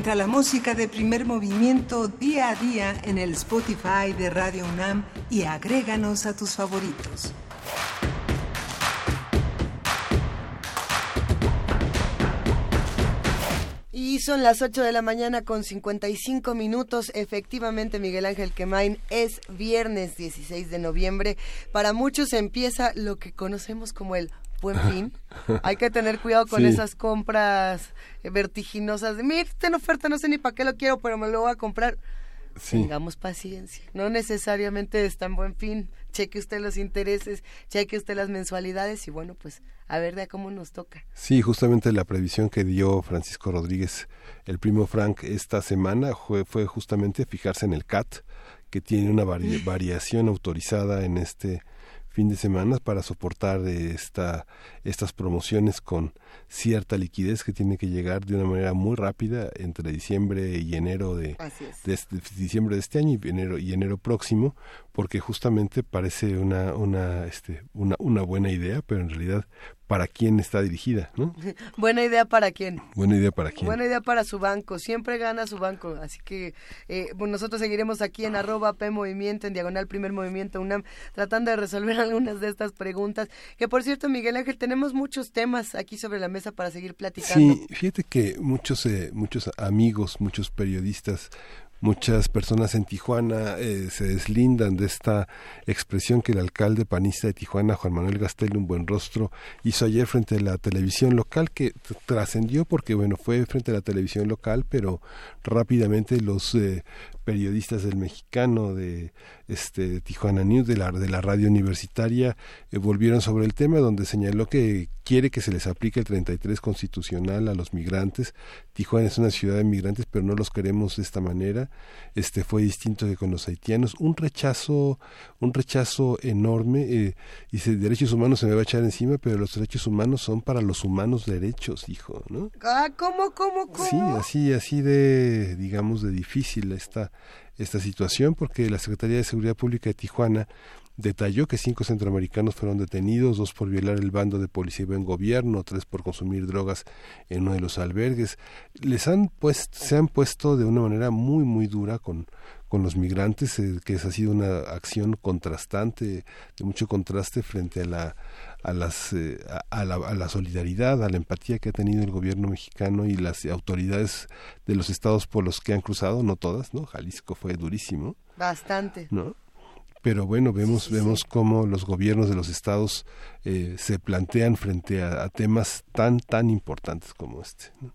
Speaker 3: Encuentra la música de primer movimiento día a día en el Spotify de Radio UNAM y agréganos a tus favoritos.
Speaker 2: Y son las 8 de la mañana con 55 minutos. Efectivamente, Miguel Ángel Quemain, es viernes 16 de noviembre. Para muchos empieza lo que conocemos como el buen fin. (laughs) Hay que tener cuidado con
Speaker 1: Sí.
Speaker 2: esas compras vertiginosas de, mira, está en oferta, no sé ni para qué lo quiero, pero me lo voy a comprar.
Speaker 1: Sí.
Speaker 2: Tengamos paciencia. No necesariamente está en buen fin. Cheque usted los intereses, cheque usted las mensualidades y bueno, pues a ver de a cómo nos toca.
Speaker 1: Sí, justamente la previsión que dio Francisco Rodríguez, el primo Frank, esta semana fue, fue justamente fijarse en el CAT, que tiene una vari- (laughs) variación autorizada en este fin de semana para soportar esta, estas promociones con cierta liquidez que tiene que llegar de una manera muy rápida entre diciembre y enero de, de este- diciembre de este año y enero y enero próximo porque justamente parece una una este una una buena idea pero en realidad para quién está dirigida no (laughs)
Speaker 2: Buena idea para quién.
Speaker 1: buena idea para quién.
Speaker 2: Buena idea para su banco, siempre gana su banco, así que eh, bueno, nosotros seguiremos aquí en arroba P Movimiento, en diagonal primer movimiento UNAM, tratando de resolver (laughs) algunas de estas preguntas, que por cierto Miguel Ángel, tenemos muchos temas aquí sobre la mesa para seguir platicando.
Speaker 1: Sí, fíjate que muchos eh, muchos amigos, muchos periodistas, muchas personas en Tijuana eh, se deslindan de esta expresión que el alcalde panista de Tijuana, Juan Manuel Gastel, un buen rostro, hizo ayer frente a la televisión local que trascendió porque bueno fue frente a la televisión local, pero rápidamente los eh, periodistas del Mexicano, de este Tijuana News, de la, de la radio universitaria, eh, volvieron sobre el tema donde señaló que quiere que se les aplique el 33 constitucional a los migrantes. Tijuana es una ciudad de migrantes, pero no los queremos de esta manera. Este fue distinto que con los haitianos. Un rechazo, un rechazo enorme. Eh, dice, derechos humanos se me va a echar encima, pero los derechos humanos son para los humanos derechos, dijo, ¿no?
Speaker 2: Ah, ¿cómo, cómo, cómo?
Speaker 1: Sí, así, así de, digamos, de difícil esta, esta situación, porque la Secretaría de Seguridad Pública de Tijuana detalló que cinco centroamericanos fueron detenidos, dos por violar el bando de policía y buen gobierno, tres por consumir drogas en uno de los albergues. Les han puesto, se han puesto de una manera muy, muy dura con, con los migrantes, eh, que esa ha sido una acción contrastante, de mucho contraste frente a la a las eh, a, la, a la solidaridad, a la empatía que ha tenido el gobierno mexicano y las autoridades de los estados por los que han cruzado, no todas, ¿no? Jalisco fue durísimo,
Speaker 2: Bastante.
Speaker 1: ¿no? Pero bueno, vemos vemos cómo los gobiernos de los estados eh, se plantean frente a, a temas tan tan importantes como este. ¿no?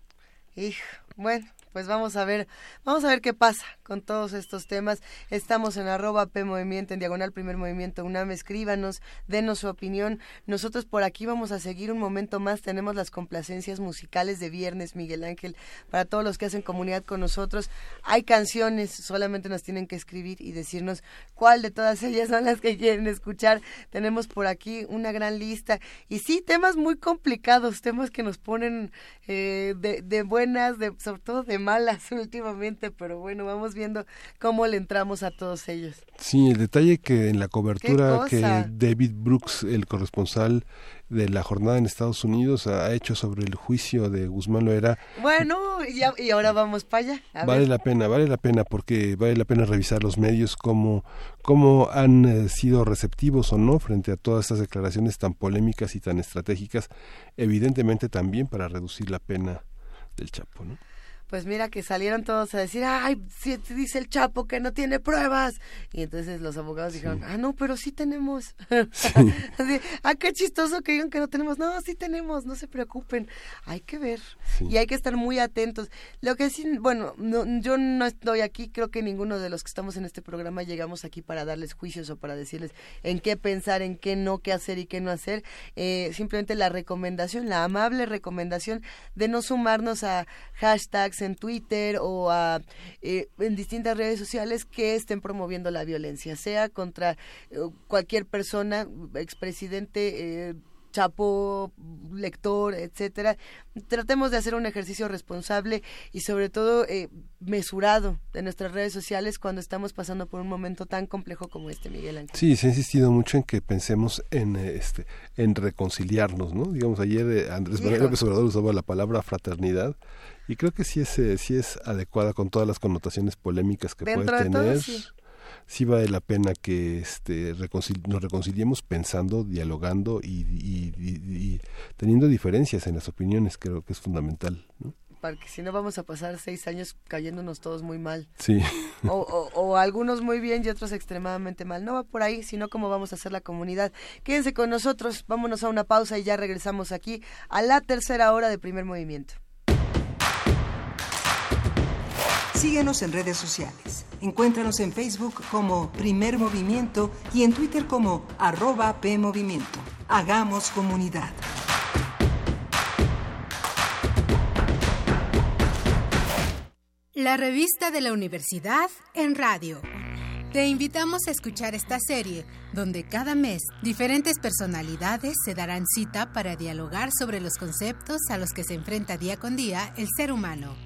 Speaker 2: Hijo, bueno, pues vamos a ver, vamos a ver qué pasa con todos estos temas. Estamos en arroba P Movimiento, en diagonal primer movimiento UNAM, escríbanos, denos su opinión. Nosotros por aquí vamos a seguir un momento más, tenemos las complacencias musicales de viernes, Miguel Ángel, para todos los que hacen comunidad con nosotros. Hay canciones, solamente nos tienen que escribir y decirnos cuál de todas ellas son las que quieren escuchar. Tenemos por aquí una gran lista y sí, temas muy complicados, temas que nos ponen eh, de, buenas, de, sobre todo de malas (laughs) últimamente, pero bueno, vamos viendo cómo le entramos a todos ellos.
Speaker 1: Sí, el detalle que en la cobertura
Speaker 2: ¿Qué
Speaker 1: que? David Brooks, el corresponsal de la jornada en Estados Unidos, ha hecho sobre el juicio de Guzmán Loera,
Speaker 2: Bueno, y, a- y ahora vamos para allá. A
Speaker 1: vale
Speaker 2: ver.
Speaker 1: la pena, vale la pena porque vale la pena revisar los medios cómo, cómo han eh, sido receptivos o no frente a todas estas declaraciones tan polémicas y tan estratégicas, evidentemente también para reducir la pena del Chapo, ¿no?
Speaker 2: Pues mira que salieron todos a decir, ay, si dice el Chapo que no tiene pruebas. Y entonces los abogados dijeron, ah, no, pero sí tenemos. (laughs) Así, ah, qué chistoso que digan que no tenemos. No, sí tenemos, no se preocupen. Hay que ver y hay que estar muy atentos. Lo que sí, bueno, no, yo no estoy aquí, creo que ninguno de los que estamos en este programa llegamos aquí para darles juicios o para decirles en qué pensar, en qué no, qué hacer y qué no hacer. Eh, simplemente la recomendación, la amable recomendación de no sumarnos a hashtags en Twitter o eh, en distintas redes sociales que estén promoviendo la violencia, sea contra eh, cualquier persona, expresidente, eh, chapo, lector, etcétera. Tratemos de hacer un ejercicio responsable y sobre todo eh, mesurado de nuestras redes sociales cuando estamos pasando por un momento tan complejo como este, Miguel Ángel.
Speaker 1: Sí, se ha insistido mucho en que pensemos en eh, este en reconciliarnos, ¿no? Digamos ayer eh, Andrés Manuel. López Obrador usaba la palabra fraternidad y creo que sí es eh, sí es adecuada con todas las connotaciones polémicas que
Speaker 2: Dentro
Speaker 1: puede
Speaker 2: de todo,
Speaker 1: tener.
Speaker 2: sí.
Speaker 1: Sí vale la pena que este reconcil- nos reconciliemos pensando, dialogando y, y- y- y teniendo diferencias en las opiniones, creo que es fundamental. ¿no?
Speaker 2: porque si no vamos a pasar seis años cayéndonos todos muy mal.
Speaker 1: Sí.
Speaker 2: O, o- o algunos muy bien y otros extremadamente mal. No va por ahí, sino cómo vamos a hacer la comunidad. Quédense con nosotros, vámonos a una pausa y ya regresamos aquí a la tercera hora de primer movimiento.
Speaker 3: Síguenos en redes sociales. Encuéntranos en Facebook como Primer Movimiento y en Twitter como arroba PMovimiento. Hagamos comunidad.
Speaker 16: La revista de la universidad en radio. Te invitamos a escuchar esta serie, donde cada mes diferentes personalidades se darán cita para dialogar sobre los conceptos a los que se enfrenta día con día el ser humano.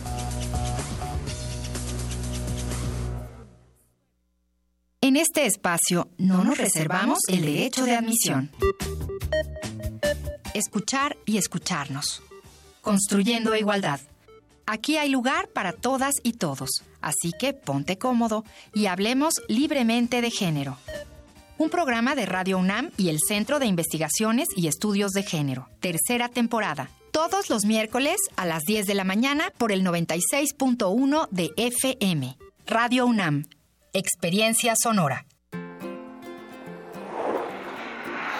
Speaker 24: En este espacio no nos reservamos el derecho de admisión. Escuchar y escucharnos. Construyendo igualdad. Aquí hay lugar para todas y todos, así que ponte cómodo y hablemos libremente de género. Un programa de Radio UNAM y el Centro de Investigaciones y Estudios de Género. Tercera temporada. Todos los miércoles a las 10 de la mañana por el 96.1 de FM. Radio UNAM. Experiencia sonora.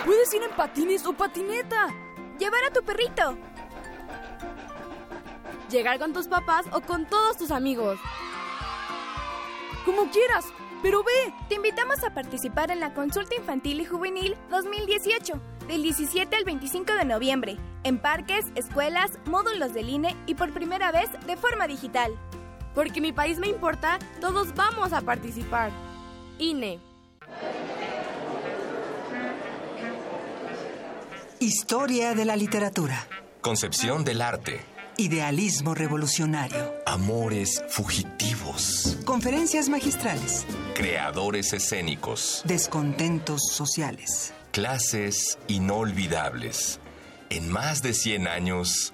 Speaker 25: Puedes ir en patines o patineta. Llevar a tu perrito. Llegar con tus papás o con todos tus amigos. Como quieras, pero ve.
Speaker 26: Te invitamos a participar en la Consulta Infantil y Juvenil 2018, del 17 al 25 de noviembre, en parques, escuelas, módulos del INE y por primera vez de forma digital.
Speaker 25: Porque mi país me importa, todos vamos a participar. INE.
Speaker 3: Historia de la literatura.
Speaker 27: Concepción del arte.
Speaker 3: Idealismo revolucionario.
Speaker 27: Amores fugitivos.
Speaker 3: Conferencias magistrales.
Speaker 27: Creadores escénicos.
Speaker 3: Descontentos sociales.
Speaker 27: Clases inolvidables. En más de 100 años,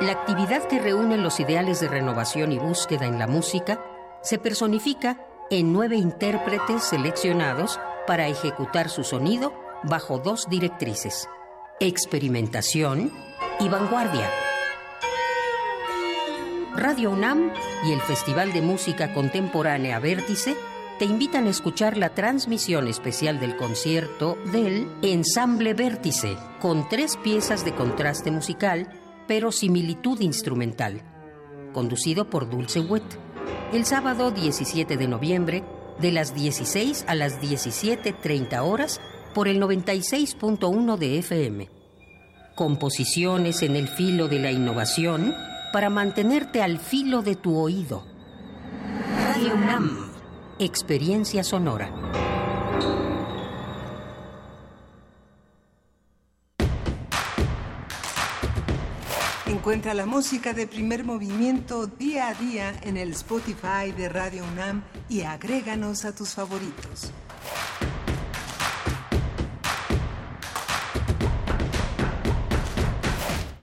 Speaker 28: La actividad que reúne los ideales de renovación y búsqueda en la música se personifica en nueve intérpretes seleccionados para ejecutar su sonido bajo dos directrices, experimentación y vanguardia. Radio UNAM y el Festival de Música Contemporánea Vértice te invitan a escuchar la transmisión especial del concierto del Ensamble Vértice, con tres piezas de contraste musical, pero similitud instrumental, conducido por Dulce Wet, el sábado 17 de noviembre, de las 16 a las 17.30 horas, por el 96.1 de FM. Composiciones en el filo de la innovación para mantenerte al filo de tu oído. Radio. Experiencia sonora.
Speaker 3: Encuentra la música de primer movimiento día a día en el Spotify de Radio UNAM y agréganos a tus favoritos.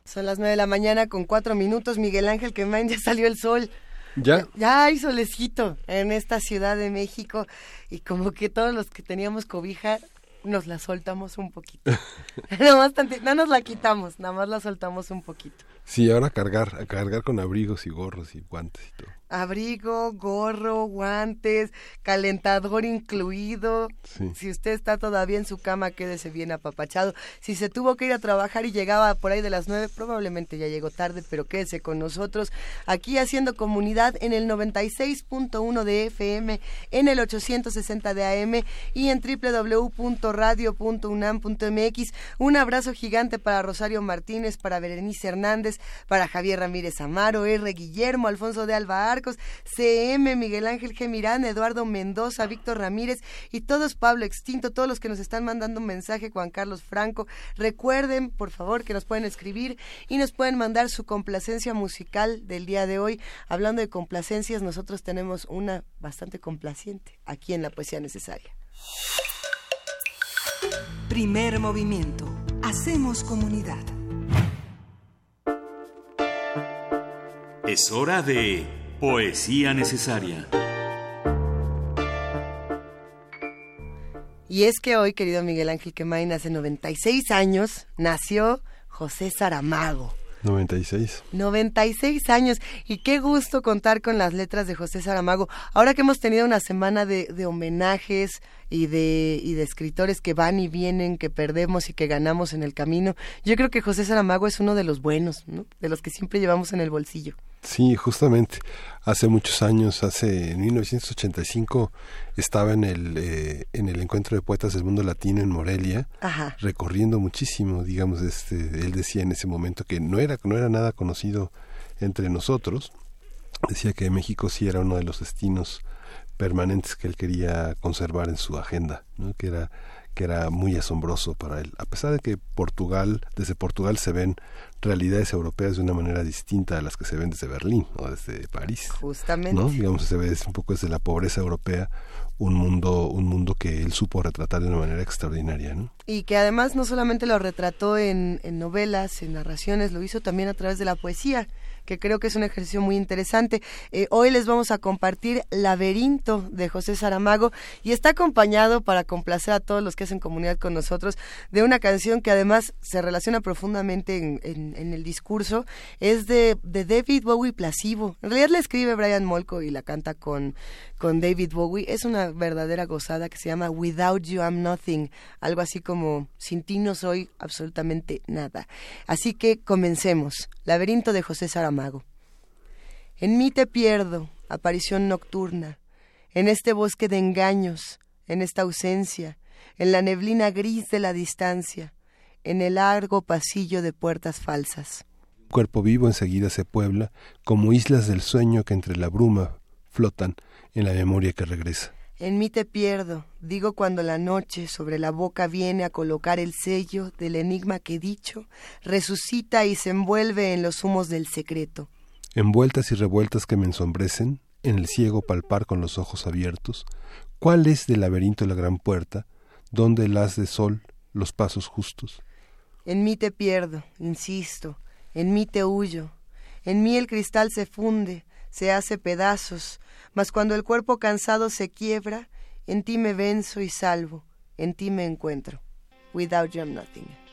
Speaker 2: Son las nueve de la mañana con cuatro minutos. Miguel Ángel Quemain, ya salió el sol.
Speaker 1: ¿Ya?
Speaker 2: Ya hay solecito en esta Ciudad de México y como que todos los que teníamos cobija nos la soltamos un poquito. (laughs) (laughs) nada más tanti- no nos la quitamos, nada más la soltamos un poquito.
Speaker 1: Sí, ahora cargar, a cargar con abrigos y gorros y guantes y todo.
Speaker 2: Abrigo, gorro, guantes, calentador incluido.
Speaker 1: Sí.
Speaker 2: Si usted está todavía en su cama, quédese bien apapachado. Si se tuvo que ir a trabajar y llegaba por ahí de las nueve, probablemente ya llegó tarde, pero quédese con nosotros aquí haciendo comunidad en el 96.1 de FM, en el 860 de AM y en radio.unam.mx. Un abrazo gigante para Rosario Martínez, para Berenice Hernández, para Javier Ramírez Amaro, R. Guillermo, Alfonso de Alba Arcos, CM, Miguel Ángel Gemirán, Eduardo Mendoza, Víctor Ramírez y todos Pablo Extinto, todos los que nos están mandando un mensaje, Juan Carlos Franco. Recuerden, por favor, que nos pueden escribir y nos pueden mandar su complacencia musical del día de hoy. Hablando de complacencias, nosotros tenemos una bastante complaciente aquí en la Poesía Necesaria.
Speaker 3: Primer movimiento. Hacemos comunidad.
Speaker 14: Es hora de Poesía Necesaria.
Speaker 2: Y es que hoy, querido Miguel Ángel Quemain, hace 96 años nació José Saramago.
Speaker 1: 96.
Speaker 2: 96 años. Y qué gusto contar con las letras de José Saramago. Ahora que hemos tenido una semana de, de homenajes y de, y de escritores que van y vienen, que perdemos y que ganamos en el camino, yo creo que José Saramago es uno de los buenos, ¿no? de los que siempre llevamos en el bolsillo.
Speaker 1: Sí, justamente. Hace muchos años, hace en 1985, estaba en el eh, en el encuentro de poetas del mundo latino en Morelia,
Speaker 2: Ajá.
Speaker 1: recorriendo muchísimo, digamos, este, él decía en ese momento que no era no era nada conocido entre nosotros. Decía que México sí era uno de los destinos permanentes que él quería conservar en su agenda, ¿no? que era que era muy asombroso para él, a pesar de que Portugal, desde Portugal se ven realidades europeas de una manera distinta a las que se ven desde Berlín o desde París.
Speaker 2: Justamente.
Speaker 1: ¿no? Digamos, se ve un poco desde la pobreza europea un mundo, un mundo que él supo retratar de una manera extraordinaria, ¿no?
Speaker 2: Y que además no solamente lo retrató en, en novelas, en narraciones, lo hizo también a través de la poesía que creo que es un ejercicio muy interesante. Eh, hoy les vamos a compartir Laberinto de José Saramago y está acompañado para complacer a todos los que hacen comunidad con nosotros de una canción que además se relaciona profundamente en, en, el discurso. Es de, de David Bowie Plasivo. En realidad la escribe Brian Molko y la canta con, con David Bowie. Es una verdadera gozada que se llama Without You I'm Nothing. Algo así como Sin ti no soy absolutamente nada. Así que comencemos. Laberinto de José Saramago. En mí te pierdo, aparición nocturna, en este bosque de engaños, en esta ausencia, en la neblina gris de la distancia, en el largo pasillo de puertas falsas.
Speaker 1: Cuerpo vivo enseguida se puebla, como islas del sueño que entre la bruma flotan en la memoria que regresa.
Speaker 2: En mí te pierdo, digo cuando la noche sobre la boca viene a colocar el sello del enigma que dicho, resucita y se envuelve en los humos del secreto.
Speaker 1: Envueltas y revueltas que me ensombrecen, en el ciego palpar con los ojos abiertos, ¿cuál es del laberinto la gran puerta, donde el haz de sol, los pasos justos?
Speaker 2: En mí te pierdo, insisto, en mí te huyo, en mí el cristal se funde, se hace pedazos, mas cuando el cuerpo cansado se quiebra, en ti me venzo y salvo, en ti me encuentro. Without you nothing.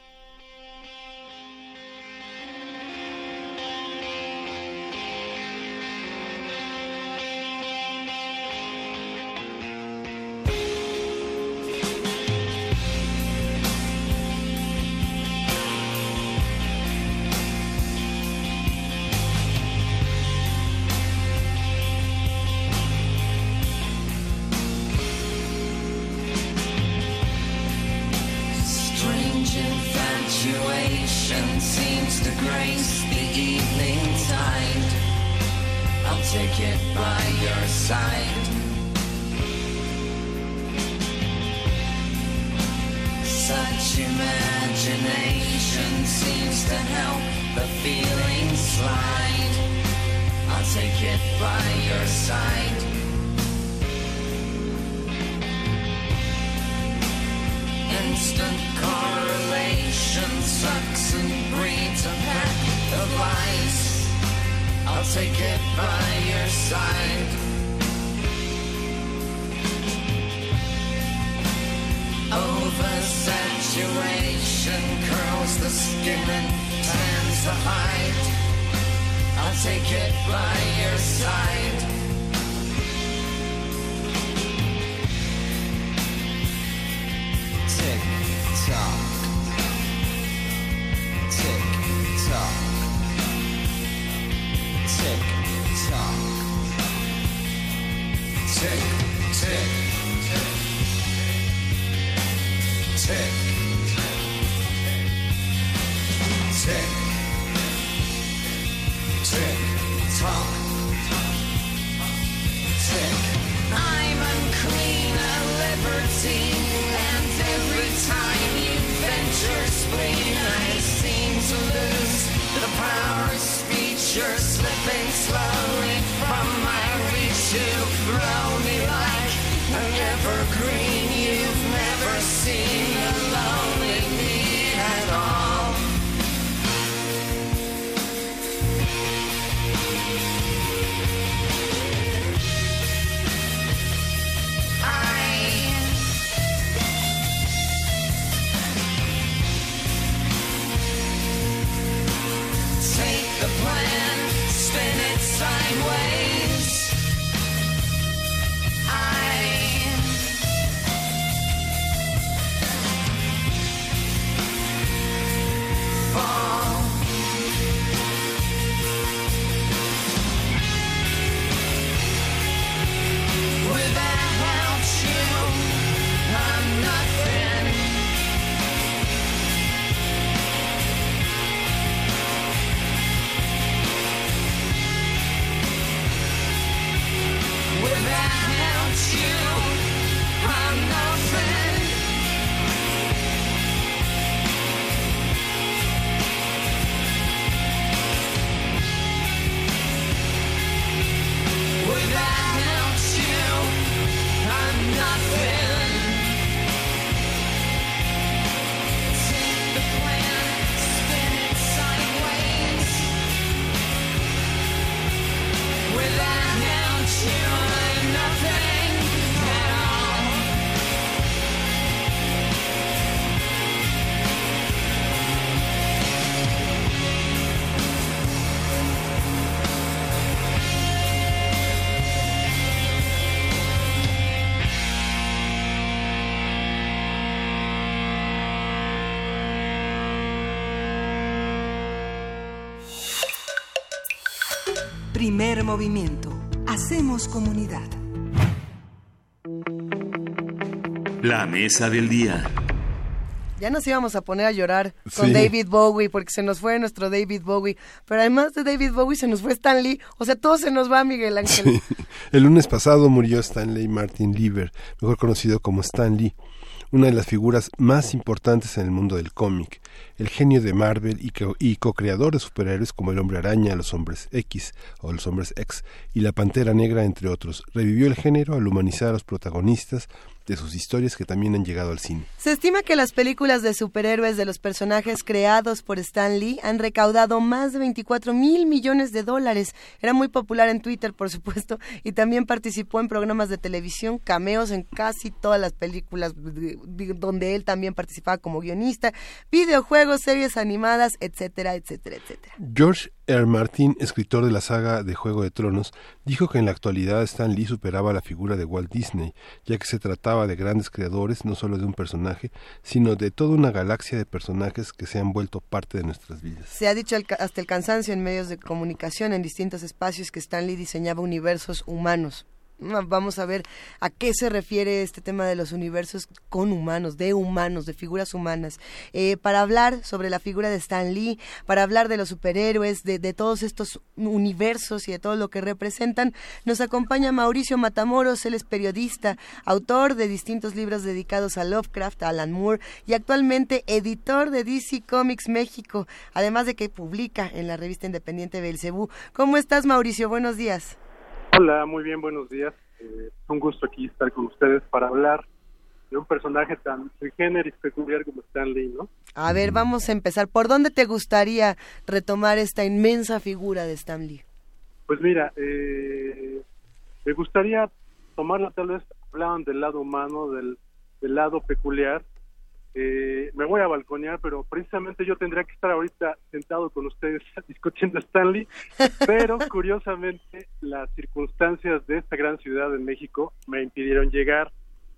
Speaker 3: Movimiento. Hacemos comunidad.
Speaker 29: La mesa del día.
Speaker 2: Ya nos íbamos a poner a llorar con
Speaker 1: Sí.
Speaker 2: David Bowie porque se nos fue nuestro David Bowie. Pero además de David Bowie se nos fue Stan Lee. O sea, todo se nos va, Miguel Ángel.
Speaker 1: El lunes pasado murió Stanley Martin Lieber, mejor conocido como Stan Lee, una de las figuras más importantes en el mundo del cómic, el genio de Marvel y, co- y co-creador de superhéroes como el Hombre Araña, los Hombres X o los Hombres X y la Pantera Negra, entre otros. Revivió el género al humanizar a los protagonistas de sus historias que también han llegado al cine.
Speaker 2: Se estima que las películas de superhéroes de los personajes creados por Stan Lee han recaudado más de 24 mil millones de dólares. Era muy popular en Twitter, por supuesto, y también participó en programas de televisión, cameos en casi todas las películas de- donde él también participaba como guionista, videojuegos, series animadas, etcétera, etcétera, etcétera.
Speaker 1: George R. Martin, escritor de la saga de Juego de Tronos, dijo que en la actualidad Stan Lee superaba la figura de Walt Disney, ya que se trataba de grandes creadores no solo de un personaje, sino de toda una galaxia de personajes que se han vuelto parte de nuestras vidas.
Speaker 2: Se ha dicho hasta el cansancio en medios de comunicación en distintos espacios que Stan Lee diseñaba universos humanos. Vamos a ver a qué se refiere este tema de los universos con humanos, de humanos, de figuras humanas. Eh, para hablar sobre la figura de Stan Lee, para hablar de los superhéroes, de, de todos estos universos y de todo lo que representan, nos acompaña Mauricio Matamoros, él es periodista, autor de distintos libros dedicados a Lovecraft, a Alan Moore y actualmente editor de DC Comics México, además de que publica en la revista independiente Belcebú. ¿Cómo estás, Mauricio? Buenos días.
Speaker 30: Hola, muy bien, buenos días. Eh, un gusto aquí estar con ustedes para hablar de un personaje tan sui generis peculiar como Stan Lee, ¿no?
Speaker 2: A ver, vamos a empezar. ¿Por dónde te gustaría retomar esta inmensa figura de Stan Lee?
Speaker 30: Pues mira, eh, me gustaría tomarlo tal vez, hablaban del lado humano, del, del lado peculiar. Eh, me voy a balconear, pero precisamente yo tendría que estar ahorita sentado con ustedes (laughs) discutiendo Stanley, pero (laughs) curiosamente las circunstancias de esta gran ciudad de México me impidieron llegar.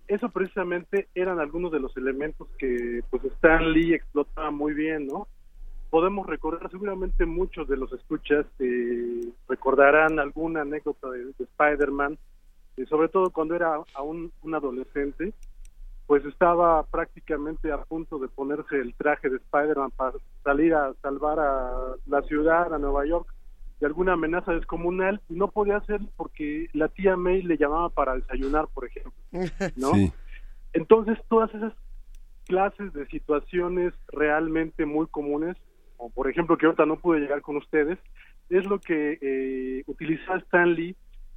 Speaker 30: Eso precisamente eran algunos de los elementos que pues Stan Lee explotaba muy bien, ¿no? Podemos recordar, seguramente muchos de los escuchas eh, recordarán alguna anécdota de, de Spider-Man, eh, sobre todo cuando era aún un adolescente, pues estaba prácticamente a punto de ponerse el traje de Spider-Man para salir a salvar a la ciudad, a Nueva York, de alguna amenaza descomunal y no podía hacerlo porque la tía May le llamaba para desayunar, por ejemplo, (laughs) ¿no?
Speaker 1: Sí.
Speaker 30: Entonces, todas esas clases de situaciones realmente muy comunes, o por ejemplo que ahorita no pude llegar con ustedes, es lo que eh, utilizó Stan Lee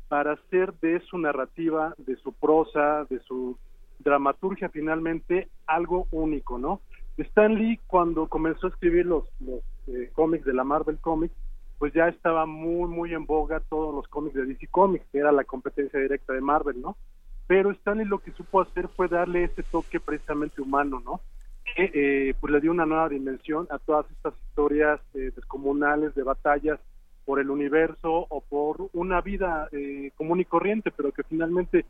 Speaker 30: para hacer de su narrativa, de su prosa, de su dramaturgia finalmente algo único, ¿no? Stan Lee cuando comenzó a escribir los, los eh, cómics de la Marvel Comics, pues ya estaba muy, muy en boga todos los cómics de DC Comics, que era la competencia directa de Marvel, ¿no? Pero Stanley lo que supo hacer fue darle ese toque precisamente humano, ¿no? Que eh, pues le dio una nueva dimensión a todas estas historias eh, descomunales de batallas por el universo o por una vida eh, común y corriente, pero que finalmente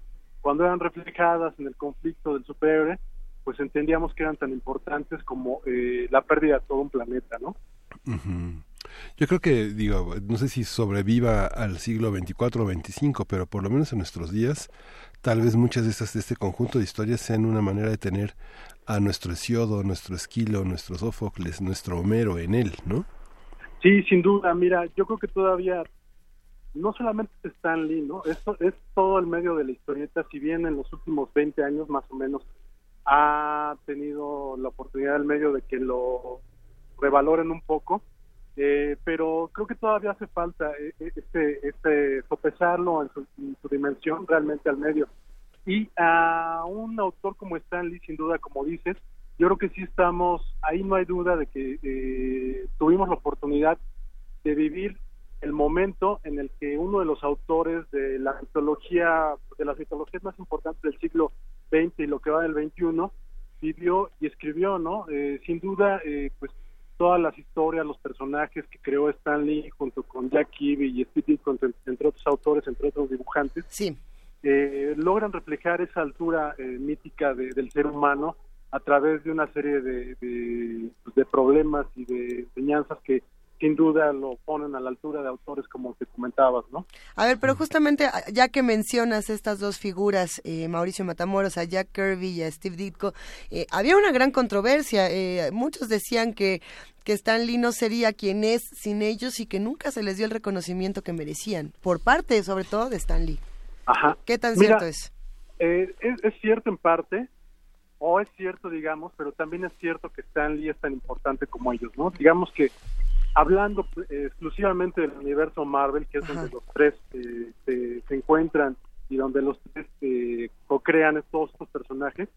Speaker 30: cuando eran reflejadas en el conflicto del superhéroe, pues entendíamos que eran tan importantes como eh, la pérdida de todo un planeta, ¿no?
Speaker 1: Ujú. Yo creo que, digo, no sé si sobreviva al siglo 24 o 25, pero por lo menos en nuestros días, tal vez muchas de estas de este conjunto de historias sean una manera de tener a nuestro Hesiodo, nuestro Esquilo, nuestro Sófocles, nuestro Homero en él, ¿no?
Speaker 30: Sí, sin duda. Mira, yo creo que todavía no solamente es Stan Lee, ¿no? Esto es todo el medio de la historieta, si bien en los últimos 20 años más o menos ha tenido la oportunidad el medio de que lo revaloren un poco, eh, pero creo que todavía hace falta eh, eh, este, este sopesarlo en su, en su dimensión realmente al medio. Y a un autor como Stan Lee, sin duda, como dices, yo creo que sí estamos, ahí no hay duda de que eh, tuvimos la oportunidad de vivir el momento en el que uno de los autores de la mitología, de las mitologías más importantes del siglo XX y lo que va del XXI, vivió y escribió, ¿no? Eh, sin duda, eh, pues todas las historias, los personajes que creó Stan Lee junto con Jack Kirby y Steve Ditko, entre, entre otros autores, entre otros dibujantes,
Speaker 2: sí.
Speaker 30: eh, logran reflejar esa altura eh, mítica de- del ser humano a través de una serie de, de, pues, de problemas y de enseñanzas que sin duda lo ponen a la altura de autores como te comentabas, ¿no?
Speaker 2: A ver, pero justamente a- ya que mencionas estas dos figuras, eh, Mauricio Matamoros, a Jack Kirby y a Steve Ditko, eh, había una gran controversia. eh, muchos decían que, que Stan Lee no sería quien es sin ellos y que nunca se les dio el reconocimiento que merecían, por parte sobre todo de Stan Lee.
Speaker 30: Ajá.
Speaker 2: ¿Qué tan
Speaker 30: Mira,
Speaker 2: cierto es?
Speaker 30: Eh, es, es cierto en parte, o es cierto, digamos, pero también es cierto que Stan Lee es tan importante como ellos, ¿no? Digamos que hablando eh, exclusivamente del universo Marvel, que es donde los tres eh, se, se encuentran y donde los tres eh, co-crean todos estos personajes,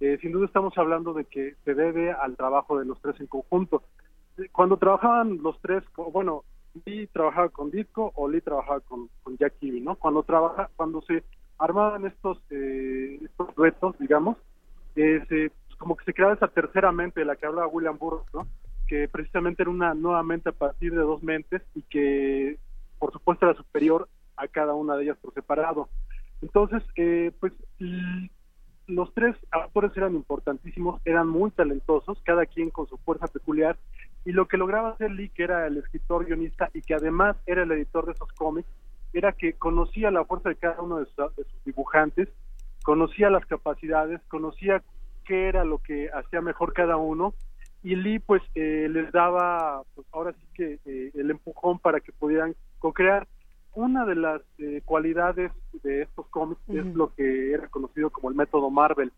Speaker 30: eh, sin duda estamos hablando de que se debe al trabajo de los tres en conjunto. Cuando trabajaban los tres, bueno, Lee trabajaba con Disco o Lee trabajaba con, con Jack Kirby, ¿no? Cuando trabaja, cuando se armaban estos eh, estos retos, digamos, eh, se- como que se creaba esa tercera mente de la que hablaba William Burroughs, ¿no? Que precisamente era una nueva mente a partir de dos mentes y que, por supuesto, era superior a cada una de ellas por separado. Entonces, eh, pues los tres autores eran importantísimos, eran muy talentosos, cada quien con su fuerza peculiar, y lo que lograba hacer Lee, que era el escritor guionista y que además era el editor de esos cómics, era que conocía la fuerza de cada uno de sus, de sus dibujantes, conocía las capacidades, conocía qué era lo que hacía mejor cada uno, y Lee pues eh, les daba, pues ahora sí que eh, el empujón para que pudieran co-crear. Una de las eh, cualidades de estos cómics es lo que era conocido como el método Marvel,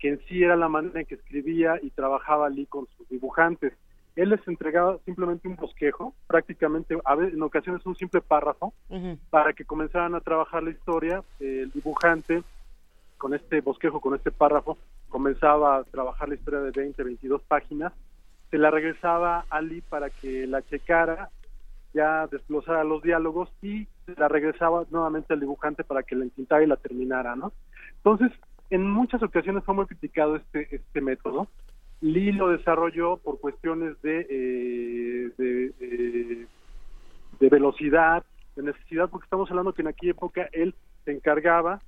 Speaker 30: que en sí era la manera en que escribía y trabajaba Lee con sus dibujantes. Él les entregaba simplemente un bosquejo, prácticamente a veces, en ocasiones un simple párrafo, para que comenzaran a trabajar la historia. El dibujante, con este bosquejo, con este párrafo, comenzaba a trabajar la historia de 20, 22 páginas. Se la regresaba a Lee para que la checara, ya desglosara los diálogos y se la regresaba nuevamente al dibujante para que la entintara y la terminara, ¿no? Entonces, en muchas ocasiones fue muy criticado este, este método. Lee lo desarrolló por cuestiones de, eh, eh, de velocidad, de necesidad, porque estamos hablando que en aquella época él se encargaba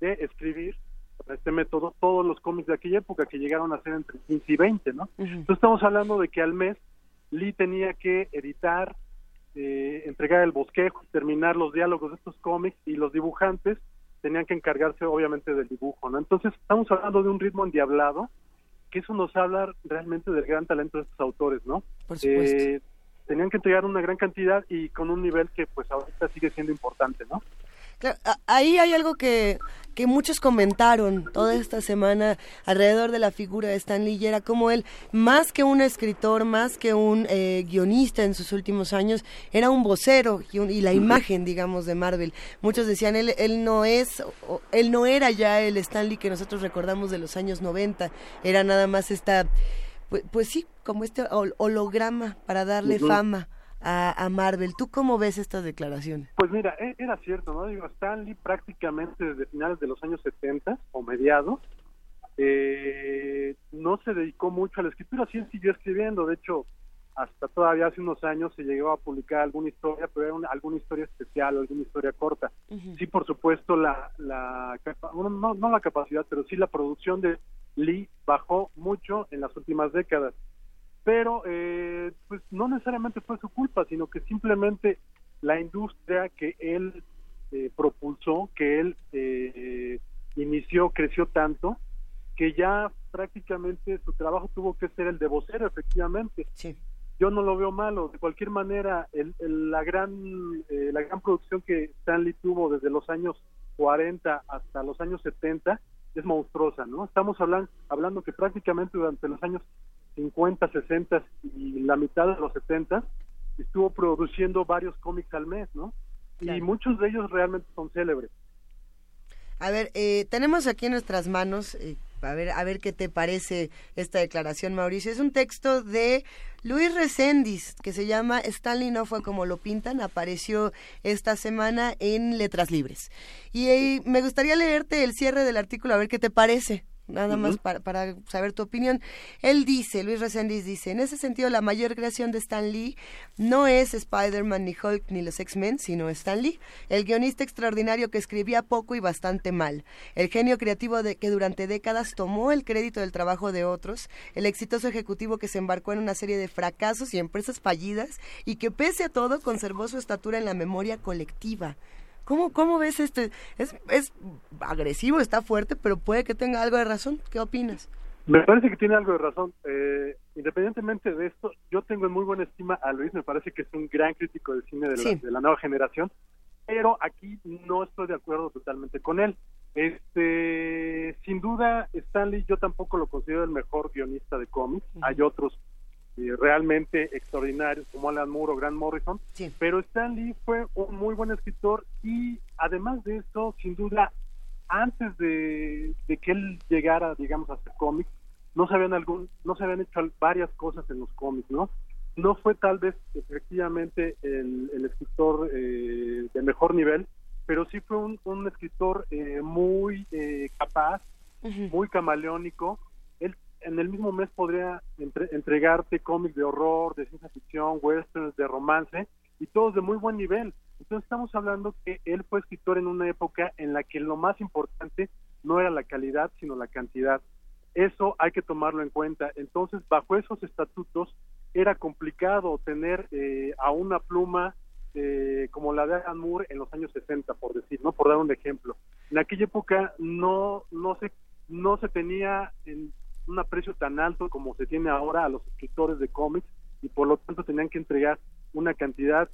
Speaker 30: de escribir con este método todos los cómics de aquella época que llegaron a ser entre 15 y 20, ¿no? Entonces estamos hablando de que al mes Lee tenía que editar, eh, entregar el bosquejo, terminar los diálogos de estos cómics y los dibujantes tenían que encargarse obviamente del dibujo, ¿no? Entonces estamos hablando de un ritmo endiablado, que eso nos habla realmente del gran talento de estos autores, ¿no?
Speaker 2: Por supuesto.
Speaker 30: Eh, tenían que entregar una gran cantidad y con un nivel que pues ahorita sigue siendo importante, ¿no?
Speaker 2: Claro, ahí hay algo que, que muchos comentaron toda esta semana alrededor de la figura de Stan Lee y era como él, más que un escritor, más que un eh, guionista en sus últimos años, era un vocero y, un- y la imagen, digamos, de Marvel. Muchos decían, él, él no es, o- él no era ya el Stan Lee que nosotros recordamos de los años 90, era nada más esta, pues, pues sí, como este hol- holograma para darle fama a, a Marvel. ¿Tú cómo ves estas declaraciones?
Speaker 30: Pues mira, e- era cierto, ¿no? Digo, Stan Lee prácticamente desde finales de los años 70 o mediados eh, no se dedicó mucho a la escritura, sí siguió escribiendo, de hecho, hasta todavía hace unos años se llegó a publicar alguna historia, pero era una- alguna historia especial, alguna historia corta. Sí, por supuesto, la, la bueno, no, no la capacidad, pero sí la producción de Lee bajó mucho en las últimas décadas. Pero, eh, pues no necesariamente fue su culpa, sino que simplemente la industria que él eh, propulsó, que él eh, inició, creció tanto, que ya prácticamente su trabajo tuvo que ser el de vocero, efectivamente.
Speaker 2: Sí.
Speaker 30: Yo no lo veo malo. De cualquier manera, el- el- la gran eh, la gran producción que Stanley tuvo desde los años 40 hasta los años 70 es monstruosa, ¿no? Estamos hablando hablando que prácticamente durante los años 50, 60 y la mitad de los 70 estuvo produciendo varios cómics al mes, ¿no? Y muchos de ellos realmente son célebres.
Speaker 2: A ver, eh, tenemos aquí en nuestras manos, eh, a ver, a ver qué te parece esta declaración, Mauricio. Es un texto de Luis Reséndiz que se llama Stanley no fue como lo pintan. Apareció esta semana en Letras Libres. Y eh, me gustaría leerte el cierre del artículo, a ver qué te parece. Nada más para, para saber tu opinión. Él dice, Luis Reséndiz dice, en ese sentido la mayor creación de Stan Lee no es Spider-Man ni Hulk ni los X-Men, sino Stan Lee, el guionista extraordinario que escribía poco y bastante mal, el genio creativo de que durante décadas tomó el crédito del trabajo de otros, el exitoso ejecutivo que se embarcó en una serie de fracasos y empresas fallidas y que pese a todo conservó su estatura en la memoria colectiva. ¿Cómo, cómo ves esto? Es, es agresivo, está fuerte, pero puede que tenga algo de razón. ¿Qué opinas?
Speaker 30: Me parece que tiene algo de razón. Eh, independientemente de esto, yo tengo en muy buena estima a Luis, me parece que es un gran crítico del cine de la,
Speaker 2: Sí.
Speaker 30: de la nueva generación, pero aquí no estoy de acuerdo totalmente con él. Este, sin duda, Stanley yo tampoco lo considero el mejor guionista de cómics. Hay otros eh, realmente extraordinarios como Alan Moore o Grant Morrison, pero Stan Lee fue un muy buen escritor y además de eso, sin duda, antes de, de que él llegara, digamos, a hacer cómics, no se habían algún, no se habían hecho varias cosas en los cómics, ¿no? No fue tal vez efectivamente el, el escritor eh, de mejor nivel, pero sí fue un, un escritor eh, muy eh, capaz, muy camaleónico. En el mismo mes podría entre- entregarte cómics de horror, de ciencia ficción, westerns, de romance, y todos de muy buen nivel. Entonces estamos hablando que él fue escritor en una época en la que lo más importante no era la calidad, sino la cantidad. Eso hay que tomarlo en cuenta. Entonces, bajo esos estatutos, era complicado tener eh, a una pluma eh, como la de Alan Moore en los años 60, por decir, no por dar un ejemplo. En aquella época no no se no se tenía en un aprecio tan alto como se tiene ahora a los escritores de cómics y por lo tanto tenían que entregar una cantidad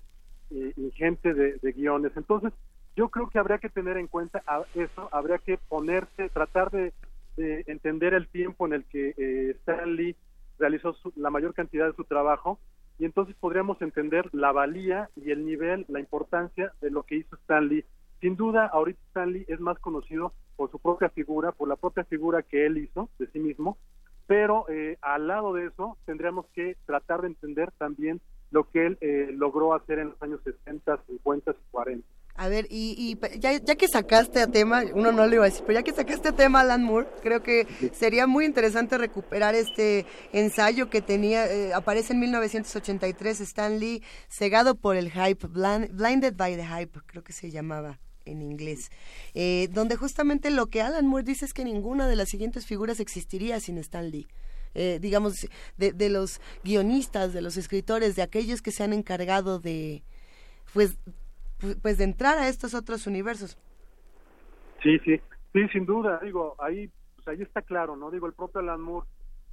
Speaker 30: eh, ingente de, guiones. Entonces, yo creo que habría que tener en cuenta a- eso, habría que ponerse, tratar de, de entender el tiempo en el que eh, Stan Lee realizó su- la mayor cantidad de su trabajo y entonces podríamos entender la valía y el nivel, la importancia de lo que hizo Stan Lee. Sin duda, ahorita Stan Lee es más conocido por su propia figura, por la propia figura que él hizo de sí mismo, pero eh, al lado de eso tendríamos que tratar de entender también lo que él eh, logró hacer en los años 60, 50 y 40.
Speaker 2: A ver, y, y ya, ya que sacaste a tema, uno no le iba a decir, pero ya que sacaste a tema Alan Moore, creo que sería muy interesante recuperar este ensayo que tenía, eh, aparece en 1983, Stan Lee, cegado por el hype, Blind- Blinded by the Hype, creo que se llamaba en inglés, eh, donde justamente lo que Alan Moore dice es que ninguna de las siguientes figuras existiría sin Stan Lee. Eh, digamos, de, de los guionistas, de los escritores, de aquellos que se han encargado de, pues, pu- pues de entrar a estos otros universos.
Speaker 30: Sí, sí, sí, sin duda, digo, ahí, pues ahí está claro, ¿no? Digo, el propio Alan Moore,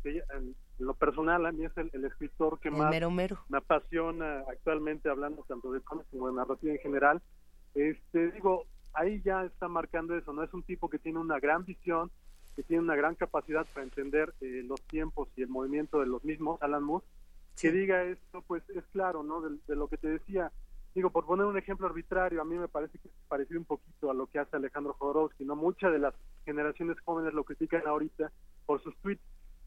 Speaker 30: que en lo personal a mí es el, el escritor que
Speaker 2: El
Speaker 30: más
Speaker 2: mero mero.
Speaker 30: me apasiona actualmente hablando tanto de cómics como de narrativa en general. Este, digo, ahí ya está marcando eso, ¿no? Es un tipo que tiene una gran visión, que tiene una gran capacidad para entender eh, los tiempos y el movimiento de los mismos, Alan Moore. Que diga esto, pues es claro, ¿no? De, de lo que te decía. Digo, por poner un ejemplo arbitrario, a mí me parece que es parecido un poquito a lo que hace Alejandro Jodorowsky, ¿no? Muchas de las generaciones jóvenes lo critican ahorita por sus tweets,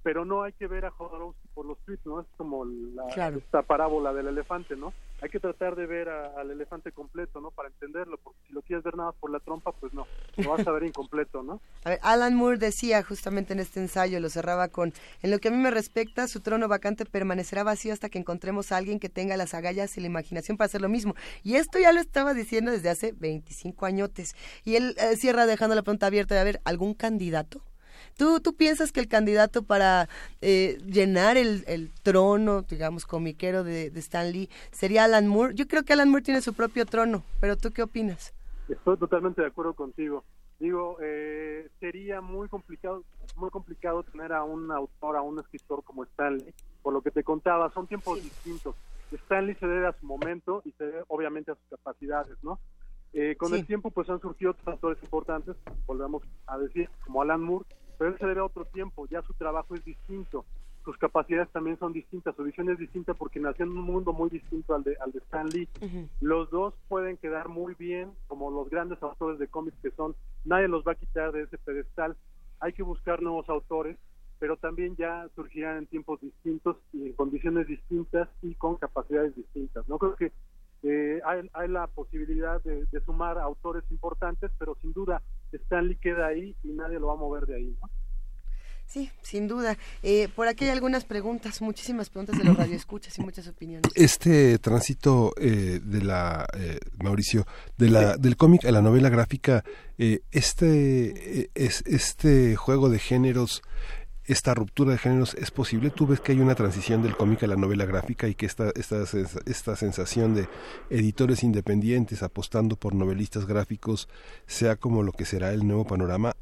Speaker 30: pero no hay que ver a Jodorowsky por los tweets, ¿no? Es como la,
Speaker 2: Claro.
Speaker 30: esta parábola del elefante, ¿no? Hay que tratar de ver a- al elefante completo, ¿no? Para entenderlo, porque si lo quieres ver nada más por la trompa, pues no, lo vas a ver incompleto, ¿no? (laughs)
Speaker 2: A ver, Alan Moore decía justamente en este ensayo, lo cerraba con, en lo que a mí me respecta, su trono vacante permanecerá vacío hasta que encontremos a alguien que tenga las agallas y la imaginación para hacer lo mismo. Y esto ya lo estaba diciendo desde hace 25 añotes. Y él eh, cierra dejando la pregunta abierta de, a ver, ¿algún candidato? ¿Tú, tú piensas que el candidato para eh, llenar el, el trono, digamos, comiquero de, de Stan Lee sería Alan Moore? Yo creo que Alan Moore tiene su propio trono, pero ¿tú qué opinas?
Speaker 30: Estoy totalmente de acuerdo contigo. Digo, eh, sería muy complicado, muy complicado tener a un autor, a un escritor como Stanley, por lo que te contaba, son tiempos distintos. Stanley se debe a su momento y se debe obviamente a sus capacidades, ¿no? Eh, con
Speaker 2: Sí.
Speaker 30: el tiempo pues han surgido otros autores importantes, volvemos a decir, como Alan Moore, pero él se debe a otro tiempo, ya su trabajo es distinto, sus capacidades también son distintas, su visión es distinta porque nació en un mundo muy distinto al de, al de Stan Lee. Los dos pueden quedar muy bien como los grandes autores de cómics que son, nadie los va a quitar de ese pedestal, hay que buscar nuevos autores, pero también ya surgirán en tiempos distintos y en condiciones distintas y con capacidades distintas. No creo que eh, hay, hay la posibilidad de, de sumar autores importantes, pero sin duda Stanley queda ahí y nadie lo va a mover de ahí. ¿no?
Speaker 2: Sí, sin duda. Eh, por aquí hay algunas preguntas, muchísimas preguntas de los radioescuchas y muchas opiniones.
Speaker 1: Este tránsito eh, de la, eh, Mauricio, de la, del cómic a la novela gráfica, eh, este, eh, es, este juego de géneros, esta ruptura de géneros, ¿es posible? ¿Tú ves que hay una transición del cómic a la novela gráfica y que esta, esta, esta sensación de editores independientes apostando por novelistas gráficos sea como lo que será el nuevo panorama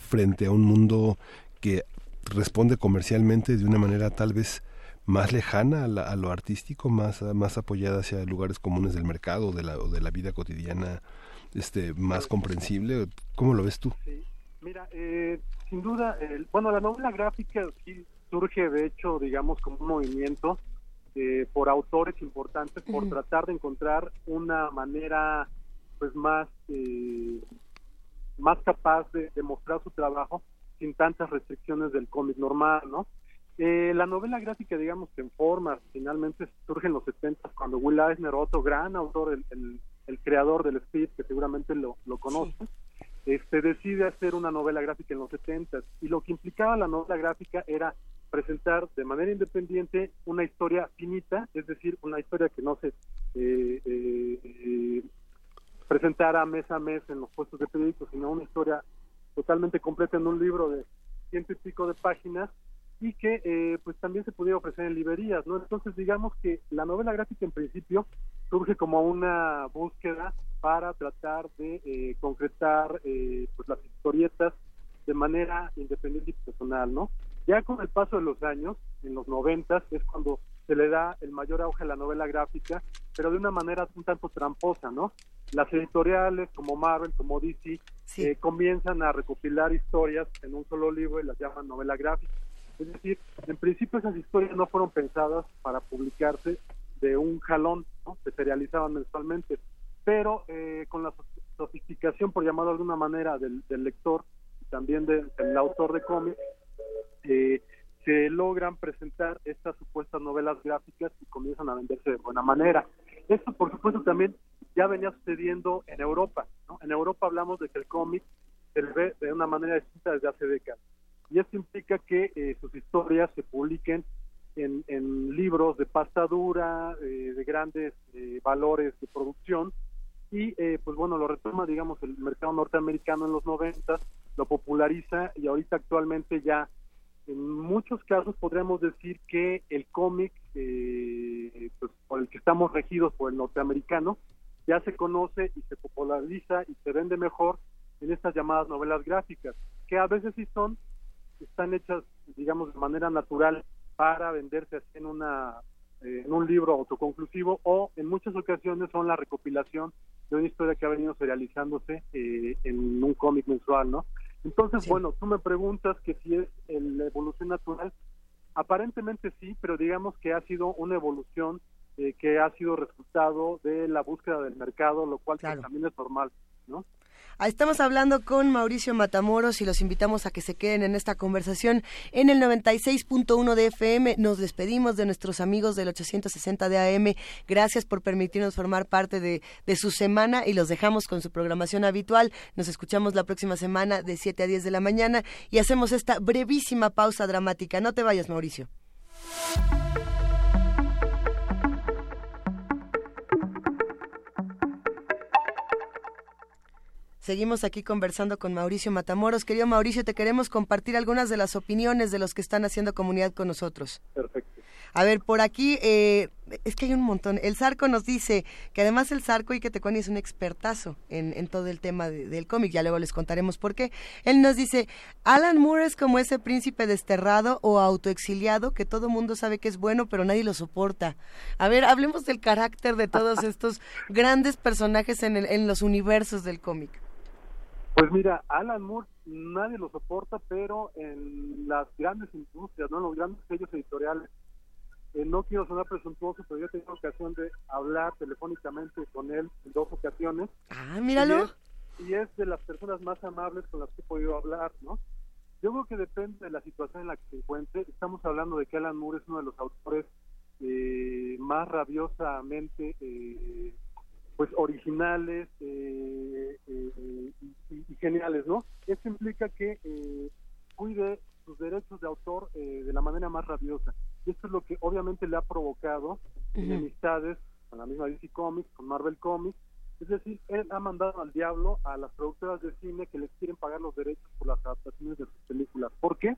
Speaker 1: frente a un mundo que responde comercialmente de una manera tal vez más lejana a, la- a lo artístico, más, más apoyada hacia lugares comunes del mercado o de la, o de la vida cotidiana, este, más comprensible. ¿Cómo lo ves tú?
Speaker 30: Mira, eh, sin duda, el- bueno, la novela gráfica sí surge, de hecho, digamos, como un movimiento eh, por autores importantes, por tratar de encontrar una manera, pues, más, eh, más capaz de, de mostrar su trabajo sin tantas restricciones del cómic normal, ¿no? Eh, la novela gráfica, digamos que en forma, finalmente surge en los 70 cuando Will Eisner, otro gran autor, el, el- el creador del Speed, que seguramente lo, lo conoce, este, decide hacer una novela gráfica en los 70 y lo que implicaba la novela gráfica era presentar de manera independiente una historia finita, es decir, una historia que no se eh, eh, presentara mes a mes en los puestos de periódicos, sino una historia totalmente completa en un libro de ciento y pico de páginas y que eh, pues también se pudiera ofrecer en librerías, ¿no? Entonces digamos que la novela gráfica en principio surge como una búsqueda para tratar de eh, concretar eh, pues las historietas de manera independiente y personal, ¿no? Ya con el paso de los años, en los noventas, es cuando se le da el mayor auge a la novela gráfica, pero de una manera un tanto tramposa, ¿no? Las editoriales como Marvel, como DC, eh, comienzan a recopilar historias en un solo libro y las llaman novela gráfica. Es decir, en principio esas historias no fueron pensadas para publicarse de un jalón, ¿no? se serializaban mensualmente, pero eh, con la sofisticación, por llamarlo de alguna manera, del, del lector también de- del autor de cómics, eh, se logran presentar estas supuestas novelas gráficas y comienzan a venderse de buena manera. Esto, por supuesto, también ya venía sucediendo en Europa. En Europa hablamos de que el cómic se ve de una manera distinta desde hace décadas. Y esto implica que eh, sus historias se publiquen en, en libros de pasta dura, eh, de grandes eh, valores de producción, y eh, pues bueno, lo retoma, digamos, el mercado norteamericano en los 90, lo populariza y ahorita actualmente ya en muchos casos podríamos decir que el cómic eh, pues, por el que estamos regidos por el norteamericano ya se conoce y se populariza y se vende mejor en estas llamadas novelas gráficas, que a veces sí son, están hechas, digamos, de manera natural para venderse así en una eh, en un libro autoconclusivo o en muchas ocasiones son la recopilación de una historia que ha venido serializándose eh, en un cómic mensual, ¿no? Entonces, bueno, tú me preguntas que si es el- la evolución natural, aparentemente sí, pero digamos que ha sido una evolución eh, que ha sido resultado de la búsqueda del mercado, lo cual pues, también es normal, ¿no?
Speaker 2: Estamos hablando con Mauricio Matamoros y los invitamos a que se queden en esta conversación en el 96.1 de FM. Nos despedimos de nuestros amigos del 860 de AM. Gracias por permitirnos formar parte de, de su semana y los dejamos con su programación habitual. Nos escuchamos la próxima semana de 7 a 10 de la mañana y hacemos esta brevísima pausa dramática. No te vayas, Mauricio. Seguimos aquí conversando con Mauricio Matamoros. Querido Mauricio, te queremos compartir algunas de las opiniones de los que están haciendo comunidad con nosotros.
Speaker 30: Perfecto.
Speaker 2: A ver, por aquí, eh, es que hay un montón. El Zarco nos dice que además el Zarco y que Tecuani es un expertazo en, en todo el tema de- del cómic, ya luego les contaremos por qué. Él nos dice, Alan Moore es como ese príncipe desterrado o autoexiliado que todo mundo sabe que es bueno, pero nadie lo soporta. A ver, hablemos del carácter de todos (laughs) estos grandes personajes en, el- en los universos del cómic.
Speaker 30: Pues mira, Alan Moore nadie lo soporta, pero en las grandes industrias, ¿no? en los grandes sellos editoriales, eh, no quiero sonar presuntuoso, pero yo he tenido ocasión de hablar telefónicamente con él en dos ocasiones.
Speaker 2: Ah, míralo.
Speaker 30: Y es, y es de las personas más amables con las que he podido hablar, ¿no? Yo creo que depende de la situación en la que se encuentre. Estamos hablando de que Alan Moore es uno de los autores eh, más rabiosamente eh, pues originales eh, eh, y, y geniales, ¿no? Esto implica que eh, cuide sus derechos de autor eh, de la manera más rabiosa. Y esto es lo que obviamente le ha provocado enemistades con la misma DC Comics, con Marvel Comics. Es decir, él ha mandado al diablo a las productoras de cine que les quieren pagar los derechos por las adaptaciones de sus películas. ¿Por qué?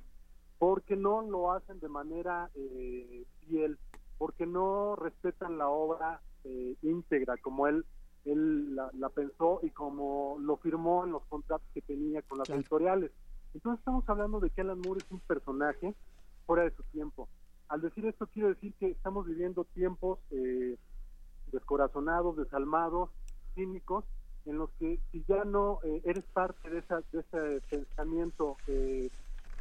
Speaker 30: Porque no lo hacen de manera eh, fiel, porque no respetan la obra eh, íntegra como él él la, la pensó y como lo firmó en los contratos que tenía con las editoriales. Entonces estamos hablando de que Alan Moore es un personaje fuera de su tiempo. Al decir esto quiero decir que estamos viviendo tiempos eh, descorazonados, desalmados, cínicos, en los que si ya no eh, eres parte de, esa, de ese pensamiento eh,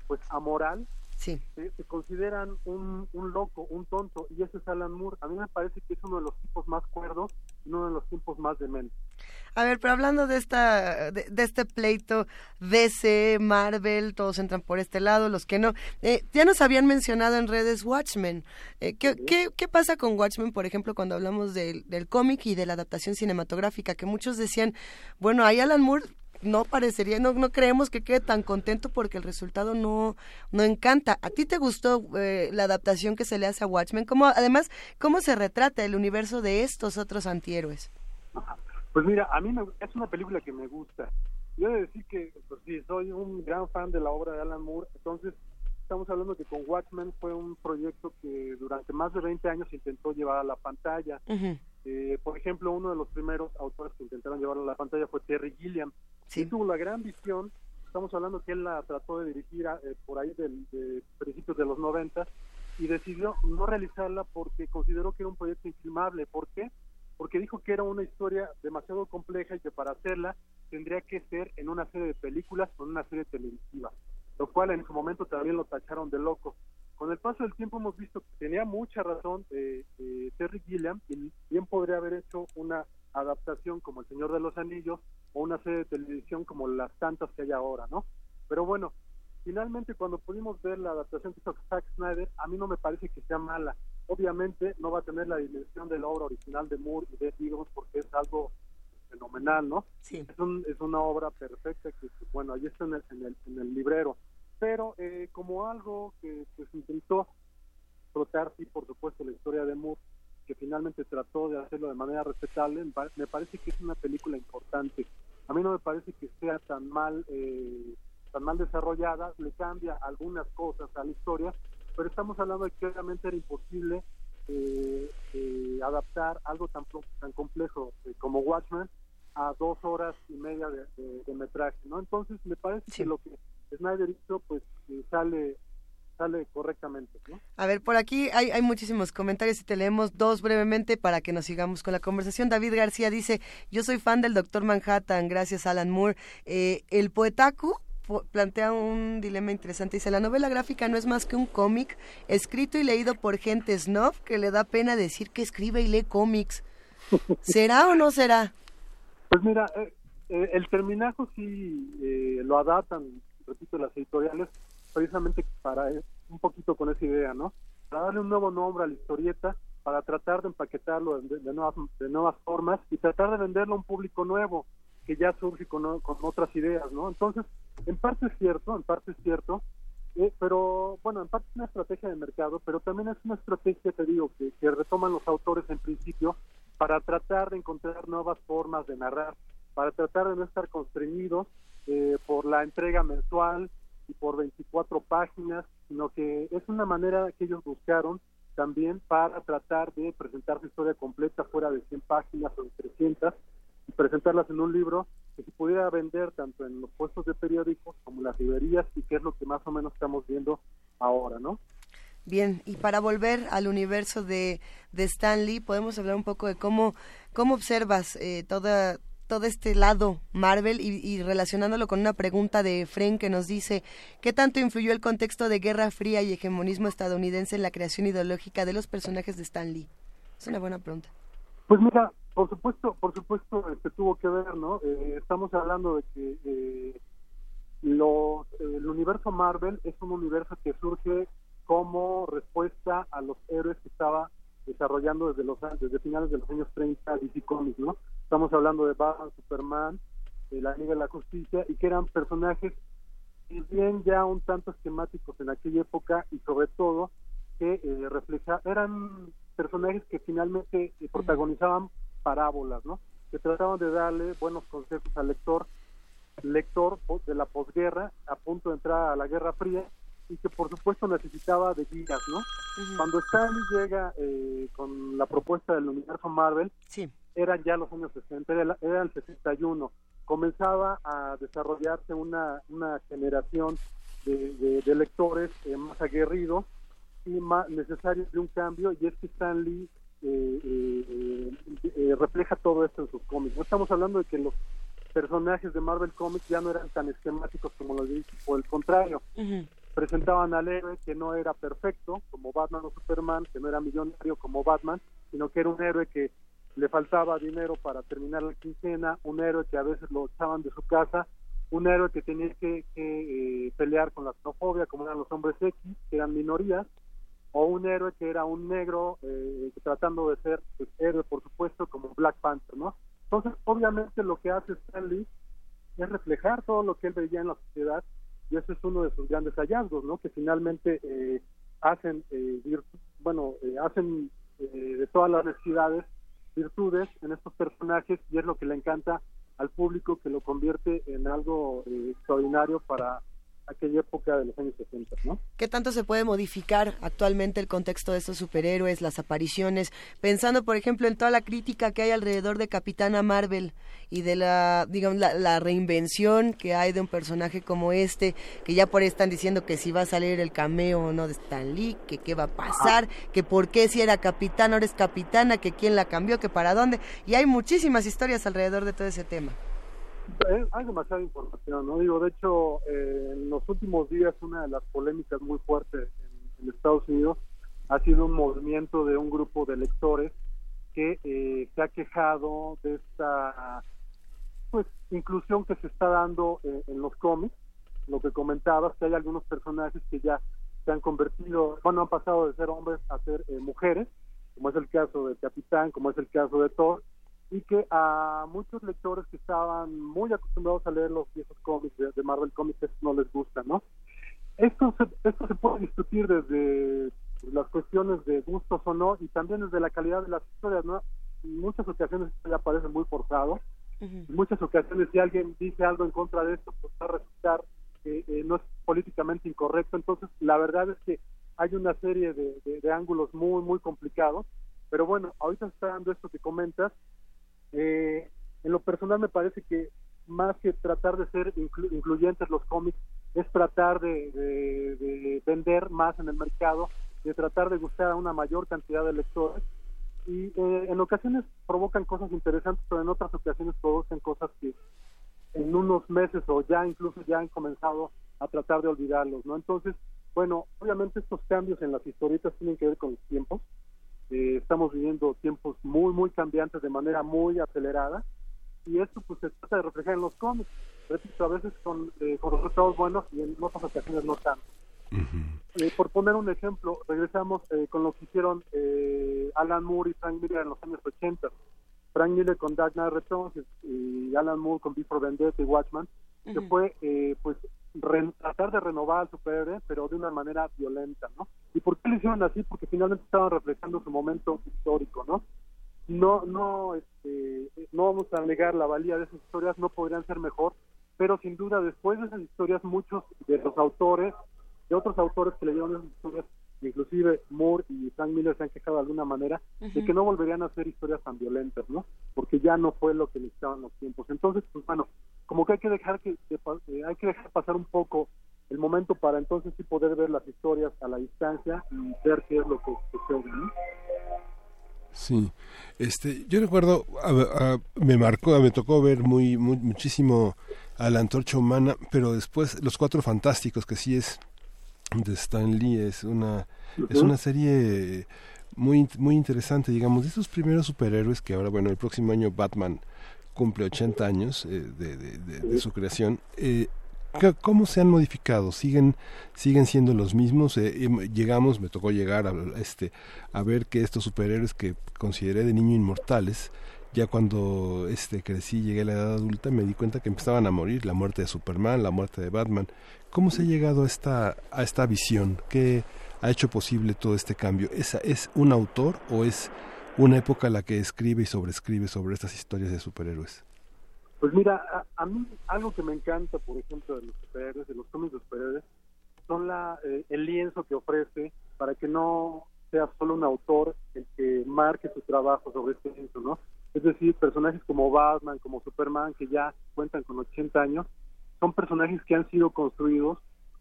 Speaker 30: pues amoral,
Speaker 2: Sí.
Speaker 30: te, te consideran un, un loco, un tonto, y ese es Alan Moore. A mí me parece que es uno de los tipos más cuerdos y uno de los tipos más dementes.
Speaker 2: A ver, pero hablando de esta de, de este pleito DC, Marvel, todos entran por este lado, los que no. Eh, ya nos habían mencionado en redes Watchmen. Eh, ¿qué, qué, qué pasa con Watchmen, por ejemplo, cuando hablamos del, del cómic y de la adaptación cinematográfica? Que muchos decían, bueno, ahí Alan Moore no parecería, no, no creemos que quede tan contento porque el resultado no, no encanta. ¿A ti te gustó eh, la adaptación que se le hace a Watchmen? ¿Cómo, además, ¿cómo se retrata el universo de estos otros antihéroes?
Speaker 30: Pues mira, a mí me- es una película que me gusta. Yo he de decir que, pues sí, soy un gran fan de la obra de Alan Moore, entonces estamos hablando que con Watchmen fue un proyecto que durante más de 20 años intentó llevar a la pantalla. Eh, por ejemplo, uno de los primeros autores que intentaron llevarlo a la pantalla fue Terry Gilliam. Él tuvo la gran visión, estamos hablando que él la trató de dirigir a- eh, por ahí del, de principios de los 90 y decidió no realizarla porque consideró que era un proyecto infilmable. ¿Por qué? Porque dijo que era una historia demasiado compleja y que para hacerla tendría que ser en una serie de películas o en una serie televisiva, lo cual en su momento también lo tacharon de loco. Con el paso del tiempo hemos visto que tenía mucha razón eh, eh, Terry Gilliam y bien podría haber hecho una adaptación como El Señor de los Anillos o una serie de televisión como las tantas que hay ahora, ¿no? Pero bueno, finalmente cuando pudimos ver la adaptación que hizo Zack Snyder, a mí no me parece que sea mala. Obviamente no va a tener la dimensión de la obra original de Moore y de Gibbons porque es algo fenomenal, ¿no?
Speaker 2: Sí.
Speaker 30: Es, un- es una obra perfecta que, que, bueno, ahí está en el, en el, en el librero. Pero eh, como algo que pues, intentó explotar, sí, por supuesto, la historia de Moore, que finalmente trató de hacerlo de manera respetable, me pa- me parece que es una película importante. A mí no me parece que sea tan mal, eh, tan mal desarrollada, le cambia algunas cosas a la historia, pero estamos hablando de que obviamente era imposible eh, eh, adaptar algo tan, tan complejo eh, como Watchmen a dos horas y media de, de- de metraje, ¿no? Entonces me parece que lo que Snyder hizo, pues eh, sale sale correctamente, ¿no?
Speaker 2: A ver, por aquí hay, hay muchísimos comentarios y te leemos dos brevemente para que nos sigamos con la conversación. David García dice, yo soy fan del Doctor Manhattan, gracias Alan Moore. Eh, el Poetaku po- plantea un dilema interesante. Dice, la novela gráfica no es más que un cómic escrito y leído por gente snob que le da pena decir que escribe y lee cómics. ¿Será o no será?
Speaker 30: Pues mira, eh, eh, el terminajo sí eh, lo adaptan, repito, las editoriales, precisamente para un poquito con esa idea, ¿no? Para darle un nuevo nombre a la historieta, para tratar de empaquetarlo de, de nuevas, de nuevas formas y tratar de venderlo a un público nuevo que ya surge con, con otras ideas, ¿no? Entonces, en parte es cierto, en parte es cierto, eh, pero bueno, en parte es una estrategia de mercado, pero también es una estrategia, te digo, que, que retoman los autores en principio para tratar de encontrar nuevas formas de narrar, para tratar de no estar constreñidos eh, por la entrega mensual y por 24 páginas, sino que es una manera que ellos buscaron también para tratar de presentar su historia completa fuera de 100 páginas o de 300 y presentarlas en un libro que se pudiera vender tanto en los puestos de periódicos como en las librerías y que es lo que más o menos estamos viendo ahora, ¿no?
Speaker 2: Bien, y para volver al universo de, de Stan Lee, podemos hablar un poco de cómo, cómo observas eh, toda, todo este lado Marvel y, relacionándolo con una pregunta de Fren que nos dice, ¿qué tanto influyó el contexto de Guerra Fría y hegemonismo estadounidense en la creación ideológica de los personajes de Stan Lee? Es una buena pregunta.
Speaker 30: Pues mira, por supuesto, por supuesto, este tuvo que ver, ¿no? Eh, estamos hablando de que eh, los, el universo Marvel es un universo que surge como respuesta a los héroes que estaba desarrollando desde los desde finales de los años 30 DC Comics, ¿no? Estamos hablando de Batman, Superman, de la Liga de la Justicia y que eran personajes si bien ya un tanto esquemáticos en aquella época y sobre todo que eh, refleja eran personajes que finalmente eh, protagonizaban parábolas, ¿no? Que trataban de darle buenos consejos al lector, lector de la posguerra a punto de entrar a la Guerra Fría y que por supuesto necesitaba de guías, ¿no? Cuando Stanley llega eh, con la propuesta del universo Marvel, eran ya los años 60, era, la- era el 61, comenzaba a desarrollarse una, una generación de, de- de lectores eh, más aguerridos y más necesarios de un cambio y es que Stan Lee eh, eh, refleja todo esto en sus cómics. No estamos hablando de que los personajes de Marvel Comics ya no eran tan esquemáticos como los de por el contrario, presentaban al héroe que no era perfecto, como Batman o Superman, que no era millonario como Batman, sino que era un héroe que le faltaba dinero para terminar la quincena, un héroe que a veces lo echaban de su casa, un héroe que tenía que, eh, pelear con la xenofobia, como eran los hombres X, que eran minorías, o un héroe que era un negro eh, tratando de ser pues, héroe, por supuesto, como Black Panther, ¿no? Entonces, obviamente lo que hace Stan Lee es reflejar todo lo que él veía en la sociedad y ese es uno de sus grandes hallazgos, ¿no? Que finalmente eh, hacen, eh, bueno, eh, hacen eh, de todas las necesidades virtudes en estos personajes y es lo que le encanta al público que lo convierte en algo eh, extraordinario para aquella época de los años 60, ¿no?
Speaker 2: ¿Qué tanto se puede modificar actualmente el contexto de estos superhéroes, las apariciones? Pensando, por ejemplo, en toda la crítica que hay alrededor de Capitana Marvel y de la, digamos, la, la reinvención que hay de un personaje como este, que ya por ahí están diciendo que si va a salir el cameo o no de Stan Lee, que qué va a pasar, que por qué si era capitana ahora es capitana, que quién la cambió, que para dónde. Y hay muchísimas historias alrededor de todo ese tema.
Speaker 30: Hay demasiada información, ¿no? Digo, de hecho, eh, en los últimos días una de las polémicas muy fuertes en, Estados Unidos ha sido un movimiento de un grupo de lectores que eh, se ha quejado de esta pues inclusión que se está dando eh, en los cómics, lo que comentabas, que hay algunos personajes que ya se han convertido, bueno, han pasado de ser hombres a ser eh, mujeres, como es el caso del Capitán, como es el caso de Thor, y que a muchos lectores que estaban muy acostumbrados a leer los viejos cómics de, de Marvel Comics no les gusta, ¿no? Esto se, esto se puede discutir desde las cuestiones de gustos o no y también desde la calidad de las historias, ¿no? En muchas ocasiones ya parece muy forzado, en muchas ocasiones si alguien dice algo en contra de esto, pues va a resultar que eh, no es políticamente incorrecto, entonces la verdad es que hay una serie de, de- de ángulos muy, muy complicados, pero bueno, ahorita se está dando esto que comentas, eh, en lo personal me parece que más que tratar de ser inclu- incluyentes los cómics, es tratar de, de- de vender más en el mercado, de tratar de gustar a una mayor cantidad de lectores y eh, en ocasiones provocan cosas interesantes, pero en otras ocasiones producen cosas que en unos meses o ya incluso ya han comenzado a tratar de olvidarlos, ¿no? Entonces, bueno, obviamente estos cambios en las historietas tienen que ver con los tiempos. Eh, estamos viviendo tiempos muy, muy cambiantes de manera muy acelerada y esto pues se trata de reflejar en los cómics. Repito, a veces con, eh, con resultados buenos y en otras ocasiones no tanto. Eh, por poner un ejemplo, regresamos eh, con lo que hicieron eh, Alan Moore y Frank Miller en los años 80. Frank Miller con Dark Knight Returns y Alan Moore con Before Vendetta y Watchman, que
Speaker 31: Ujú.
Speaker 30: fue eh, pues re- tratar de renovar al superhéroe, pero de una manera violenta, ¿no? ¿Y por qué lo hicieron así? Porque finalmente estaban reflejando su momento histórico, ¿no? No, no, este, no vamos a negar la valía de esas historias, no podrían ser mejor, pero sin duda después de esas historias muchos de los autores, de otros autores que leyeron esas historias, inclusive Moore y Frank Miller se han quejado de alguna manera de que no volverían a hacer historias tan violentas, ¿no? Porque ya no fue lo que necesitaban los tiempos. Entonces, pues bueno, como que hay que dejar que eh, hay que dejar pasar un poco el momento para entonces sí poder ver las historias a la distancia y ver qué es lo que sucede, ¿no?
Speaker 1: Sí, este, yo recuerdo, a- a- me marcó, me tocó ver muy, muy muchísimo a la antorcha humana, pero después Los Cuatro Fantásticos, que sí es de Stan Lee, es una, es una serie muy, muy interesante, digamos, de esos primeros superhéroes que ahora, bueno, el próximo año Batman cumple 80 años eh, de, de- de- de su creación. Eh, ¿qué- ¿Cómo se han modificado? ¿Siguen, siguen siendo los mismos? Eh, llegamos, me tocó llegar a, este, a ver que estos superhéroes que consideré de niño inmortales, ya cuando este, crecí, llegué a la edad adulta, me di cuenta que empezaban a morir. La muerte de Superman, la muerte de Batman. ¿Cómo se ha llegado a esta, a esta visión? ¿Qué ha hecho posible todo este cambio? ¿Es, ¿Es un autor o es una época la que escribe y sobreescribe sobre estas historias de superhéroes?
Speaker 30: Pues mira, a, a mí algo que me encanta, por ejemplo, de los superhéroes, de los cómics de superhéroes, son la, eh, el lienzo que ofrece para que no sea solo un autor el que marque su trabajo sobre este lienzo, ¿no? Es decir, personajes como Batman, como Superman, que ya cuentan con 80 años, son personajes que han sido construidos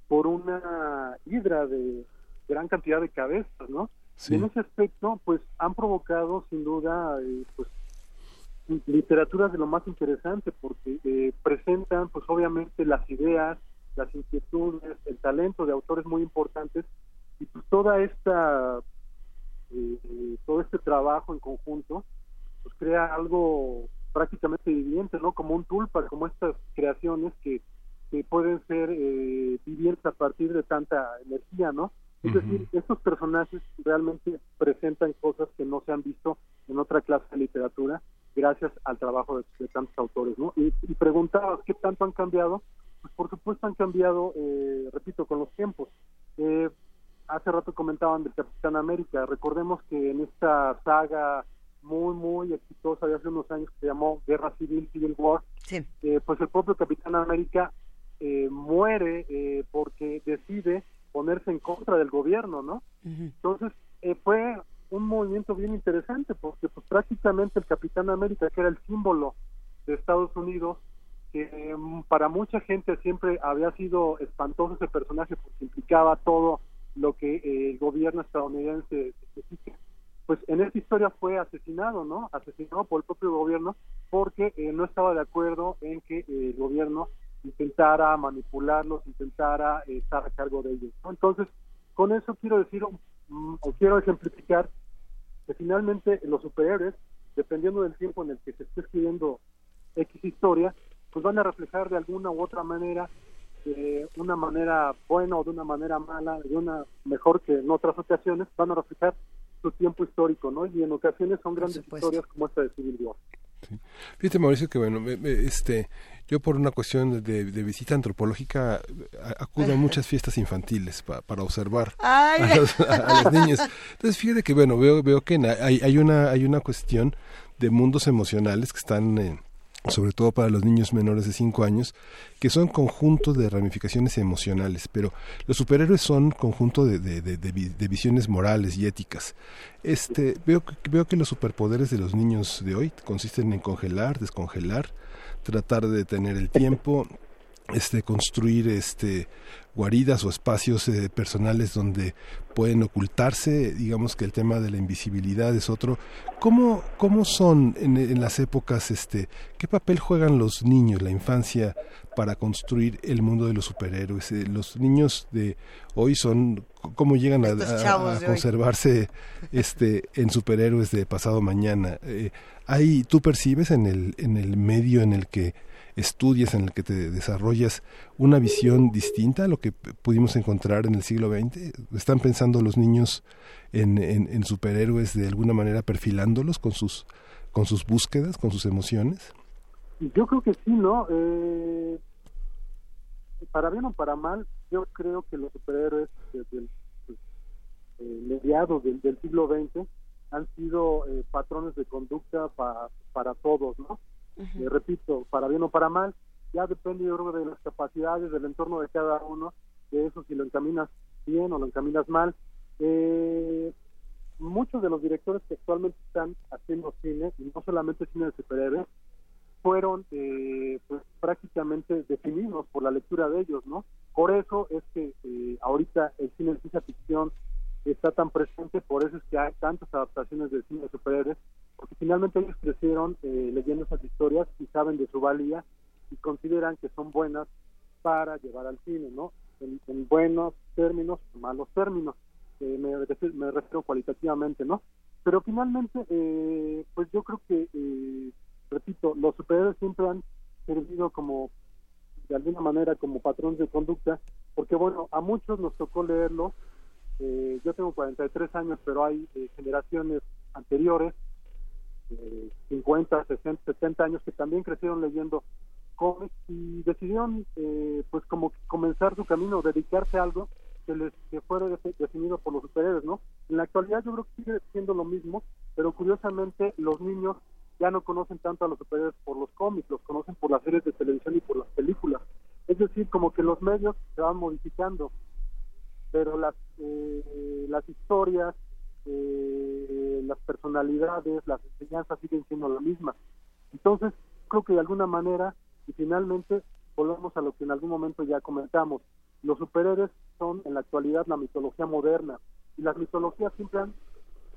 Speaker 30: por una hidra de gran cantidad de cabezas, ¿no?
Speaker 1: Sí.
Speaker 30: Y en ese aspecto, pues han provocado sin duda, eh, pues literatura de lo más interesante porque eh, presentan pues obviamente las ideas, las inquietudes, el talento de autores muy importantes y pues toda esta eh, eh, todo este trabajo en conjunto pues crea algo prácticamente viviente, ¿no? Como un tulpa, como estas creaciones que, que pueden ser eh, vivientes a partir de tanta energía, ¿no? Es decir, estos personajes realmente presentan cosas que no se han visto en otra clase de literatura gracias al trabajo de, de tantos autores, ¿no? Y, y preguntabas qué tanto han cambiado, pues por supuesto han cambiado, eh, repito, con los tiempos. Eh, hace rato comentaban del Capitán América, recordemos que en esta saga muy, muy exitosa de hace unos años que se llamó Guerra Civil, Civil War, eh, pues el propio Capitán América eh, muere eh, porque decide ponerse en contra del gobierno, ¿no? Entonces, eh, fue un movimiento bien interesante porque pues prácticamente el Capitán América, que era el símbolo de Estados Unidos, que mm, para mucha gente siempre había sido espantoso ese personaje porque implicaba todo lo que eh, el gobierno estadounidense necesita, pues en esta historia fue asesinado, ¿no? Asesinado por el propio gobierno porque eh, no estaba de acuerdo en que eh, el gobierno intentara manipularlos, intentara eh, estar a cargo de ellos. ¿no? Entonces, con eso quiero decir mm, o quiero ejemplificar que finalmente los superhéroes, dependiendo del tiempo en el que se esté escribiendo X historia, pues van a reflejar de alguna u otra manera, de una manera buena o de una manera mala, de una mejor que en otras ocasiones, van a reflejar su tiempo histórico, ¿no? Y en ocasiones son grandes historias como esta de Civil War.
Speaker 1: Fíjate Mauricio que bueno, este, yo por una cuestión de, de visita antropológica acudo a muchas (laughs) fiestas infantiles pa- para observar a los, a- a los niños. Entonces fíjate que bueno, veo, veo que hay una, hay una cuestión de mundos emocionales que están eh, sobre todo para los niños menores de 5 años, que son conjuntos de ramificaciones emocionales, pero los superhéroes son conjunto de, de, de- de vi- de visiones morales y éticas. Este, veo, veo que los superpoderes de los niños de hoy consisten en congelar, descongelar, tratar de detener el tiempo, este construir este guaridas o espacios eh, personales donde pueden ocultarse digamos que el tema de la invisibilidad es otro. Cómo cómo son en, en las épocas este qué papel juegan los niños la infancia para construir el mundo de los superhéroes Eh, los niños de hoy son cómo llegan a, conservarse este en superhéroes de pasado mañana Eh, hay tú percibes en el en el medio en el que estudias en el que te desarrollas una visión distinta a lo que pudimos encontrar en el siglo XX están pensando los niños en, superhéroes de alguna manera perfilándolos con sus con sus búsquedas con sus emociones
Speaker 30: Yo creo que sí, ¿no? Eh, para bien o para mal, yo creo que los superhéroes desde el pues, eh, mediados del, del siglo XX han sido eh, patrones de conducta pa- para todos, ¿no? Repito, para bien o para mal, ya depende yo creo de las capacidades del entorno de cada uno, de eso si lo encaminas bien o lo encaminas mal. Eh, muchos de los directores que actualmente están haciendo cine, y no solamente cine de superhéroes, fueron eh, pues, prácticamente definidos por la lectura de ellos, ¿no? Por eso es que eh, ahorita el cine de ciencia ficción está tan presente, por eso es que hay tantas adaptaciones del cine de superhéroes, porque finalmente ellos crecieron eh, leyendo esas historias y saben de su valía y consideran que son buenas para llevar al cine, ¿no? En, en buenos términos, malos términos, me, refiero, me refiero cualitativamente, ¿no? Pero finalmente, eh, pues yo creo que, eh, repito, los superhéroes siempre han servido como, de alguna manera, como patrones de conducta, porque bueno, a muchos nos tocó leerlo, eh, yo tengo 43 años, pero hay eh, generaciones anteriores, eh, 50, 60, 70 años, que también crecieron leyendo cómics y decidieron, eh, pues, como comenzar su camino, dedicarse a algo que les que fuera de- definido por los superhéroes, ¿no? En la actualidad yo creo que sigue siendo lo mismo, pero curiosamente los niños ya no conocen tanto a los superhéroes por los cómics, los conocen por las series de televisión y por las películas. Es decir, como que los medios se van modificando, pero las eh, las historias, eh, las personalidades, las enseñanzas siguen siendo la misma. Entonces, creo que de alguna manera, y finalmente, volvemos a lo que en algún momento ya comentamos, los superhéroes son en la actualidad la mitología moderna, y las mitologías siempre han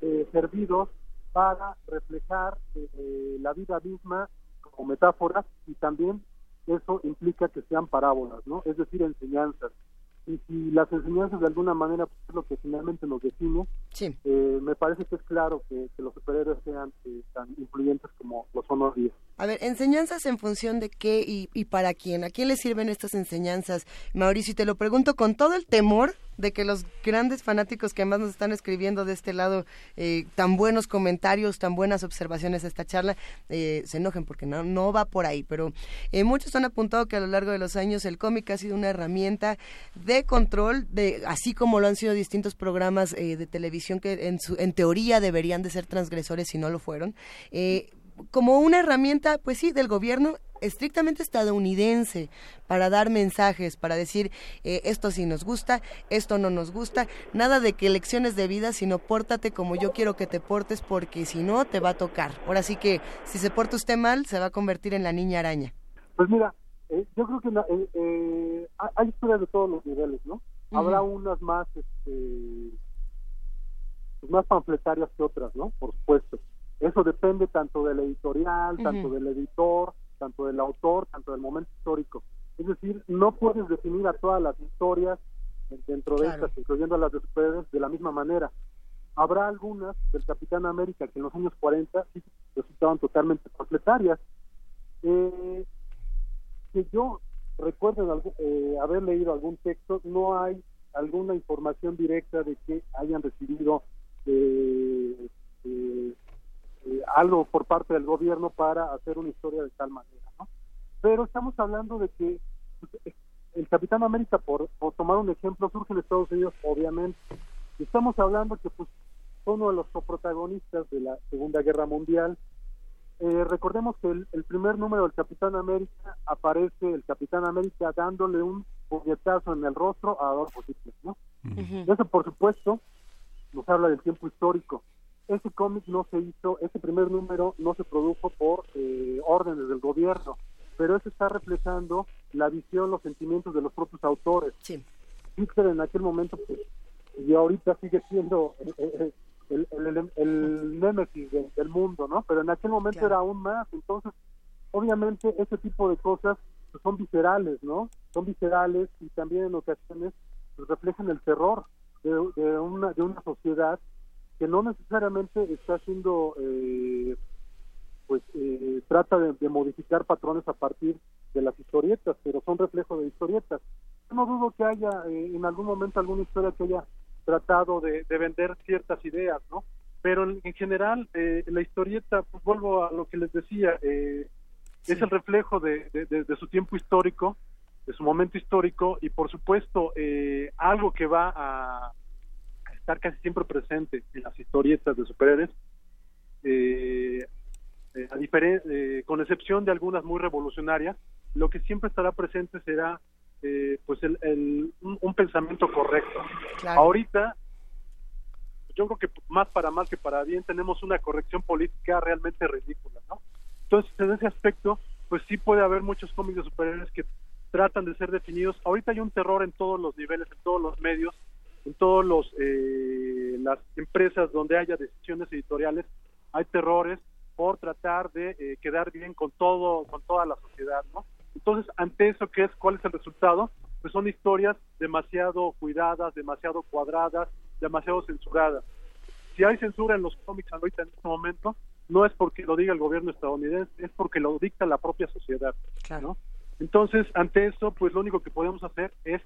Speaker 30: eh, servido para reflejar eh, la vida misma como metáforas y también eso implica que sean parábolas, ¿no? Es decir, enseñanzas. Y si las enseñanzas de alguna manera pues, es lo que finalmente nos define, eh, me parece que es claro que, que los superhéroes sean eh, tan influyentes como lo son hoy día.
Speaker 2: A ver, enseñanzas en función de qué y, y para quién. ¿A quién le sirven estas enseñanzas? Mauricio, y te lo pregunto con todo el temor de que los grandes fanáticos que más nos están escribiendo de este lado eh, tan buenos comentarios, tan buenas observaciones a esta charla, eh, se enojen porque no, no va por ahí. Pero eh, muchos han apuntado que a lo largo de los años el cómic ha sido una herramienta de control, de así como lo han sido distintos programas de televisión que en, su, en teoría deberían de ser transgresores si no lo fueron. Eh, como una herramienta, pues sí, del gobierno estrictamente estadounidense para dar mensajes, para decir eh, esto sí nos gusta, esto no nos gusta, nada de que lecciones de vida, sino pórtate como yo quiero que te portes porque si no te va a tocar. Ahora sí que si se porta usted mal, se va a convertir en la niña araña.
Speaker 30: Pues mira, eh, yo creo que la- eh, hay- hay historias de todos los niveles, ¿no? Habrá unas más, este, pues más panfletarias que otras, ¿no? Por supuesto. Eso depende tanto del editorial, tanto del editor, tanto del autor, tanto del momento histórico. Es decir, no puedes definir a todas las historias dentro de
Speaker 31: Claro.
Speaker 30: estas, incluyendo las de superhéroes, de la misma manera. Habrá algunas del Capitán América que en los años 40 sí resultaban totalmente panfletarias. Eh, que yo recuerdo eh, haber leído algún texto, no hay alguna información directa de que hayan recibido eh, eh, eh, algo por parte del gobierno para hacer una historia de tal manera, ¿no? Pero estamos hablando de que pues, el Capitán América, por, por tomar un ejemplo, surge en Estados Unidos, obviamente. Estamos hablando que pues fue uno de los coprotagonistas de la Segunda Guerra Mundial, eh, recordemos que el, el primer número del Capitán América aparece el Capitán América dándole un puñetazo en el rostro a Adolfo Hitler, ¿no? Eso, por supuesto, nos habla del tiempo histórico. Ese cómic no se hizo, ese primer número no se produjo por eh, órdenes del gobierno, pero eso está reflejando la visión, los sentimientos de los propios autores.
Speaker 2: Sí.
Speaker 30: Hitler en aquel momento, pues, y ahorita sigue siendo eh, eh, el, el, el, el némesis del, del mundo, ¿no? Pero en aquel momento
Speaker 2: Claro.
Speaker 30: era aún más. Entonces, obviamente, ese tipo de cosas pues, son viscerales, ¿no? Son viscerales y también en ocasiones pues, reflejan el terror de, de una, de una sociedad que no necesariamente está haciendo, eh, pues, eh, trata de, de modificar patrones a partir de las historietas, pero son reflejos de historietas. Yo no dudo que haya eh, en algún momento alguna historia que haya tratado de, de vender ciertas ideas, ¿no? Pero en, en general, eh, la historieta, pues vuelvo a lo que les decía, eh, es el reflejo de- de su tiempo histórico, de su momento histórico, y por supuesto, eh, algo que va a estar casi siempre presente en las historietas de superhéroes, eh, eh, a diferen- eh, con excepción de algunas muy revolucionarias, lo que siempre estará presente será eh, pues el, el- un, un pensamiento correcto.
Speaker 2: Claro.
Speaker 30: Ahorita, yo creo que más para mal que para bien tenemos una corrección política realmente ridícula, ¿no? Entonces, en ese aspecto, pues sí puede haber muchos cómics de superhéroes que tratan de ser definidos. Ahorita hay un terror en todos los niveles, en todos los medios, en todos los eh, las empresas donde haya decisiones editoriales, hay terrores por tratar de eh, quedar bien con todo, con toda la sociedad, ¿no? Entonces, ante eso, ¿qué es? ¿Cuál es el resultado? Pues son historias demasiado cuidadas, demasiado cuadradas, demasiado censuradas. Si hay censura en los cómics ahorita en este momento, no es porque lo diga el gobierno estadounidense, es porque lo dicta la propia sociedad, ¿no? Entonces, ante eso, pues lo único que podemos hacer es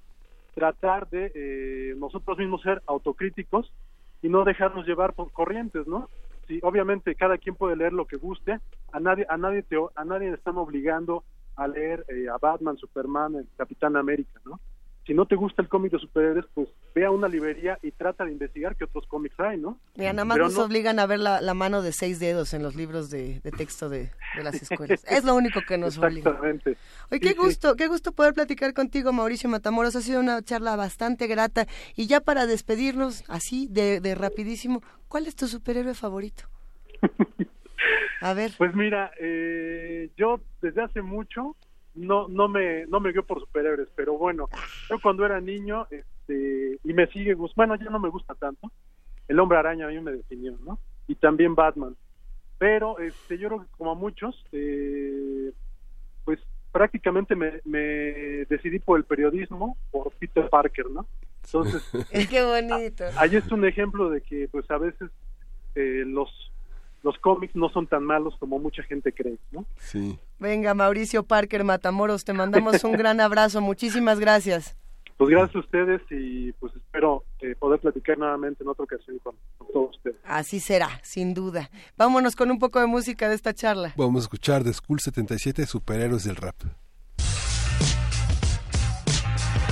Speaker 30: tratar de eh, nosotros mismos ser autocríticos y no dejarnos llevar por corrientes, ¿no? Sí, obviamente cada quien puede leer lo que guste, a nadie a nadie te, a nadie le están obligando a leer eh, a Batman, Superman, el Capitán América, ¿no? Si no te gusta el cómic de superhéroes, pues ve a una librería y trata de investigar qué otros cómics hay, ¿no?
Speaker 2: Mira, nada más
Speaker 30: Pero
Speaker 2: nos
Speaker 30: no-
Speaker 2: obligan a ver la, la mano de seis dedos en los libros de, de texto de, de las escuelas. Es lo único que nos obliga.
Speaker 30: Exactamente.
Speaker 2: Oye, qué
Speaker 30: sí.
Speaker 2: gusto, qué gusto poder platicar contigo, Mauricio Matamoros. Ha sido una charla bastante grata. Y ya para despedirnos, así, de, de rapidísimo, ¿cuál es tu superhéroe favorito? (laughs) A ver.
Speaker 30: Pues mira, eh, yo desde hace mucho no no me no me guío por superhéroes, pero bueno, yo cuando era niño este y me sigue bueno, ya no me gusta tanto. El Hombre Araña a mí me definió, ¿no? Y también Batman. Pero este yo creo que como a muchos eh, pues prácticamente me, me decidí por el periodismo, por Peter Parker, ¿no? Entonces, (laughs)
Speaker 2: qué bonito.
Speaker 30: ahí es un ejemplo de que pues a veces eh, los los cómics no son tan malos como mucha gente cree, ¿no?
Speaker 1: Sí.
Speaker 2: Venga, Mauricio Parker Matamoros, te mandamos un gran (laughs) abrazo. Muchísimas gracias.
Speaker 30: Pues gracias a ustedes y pues espero eh, poder platicar nuevamente en otra ocasión con, con todos ustedes.
Speaker 2: Así será, sin duda. Vámonos con un poco de música de esta charla.
Speaker 1: Vamos a escuchar de School 77 Superhéroes del Rap.
Speaker 31: De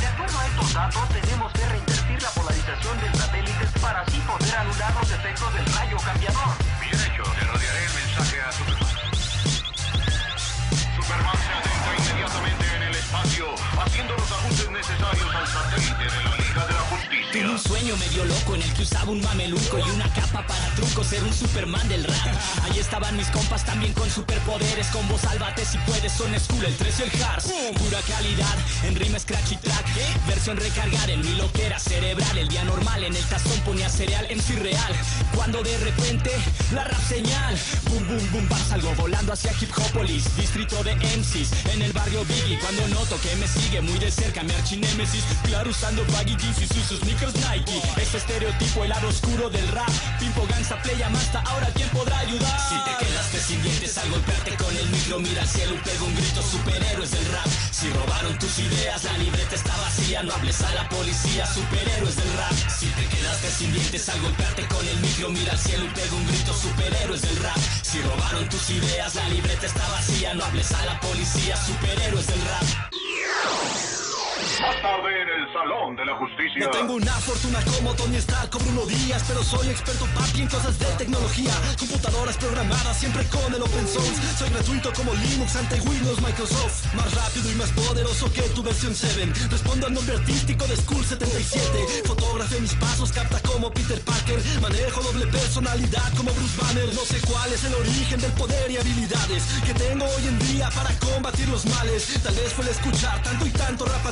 Speaker 31: acuerdo a estos datos, tenemos que reinvertir la polarización de satélites para así poder anular los efectos del rayo cambiador.
Speaker 32: Le rodearé el mensaje a Superman. Superman se adentra inmediatamente en el espacio, haciendo los ajustes necesarios al satélite de la
Speaker 33: Tuve un sueño medio loco en el que usaba un mameluco y una capa para truco, ser un Superman del rap. Ahí estaban mis compas también con superpoderes, con voz sálvate si puedes, son school, el 3 y el Hars. Pura calidad, en rima scratch y track, versión recargar en mi loquera cerebral. El día normal en el tazón ponía cereal sí real. Cuando de repente la rap señal, boom boom boom bam, salgo volando hacia Hip Hopolis, distrito de MCs, en el barrio Biggie. Cuando noto que me sigue muy de cerca mi archinémesis, claro usando baggy jeans y sus sneakers Nike. Ese estereotipo, el lado oscuro del rap, Pimpo Gansa Playa hasta ahora quién podrá ayudar. Si te quedaste sin dientes al golpearte con el micro, mira al cielo y pega un grito, superhéroes del rap. Si robaron tus ideas, la libreta está vacía, no hables a la policía, superhéroes del rap. Si te quedaste sin dientes al golpearte con el micro, mira al cielo y pega un grito, superhéroes del rap. Si robaron tus ideas, la libreta está vacía, no hables a la policía, superhéroes del rap.
Speaker 32: Más tarde en el Salón de la Justicia.
Speaker 33: No tengo una fortuna como Tony Stark o Bruno Díaz, pero soy experto papi en cosas de tecnología. Computadoras programadas siempre con el open source. Soy gratuito como Linux ante Windows Microsoft. Más rápido y más poderoso que tu versión 7. Respondo al nombre artístico de School 77. Fotografía mis pasos, capta como Peter Parker. Manejo doble personalidad como Bruce Banner. No sé cuál es el origen del poder y habilidades que tengo hoy en día para combatir los males. Tal vez fue el escuchar tanto y tanto rap a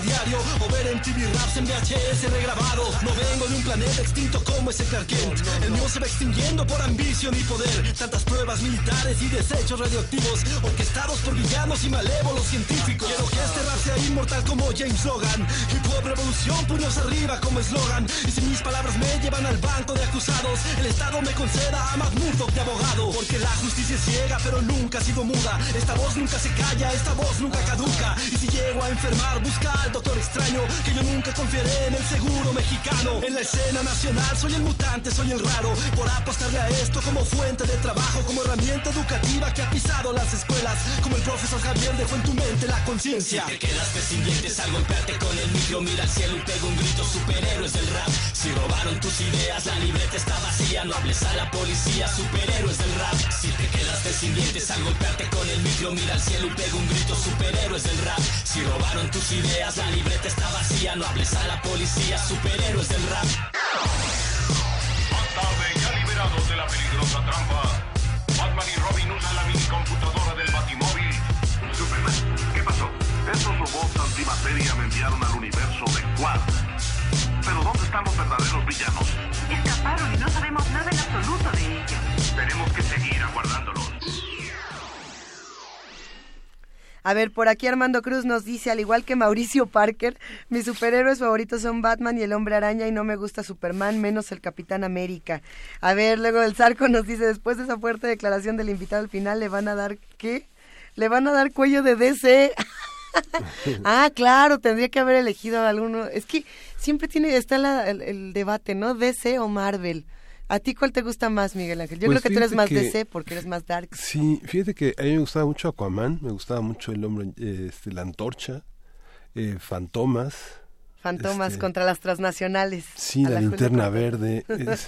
Speaker 33: o ver en TV raps en VHS regrabado. No vengo de un planeta extinto como ese Clark Kent. El mío se va extinguiendo por ambición y poder. Tantas pruebas militares y desechos radioactivos orquestados por villanos y malévolos científicos. Quiero que este rap sea inmortal como James Logan. Hip hop revolución, puños arriba como eslogan. Y si mis palabras me llevan al banco de acusados, el Estado me conceda a Matt Murdock de abogado. Porque la justicia es ciega, pero nunca ha sido muda. Esta voz nunca se calla, esta voz nunca caduca. Y si llego a enfermar, busca al doctor extraño. Que yo nunca confiaré en el seguro mexicano. En la escena nacional soy el mutante, soy el raro. Por apostarle a esto como fuente de trabajo, como herramienta educativa que ha pisado las escuelas. Como el profesor Javier dejó en tu mente la conciencia.
Speaker 28: Si te quedaste sin dientes al golpearte con el micro, mira al cielo y pega un grito, superhéroes del rap. Si robaron tus ideas, la libreta está vacía, no hables a la policía, superhéroes del rap. Si te quedaste sin dientes al golpearte con el micro, mira al cielo y pega un grito, superhéroes del rap. Si robaron tus ideas, la libreta está vacía, no hables a la policía, superhéroes del rap.
Speaker 32: Más tarde, ya liberados de la peligrosa trampa, Batman y Robin usan la minicomputadora del Batimóvil. Superman, ¿qué pasó? Estos robots antimateria me enviaron al universo de Quad. Pero ¿dónde están los verdaderos villanos?
Speaker 34: Escaparon y no sabemos nada en absoluto de ellos.
Speaker 32: Tenemos que seguir aguardándolos.
Speaker 2: A ver, por aquí Armando Cruz nos dice, al igual que Mauricio Parker, mis superhéroes favoritos son Batman y el Hombre Araña y no me gusta Superman, menos el Capitán América. A ver, luego el Zarco nos dice, después de esa fuerte declaración del invitado al final, ¿le van a dar qué? Le van a dar cuello de DC. (laughs) ah, claro, tendría que haber elegido alguno. Es que siempre tiene, está la- el, el debate, ¿no? DC o Marvel. ¿A ti cuál te gusta más, Miguel Ángel? Yo
Speaker 1: Pues
Speaker 2: creo que tú eres más
Speaker 1: que-
Speaker 2: DC porque eres más dark.
Speaker 1: Sí, fíjate que a mí me gustaba mucho Aquaman, me gustaba mucho el hombre, este, la antorcha, eh, Fantomas,
Speaker 2: Fantomas
Speaker 1: Este-
Speaker 2: contra las transnacionales.
Speaker 1: sí, la linterna verde, (laughs) es-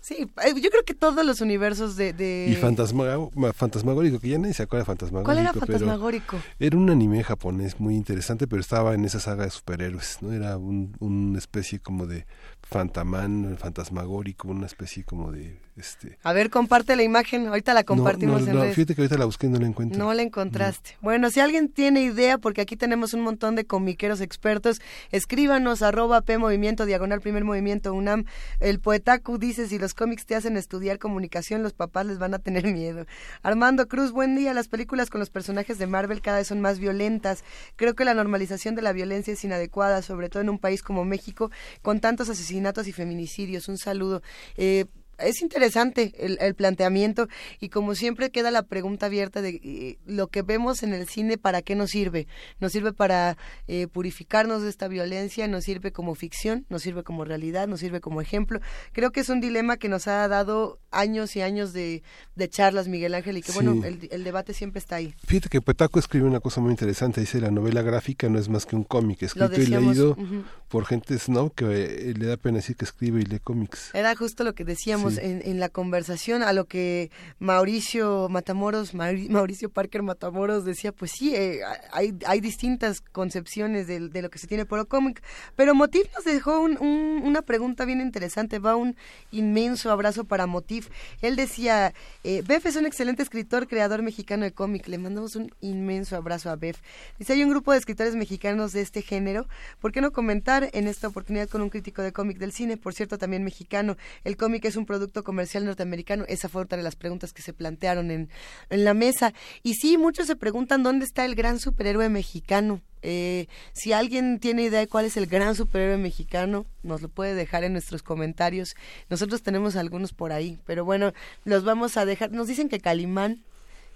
Speaker 2: Sí, eh, yo creo que todos los universos de... de-
Speaker 1: y Fantasma- ma- Fantasmagórico, que ya nadie se acuerda de Fantasmagórico.
Speaker 2: ¿Cuál era Fantasmagórico?
Speaker 1: Era un anime japonés muy interesante, pero estaba en esa saga de superhéroes, ¿no? Era un, una especie como de Fantaman, Fantasmagórico, una especie como de... este
Speaker 2: A ver, comparte la imagen. Ahorita la compartimos
Speaker 1: no,
Speaker 2: en
Speaker 1: no,
Speaker 2: redes.
Speaker 1: fíjate que ahorita la busqué y no la encuentro.
Speaker 2: No la encontraste. Bueno, si alguien tiene idea, porque aquí tenemos un montón de comiqueros expertos, escríbanos arroba P Movimiento, diagonal primer movimiento UNAM. El Poetaku dice, si los cómics te hacen estudiar comunicación, los papás les van a tener (laughs) miedo. Armando Cruz, buen día. Las películas con los personajes de Marvel cada vez son más violentas. Creo que la normalización de la violencia es inadecuada, sobre todo en un país como México, con tantos asesinatos y feminicidios. Un saludo. Eh, es interesante el, el planteamiento y como siempre queda la pregunta abierta de eh, lo que vemos en el cine para qué nos sirve nos sirve para eh, purificarnos de esta violencia nos sirve como ficción nos sirve como realidad nos sirve como ejemplo creo que es un dilema que nos ha dado años y años de, de charlas Miguel Ángel y que
Speaker 1: Sí.
Speaker 2: bueno el, el debate siempre está ahí.
Speaker 1: Fíjate que Petaco escribe una cosa muy interesante, dice la novela gráfica no es más que un cómic escrito y leído por gente snob que eh, le da pena decir que escribe y lee cómics.
Speaker 2: Era justo lo que decíamos
Speaker 1: Sí.
Speaker 2: en, en la conversación, a lo que Mauricio Matamoros, Mauri- Mauricio Parker Matamoros decía, pues sí, eh, hay, hay distintas concepciones de, de lo que se tiene por el cómic, pero Motif nos dejó un- un- una pregunta bien interesante, va un inmenso abrazo para Motif. Él decía, eh, Bef es un excelente escritor, creador mexicano de cómic, le mandamos un inmenso abrazo a Bef. Dice, hay un grupo de escritores mexicanos de este género, ¿por qué no comentar en esta oportunidad con un crítico de cómic del cine, por cierto también mexicano? El cómic es un producto comercial norteamericano, esa fue otra de las preguntas que se plantearon en, en la mesa. Y sí, muchos se preguntan dónde está el gran superhéroe mexicano. Eh, si alguien tiene idea de cuál es el gran superhéroe mexicano, nos lo puede dejar en nuestros comentarios. Nosotros tenemos algunos por ahí, pero bueno, los vamos a dejar. Nos dicen que Calimán.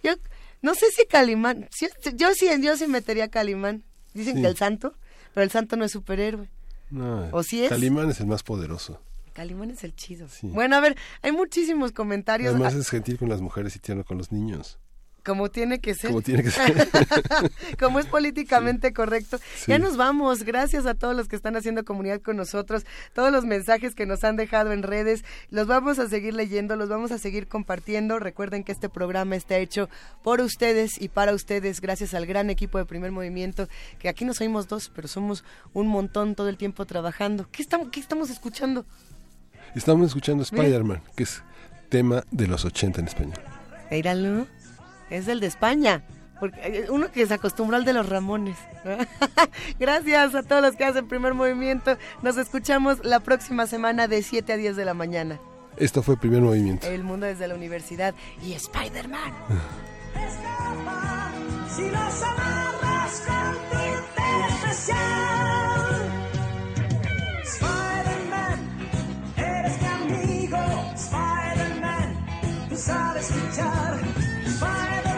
Speaker 2: Yo no sé si Calimán. yo sí, yo sí metería a Calimán. Dicen
Speaker 1: Sí.
Speaker 2: que el santo, pero el santo no es superhéroe.
Speaker 1: No,
Speaker 2: ¿O sí es?
Speaker 1: Calimán es el más poderoso.
Speaker 2: Calimán es el chido.
Speaker 1: Sí.
Speaker 2: Bueno, a ver, hay muchísimos comentarios.
Speaker 1: Además
Speaker 2: ah,
Speaker 1: es gentil con las mujeres y tierno con los niños.
Speaker 2: Como tiene que ser.
Speaker 1: Como tiene que ser. (laughs)
Speaker 2: Como es políticamente correcto.
Speaker 1: Sí.
Speaker 2: Ya nos vamos. Gracias a todos los que están haciendo comunidad con nosotros. Todos los mensajes que nos han dejado en redes. Los vamos a seguir leyendo, los vamos a seguir compartiendo. Recuerden que este programa está hecho por ustedes y para ustedes. Gracias al gran equipo de Primer Movimiento. Que aquí nos oímos dos, pero somos un montón todo el tiempo trabajando. ¿Qué estamos, qué estamos escuchando?
Speaker 1: Estamos escuchando Spider-Man, que es tema de los 80 en español.
Speaker 2: Míralo. Es el de España. Porque eh, uno que se acostumbró al de los Ramones. (laughs) Gracias a todos los que hacen primer movimiento. Nos escuchamos la próxima semana de 7 a 10 de la mañana.
Speaker 1: Esto fue Primer Movimiento.
Speaker 2: El mundo desde la universidad y Spider-Man.
Speaker 35: Si nos amarras con tinte especial. Sabes luchar. Spider-Man,